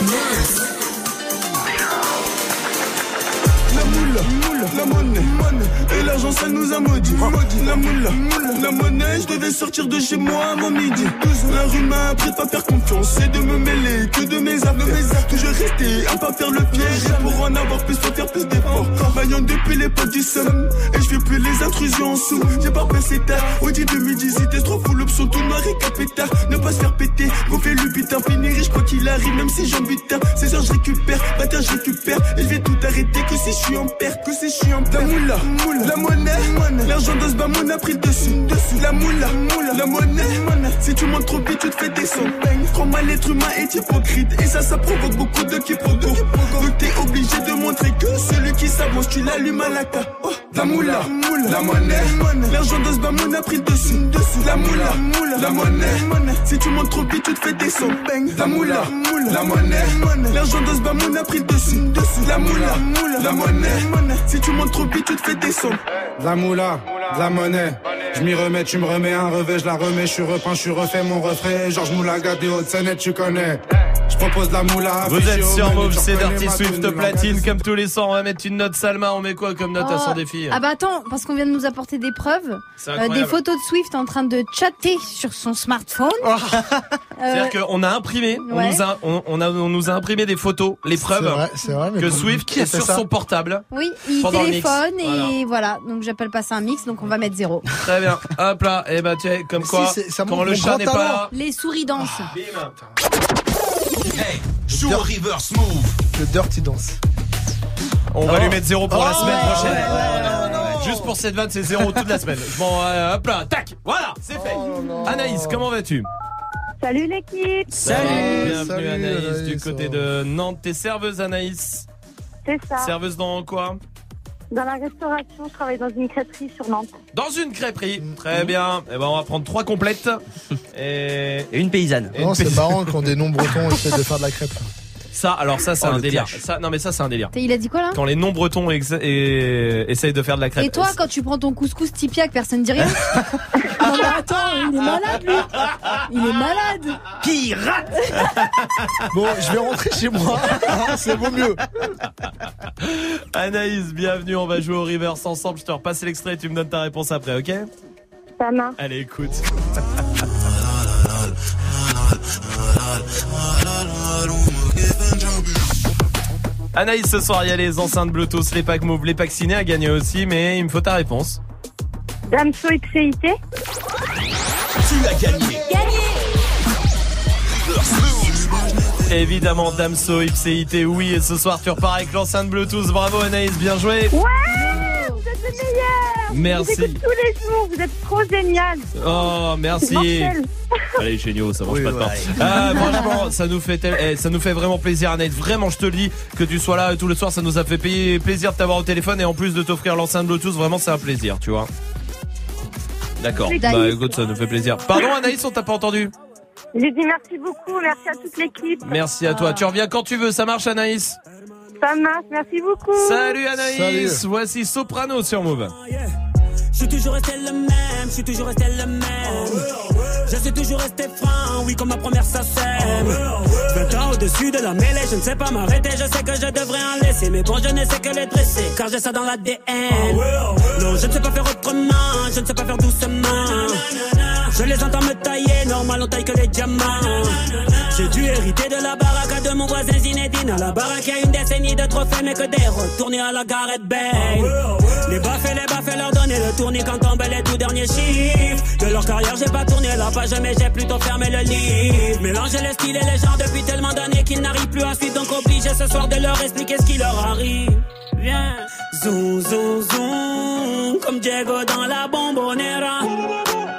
Soca l'argent ça nous a maudit. La moula, la monnaie, je devais sortir de chez moi avant midi. La rue m'a appris de pas faire confiance et de me mêler que de mes affaires. Toujours rester à pas faire le piège et pour en avoir plus, faut faire plus d'efforts. Vaillant depuis l'époque du somme et je fais plus les intrusions en sous. J'ai pas passé tard, au dit de midi, c'était trop fou, l'option tout noir et capétard. Ne pas se faire péter, gonfler le butin, finir riche quoi qu'il arrive, même si j'en butin. 16 heures je récupère, matin je récupère et je vais tout arrêter que si je suis en perte, que si je suis en perte. La moula, la monnaie, l'argent de ce bas mon a pris le dessus, dessus. La moula, la monnaie, si tu montes trop vite tu te fais descendre. Mal l'être humain est hypocrite et ça ça provoque beaucoup de quiproquos. Donc t'es obligé de montrer que celui qui s'avance tu l'allumes à la ca. Oh, la moula, la monnaie, l'argent de ce bas mon a pris le dessus, dessus. La moula, la monnaie, si tu montes trop vite tu te fais descendre. La moula, la monnaie, l'argent de ce bas mon a pris le dessus, dessus. La moula, la monnaie, si tu montes trop vite tu te fais descendre. De la moula, de la monnaie. Je m'y remets, tu me remets un revêt, je la remets, je suis repeint, je suis refait mon refrain. Georges Moulaga des Hauts-de-Seine, tu connais. Je propose de la moula. Vous êtes sur Move, tu c'est Dirty Swift platine comme tous les soirs. On va mettre une note Salma. On met quoi comme note à son Oh. défi Ah bah attends, parce qu'on vient de nous apporter des preuves. Euh, des photos de Swift en train de chatter sur son smartphone. Euh, C'est-à-dire qu'on a imprimé, on, nous a, on, on a, on nous a imprimé des photos, les preuves vrai, c'est vrai, mais que Swift qui est sur ça son portable. Oui, il téléphone et Voilà. voilà. Donc j'appelle pas ça un mix, donc on va mettre zéro. Très bien. Hop là. Et bah tiens, comme Mais quoi, si, c'est- ça quand le chat n'est pas là. Les souris dansent. Hey, joue au reverse move. Le Dirty Dance. On va Oh. lui mettre zéro pour la Oh, semaine ouais, prochaine. ouais, Juste pour cette vanne, c'est zéro toute la semaine. Je m'en, euh, hop là, tac, voilà, c'est fait. Anaïs, comment vas-tu? Salut l'équipe Bienvenue Salut, Anaïs, du côté de Nantes. T'es serveuse Anaïs? C'est ça. Serveuse dans quoi? Dans la restauration, je travaille dans une crêperie sur Nantes. Dans une crêperie. Très bien. Eh ben on va prendre trois complètes. Et, une paysanne. Non, c'est marrant quand des noms bretons essaient de faire de la crêpe. Ça, alors ça, c'est Oh, un délire. clash. Ça, non mais ça, c'est un délire. Il a dit quoi là? Quand les noms bretons et- essayent de faire de la crêpe. Et toi, quand tu prends ton couscous Tipiak, personne dit rien? Non mais attends, il est malade lui Il est malade Pirate Bon, je vais rentrer chez moi. c'est vaut mieux. Anaïs, bienvenue. On va jouer au reverse ensemble. Je te repasse l'extrait. Tu me donnes ta réponse après, ok? Ça marche. Allez, écoute. Anaïs, ce soir, il y a les enceintes Bluetooth, les packs Move, les packs ciné à gagner aussi, mais il me faut ta réponse. Damso Ipséité Tu as gagné. Évidemment, Damso, Ipséité, oui, et ce soir, tu repars avec l'enceinte Bluetooth. Bravo, Anaïs, bien joué. Ouais Vous êtes les meilleurs Merci. Je vous écoute tous les jours, vous êtes trop génial Oh, merci. Allez, géniaux, ça mange Oui, pas de ouais. pain. Ah, franchement, ça nous fait tel- eh, ça nous fait vraiment plaisir, Annette. Vraiment, je te le dis que tu sois là tout le soir, ça nous a fait payer plaisir de t'avoir au téléphone et en plus de t'offrir l'enceinte Bluetooth, vraiment, c'est un plaisir, tu vois. D'accord. Bah, écoute, ça nous fait plaisir. Pardon, Anaïs, on t'a pas entendu. J'ai dit merci beaucoup, merci à toute l'équipe. Merci à toi. Tu reviens quand tu veux. Ça marche, Anaïs. Ça marche, merci beaucoup. Salut, Anaïs. Salut. Voici Soprano sur Move. Je suis toujours resté le même, je suis toujours resté le même. Je suis toujours resté franc, oui, comme ma première sacème. 20 ans au-dessus de la mêlée, je ne sais pas m'arrêter, je sais que je devrais en laisser. Mais bon, je ne sais que les dresser, car j'ai ça dans l'ADN. Non, je ne sais pas faire autrement, je ne sais pas faire doucement. Je les entends me tailler, normal, on taille que les diamants. J'ai dû hériter de la baraque de mon voisin Zinedine. À la baraque, il y a une décennie de trophées, mais que des retournés à la Gareth Bale. Les baffes et les baffes, leur donner le tournis quand tombent les tout derniers chiffres. De leur carrière, j'ai pas tourné la page, mais j'ai plutôt fermé le livre. Mélanger les styles et les genres depuis tellement d'années qu'ils n'arrivent plus à suivre, donc obligé ce soir de leur expliquer ce qui leur arrive. Viens, zoom, zoom, zoom, comme Diego dans la bombonera.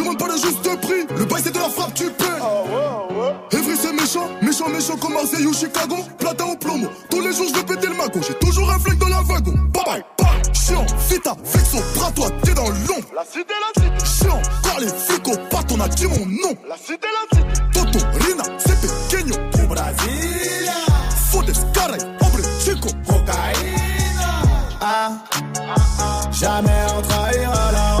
le juste prix, le bail c'est de la frappe, tu paies. Evry c'est méchant, méchant, méchant comme Marseille ou Chicago. Platin au plomo, tous les jours je vais péter le magot. J'ai toujours un flingue dans la wagon. Bye bye, bye. Chiant, vita, flexo, bras toi, t'es dans l'ombre. La cité, la cité. Chiant, quand les flics au pat, on a dit mon nom. La cité, la cité. Toto, Rina, c'est pequeño. Au Brasilia. Fodes, caray, hombre, chico. Cocaïna. Ah, jamais on trahira la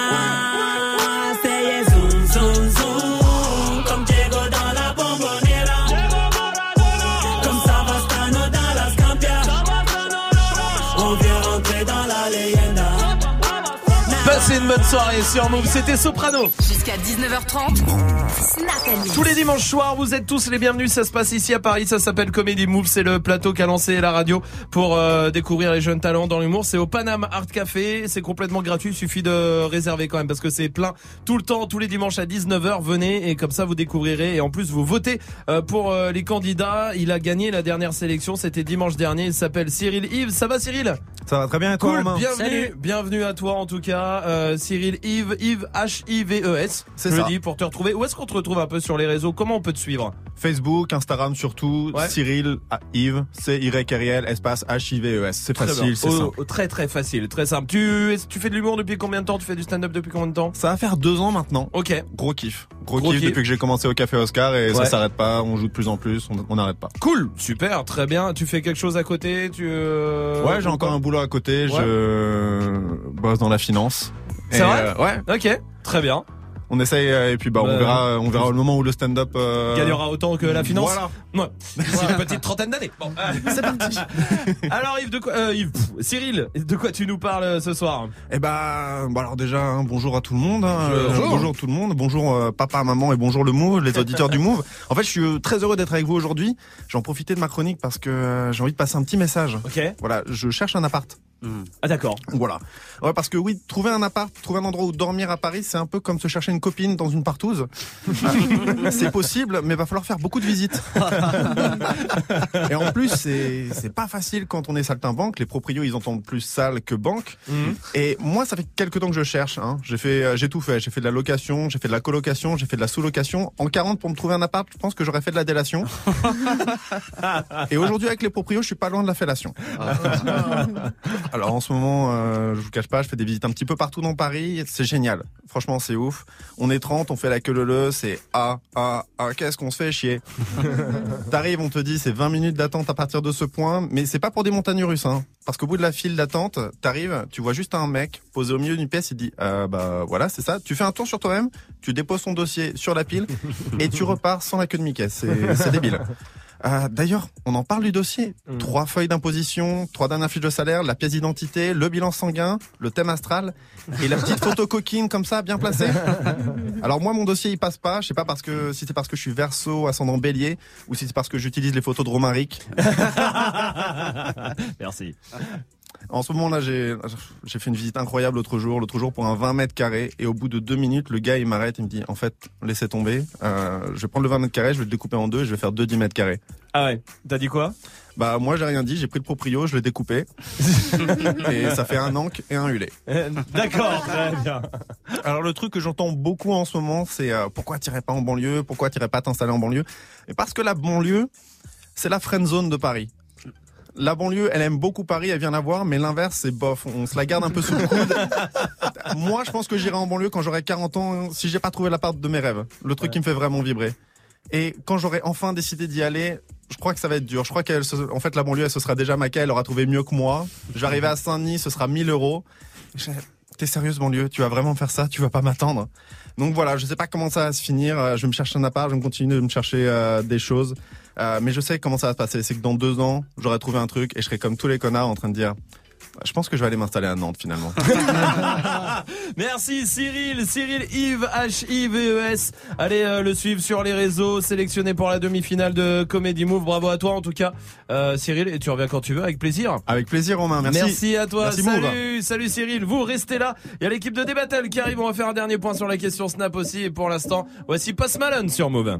Une bonne soirée sur Move. C'était Soprano. Jusqu'à 19h30. Snap. Tous les dimanches soirs, vous êtes tous les bienvenus. Ça se passe ici à Paris. Ça s'appelle Comedy Move. C'est le plateau qu'a lancé la radio pour euh, découvrir les jeunes talents dans l'humour. C'est au Paname Art Café. C'est complètement gratuit. Il suffit de réserver quand même parce que c'est plein tout le temps, tous les dimanches à 19h. Venez et comme ça vous découvrirez. Et en plus, vous votez euh, pour euh, les candidats. Il a gagné la dernière sélection. C'était dimanche dernier. Il s'appelle Cyril Yves. Ça va Cyril? Ça va très bien et toi Cool, bienvenue, bienvenue à toi en tout cas, euh, Cyril Yves, Yves H-I-V-E-S. C'est ça. dis pour te retrouver. Où est-ce qu'on te retrouve un peu sur les réseaux? Comment on peut te suivre? Facebook, Instagram surtout, Ouais. Cyril ah, Yves, c y r l espace H-I-V-E-S. C'est facile, c'est Oh, simple. Très très facile, très simple. Tu, tu fais de l'humour depuis combien de temps? Tu fais du stand-up depuis combien de temps? Ça va faire deux ans maintenant. Ok. Gros kiff. Gros, Gros kiff, kiff. depuis que j'ai commencé au Café Oscar et Ouais. ça s'arrête pas. On joue de plus en plus, on- n'arrête pas. Cool, super, très bien. Tu fais quelque chose à côté? Tu euh, ouais, j'ai encore un boulot à côté. Ouais. Je bosse dans la finance. C'est vrai euh, Ouais. Ok, très bien. On essaye euh, et puis bah on Bah, verra, on verra le moment où le stand-up euh, Gagnera autant que la finance Voilà. Ouais. D'ici une petite trentaine d'années. Bon, euh, c'est parti. Alors Yves, de quoi, euh, Yves, pff, Cyril, de quoi tu nous parles euh, ce soir? Eh bah, bon alors déjà hein, bonjour à tout le monde, hein, Bonjour. euh, bonjour tout le monde, bonjour euh, papa, maman et bonjour le Move, les auditeurs du Move. En fait, je suis euh, très heureux d'être avec vous aujourd'hui. J'en profiter de ma chronique parce que euh, j'ai envie de passer un petit message. Ok. Voilà, je cherche un appart. Ah d'accord. Voilà. Ouais, parce que oui, trouver un appart, trouver un endroit où dormir à Paris, c'est un peu comme se chercher une copine dans une partouze. C'est possible, mais va falloir faire beaucoup de visites. Et en plus, c'est c'est pas facile quand on est saltimbanque. Les proprios, ils entendent plus sale que banque. Mhm. Et moi, ça fait quelques temps que je cherche. Hein. J'ai fait, euh, j'ai tout fait. J'ai fait de la location, j'ai fait de la colocation, j'ai fait de la sous-location. En 40 pour me trouver un appart, je pense que j'aurais fait de la délation. Et aujourd'hui, avec les proprios, je suis pas loin de la fellation. Alors en ce moment, euh, je vous cache pas, je fais des visites un petit peu partout dans Paris. C'est génial. Franchement, c'est ouf. On est 30, on fait la queue le le, c'est ah ah ah, qu'est-ce qu'on se fait chier? T'arrives, on te dit c'est 20 minutes d'attente à partir de ce point, mais c'est pas pour des montagnes russes, hein. Parce qu'au bout de la file d'attente, t'arrives, tu vois juste un mec posé au milieu d'une pièce, il dit euh, bah voilà, c'est ça. Tu fais un tour sur toi-même, tu déposes ton dossier sur la pile et tu repars sans la queue de Mickey. C'est c'est débile. Euh, D'ailleurs, on en parle du dossier. Trois feuilles d'imposition, trois dernières fiches de salaire, la pièce d'identité, le bilan sanguin, le thème astral et la petite photo coquine comme ça, bien placée. Alors moi, mon dossier, il passe pas. Je sais pas parce que si c'est parce que je suis verso, ascendant bélier, ou si c'est parce que j'utilise les photos de Romaric. Merci. En ce moment-là, j'ai fait une visite incroyable l'autre jour, l'autre jour pour un 20 mètres carrés, et au bout de deux minutes, le gars il m'arrête, il me dit en fait laissez tomber, euh, je vais prendre le 20 mètres carrés, je vais le découper en deux, et je vais faire deux 10 mètres carrés. Ah ouais, t'as dit quoi? Bah moi j'ai rien dit, j'ai pris le proprio, je l'ai découpé, et ça fait un ankh et un. Euh, D'accord, très bien. Alors le truc que j'entends beaucoup en ce moment, c'est euh, pourquoi t'irais pas en banlieue, pourquoi t'irais pas t'installer en banlieue? Et parce que la banlieue, c'est la friend zone de Paris. La banlieue, elle aime beaucoup Paris, elle vient la voir, mais l'inverse, c'est bof. On se la garde un peu sous le coude. Moi, je pense que j'irai en banlieue quand j'aurai 40 ans, si j'ai pas trouvé l'appart de mes rêves. Le truc qui me fait vraiment vibrer. Et quand j'aurai enfin décidé d'y aller, je crois que ça va être dur. Je crois qu'elle, se- en fait, la banlieue, elle se sera déjà maquée, elle aura trouvé mieux que moi. Je vais arriver à Saint-Denis, ce sera 1000 euros. Je- T'es sérieuse, banlieue? Tu vas vraiment faire ça? Tu vas pas m'attendre? Donc voilà, je sais pas comment ça va se finir. Euh, Je vais me chercher un appart, je vais me continuer de me chercher euh, des choses. Euh, mais je sais comment ça va se passer. C'est que dans deux ans, j'aurai trouvé un truc et je serai comme tous les connards en train de dire, je pense que je vais aller m'installer à Nantes finalement. Merci Cyril, Cyril Yves H-I-V-E-S. Allez euh, le suivre sur les réseaux, sélectionné pour la demi-finale de Comedy Move. Bravo à toi en tout cas, euh, Cyril. Et tu reviens quand tu veux, avec plaisir. Avec plaisir, Romain. Merci. à toi. Merci, Move. salut, salut Cyril. Vous restez là. Il y a l'équipe de Débattle qui arrive. On va faire un dernier point sur la question Snap aussi. Et pour l'instant, voici Post Malone sur Move.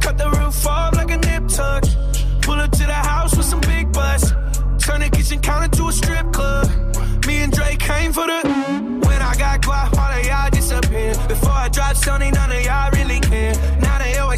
Cut the roof off like a nip tuck. Pull up to the house with some big butts. Turn the kitchen counter to a strip club. Me and Drake came for the. When I got guap, all of y'all disappear. Before I drop Sony, none of y'all really care. Now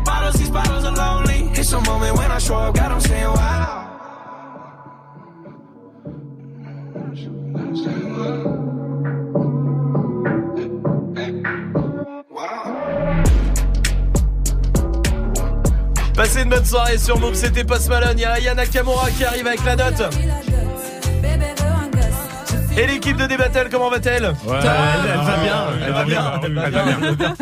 bottles, Passez une bonne soirée sur Move, c'était Post Malone, Yana Kamura qui arrive avec la note. Et l'équipe de Débattle, comment va-t-elle Ouais, elle, elle va bien, elle va bien, elle va bien, elle va bien.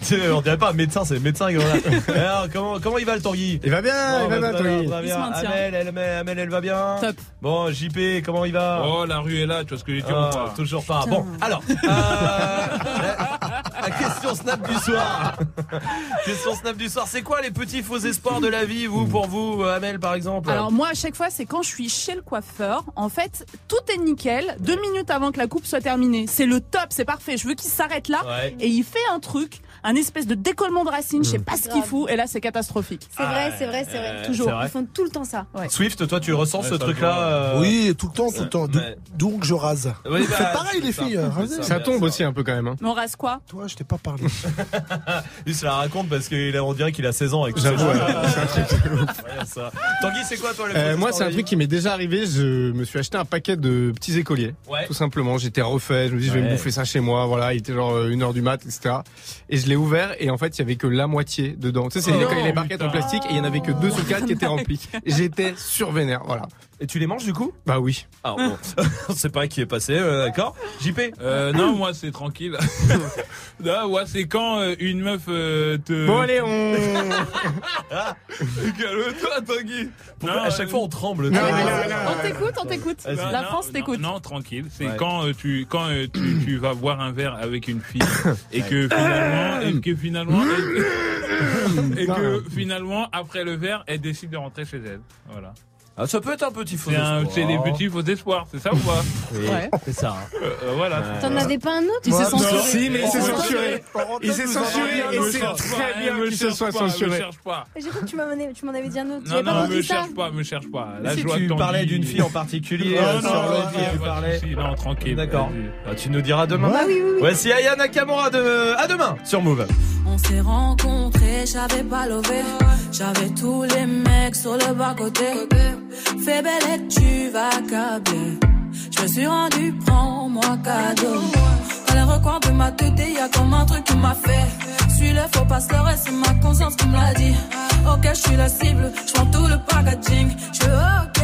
Tu sais, On dirait pas médecin, c'est médecin. Alors, comment, comment il va le Tanguy Il va bien, Bon, il va bah, bien, Tanguy. bien. Amel, elle, Amel, elle va bien Top. Bon, JP, comment il va Oh, la rue est là, tu vois ce que je dis Ah, ou pas Toujours pas. Bon, alors, euh, la, la question snap du soir. question snap du soir. C'est quoi les petits faux espoirs de la vie, vous, pour vous, euh, Amel, par exemple? Alors moi à chaque fois c'est quand je suis chez le coiffeur, en fait tout est nickel, deux minutes avant que la coupe soit terminée. C'est le top, c'est parfait, je veux qu'il s'arrête là Ouais. et il fait un truc, un espèce de décollement de racine, je sais pas ce qu'il fout et là c'est catastrophique. C'est vrai, c'est vrai, c'est vrai. Euh, Toujours. c'est vrai. Ils font tout le temps ça. Swift, toi, tu ressens Ouais, ce truc-là va. euh, Oui, tout le temps, tout le temps. mais- Donc je rase. Oui, bah, pareil les c'est filles. ça. rasez. Ça tombe aussi un peu quand même. hein. On rase quoi? Toi, je t'ai pas parlé. Lui, se la raconte parce qu'on dirait qu'il a 16 ans avec tout ça. J'avoue, c'est. Tanguy, c'est quoi, toi, le Euh, moi, c'est un truc qui m'est déjà arrivé. Je me suis acheté un paquet de petits écoliers. Ouais. Tout simplement. J'étais refait. Je me dis, je vais Ouais. me bouffer ça chez moi. Voilà. Il était genre euh, une heure du mat, etc. Et je l'ai ouvert et en fait, il y avait que la moitié dedans. Tu sais, c'est Oh les non, barquettes en plastique et il y en avait que deux sur quatre qui étaient remplis. J'étais survénère. Voilà. Et tu les manges du coup? Bah oui. Ah bon, on sait pas qui est passé, euh, d'accord JP Euh, non, moi c'est tranquille. non, moi c'est quand euh, une meuf euh, te. Bon, allez, on. Calme-toi, Tanguy. Pourquoi à chaque fois on tremble Non, tu vois mais là, là, On t'écoute, on t'écoute. Non, La non, France non, t'écoute. Non, tranquille. C'est Ouais. quand euh, tu quand euh, tu, tu vas boire un verre avec une fille et que finalement et que finalement elle- et que finalement après le verre elle décide de rentrer chez elle. Voilà. Ah, ça peut être un petit faux espoir. c'est des petits faux espoirs, c'est ça ou pas Oui, Ouais. c'est ça. Euh, euh, Voilà. T'en avais pas un autre Il s'est Non, censuré. Si, mais il s'est censuré. Il s'est censuré et c'est très bien qu'il se soit pas, Me censuré. cherche pas. J'ai cru que tu m'en avais, tu m'en avais dit un autre. Non, non, me cherche pas, me cherche pas. Là, si je vois tu parlais d'une fille en particulier Non, euh, non, sur non, l'autre tu parlais. Non, tranquille. D'accord. Bah, tu nous diras demain. Ah oui, oui. Voici Aya Nakamura de... à demain sur Move. On s'est rencontrés, j'avais pas levé. J'avais tous les mecs sur le bas côté. Fais belle et tu vas câbler. Je me suis rendu, prends-moi cadeau. Dans les recoins de ma tête, y a comme un truc qui m'a fait. Suis le faux pas leurrer, c'est ma conscience qui me l'a dit. Ok, je suis la cible, je prends tout le packaging. Je veux ok.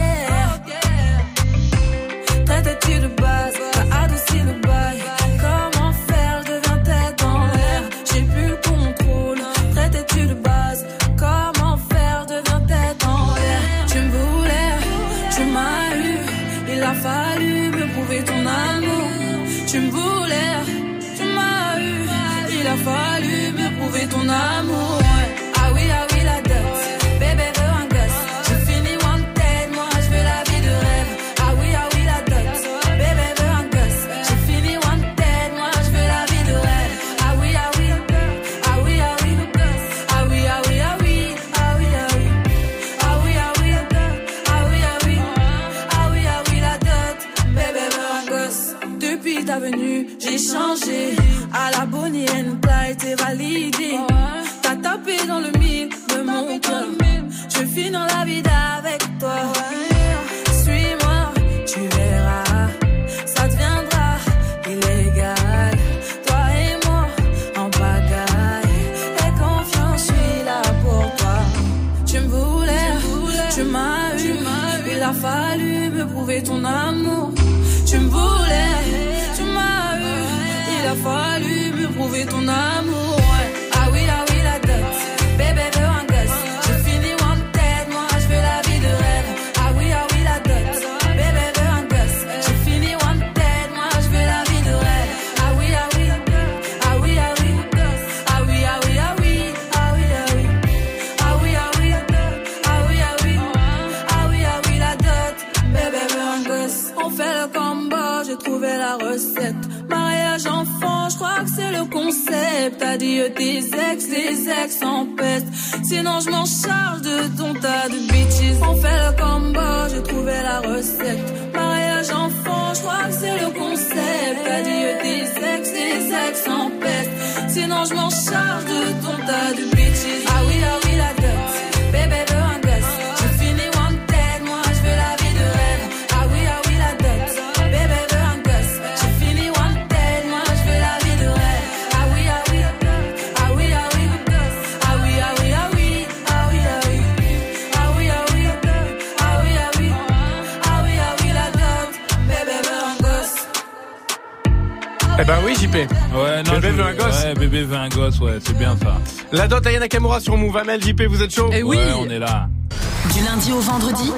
Tu me voulais, tu m'as eu. Il a fallu me prouver ton amour. Changé. À la Bonnie and Clyde, t'es validé. T'as tapé dans le mille de mon cœur. Je finis dans la vie avec toi. Suis-moi, tu verras. Ça deviendra illégal. Toi et moi, en pagaille. Et confiance, je suis là pour toi. Tu me voulais, tu m'as eu. Il a fallu me prouver ton amour. Concept. Adieu tes ex, tes ex en peste. Sinon je m'en charge de ton tas de bitches. On fait le combo, j'ai trouvé la recette. Mariage enfant, je crois que c'est le concept. Adieu tes ex, tes ex en peste. Sinon je m'en charge de ton tas de bitches. Ah oui, ah oui, la dot. Eh ben oui, JP. Ouais, non, Bébé je- veut un gosse. Ouais, bébé veut un gosse, ouais, c'est bien ça. La dot Aya Nakamura sur Move Amel, JP, vous êtes chaud Ouais, on est là. Du lundi au vendredi,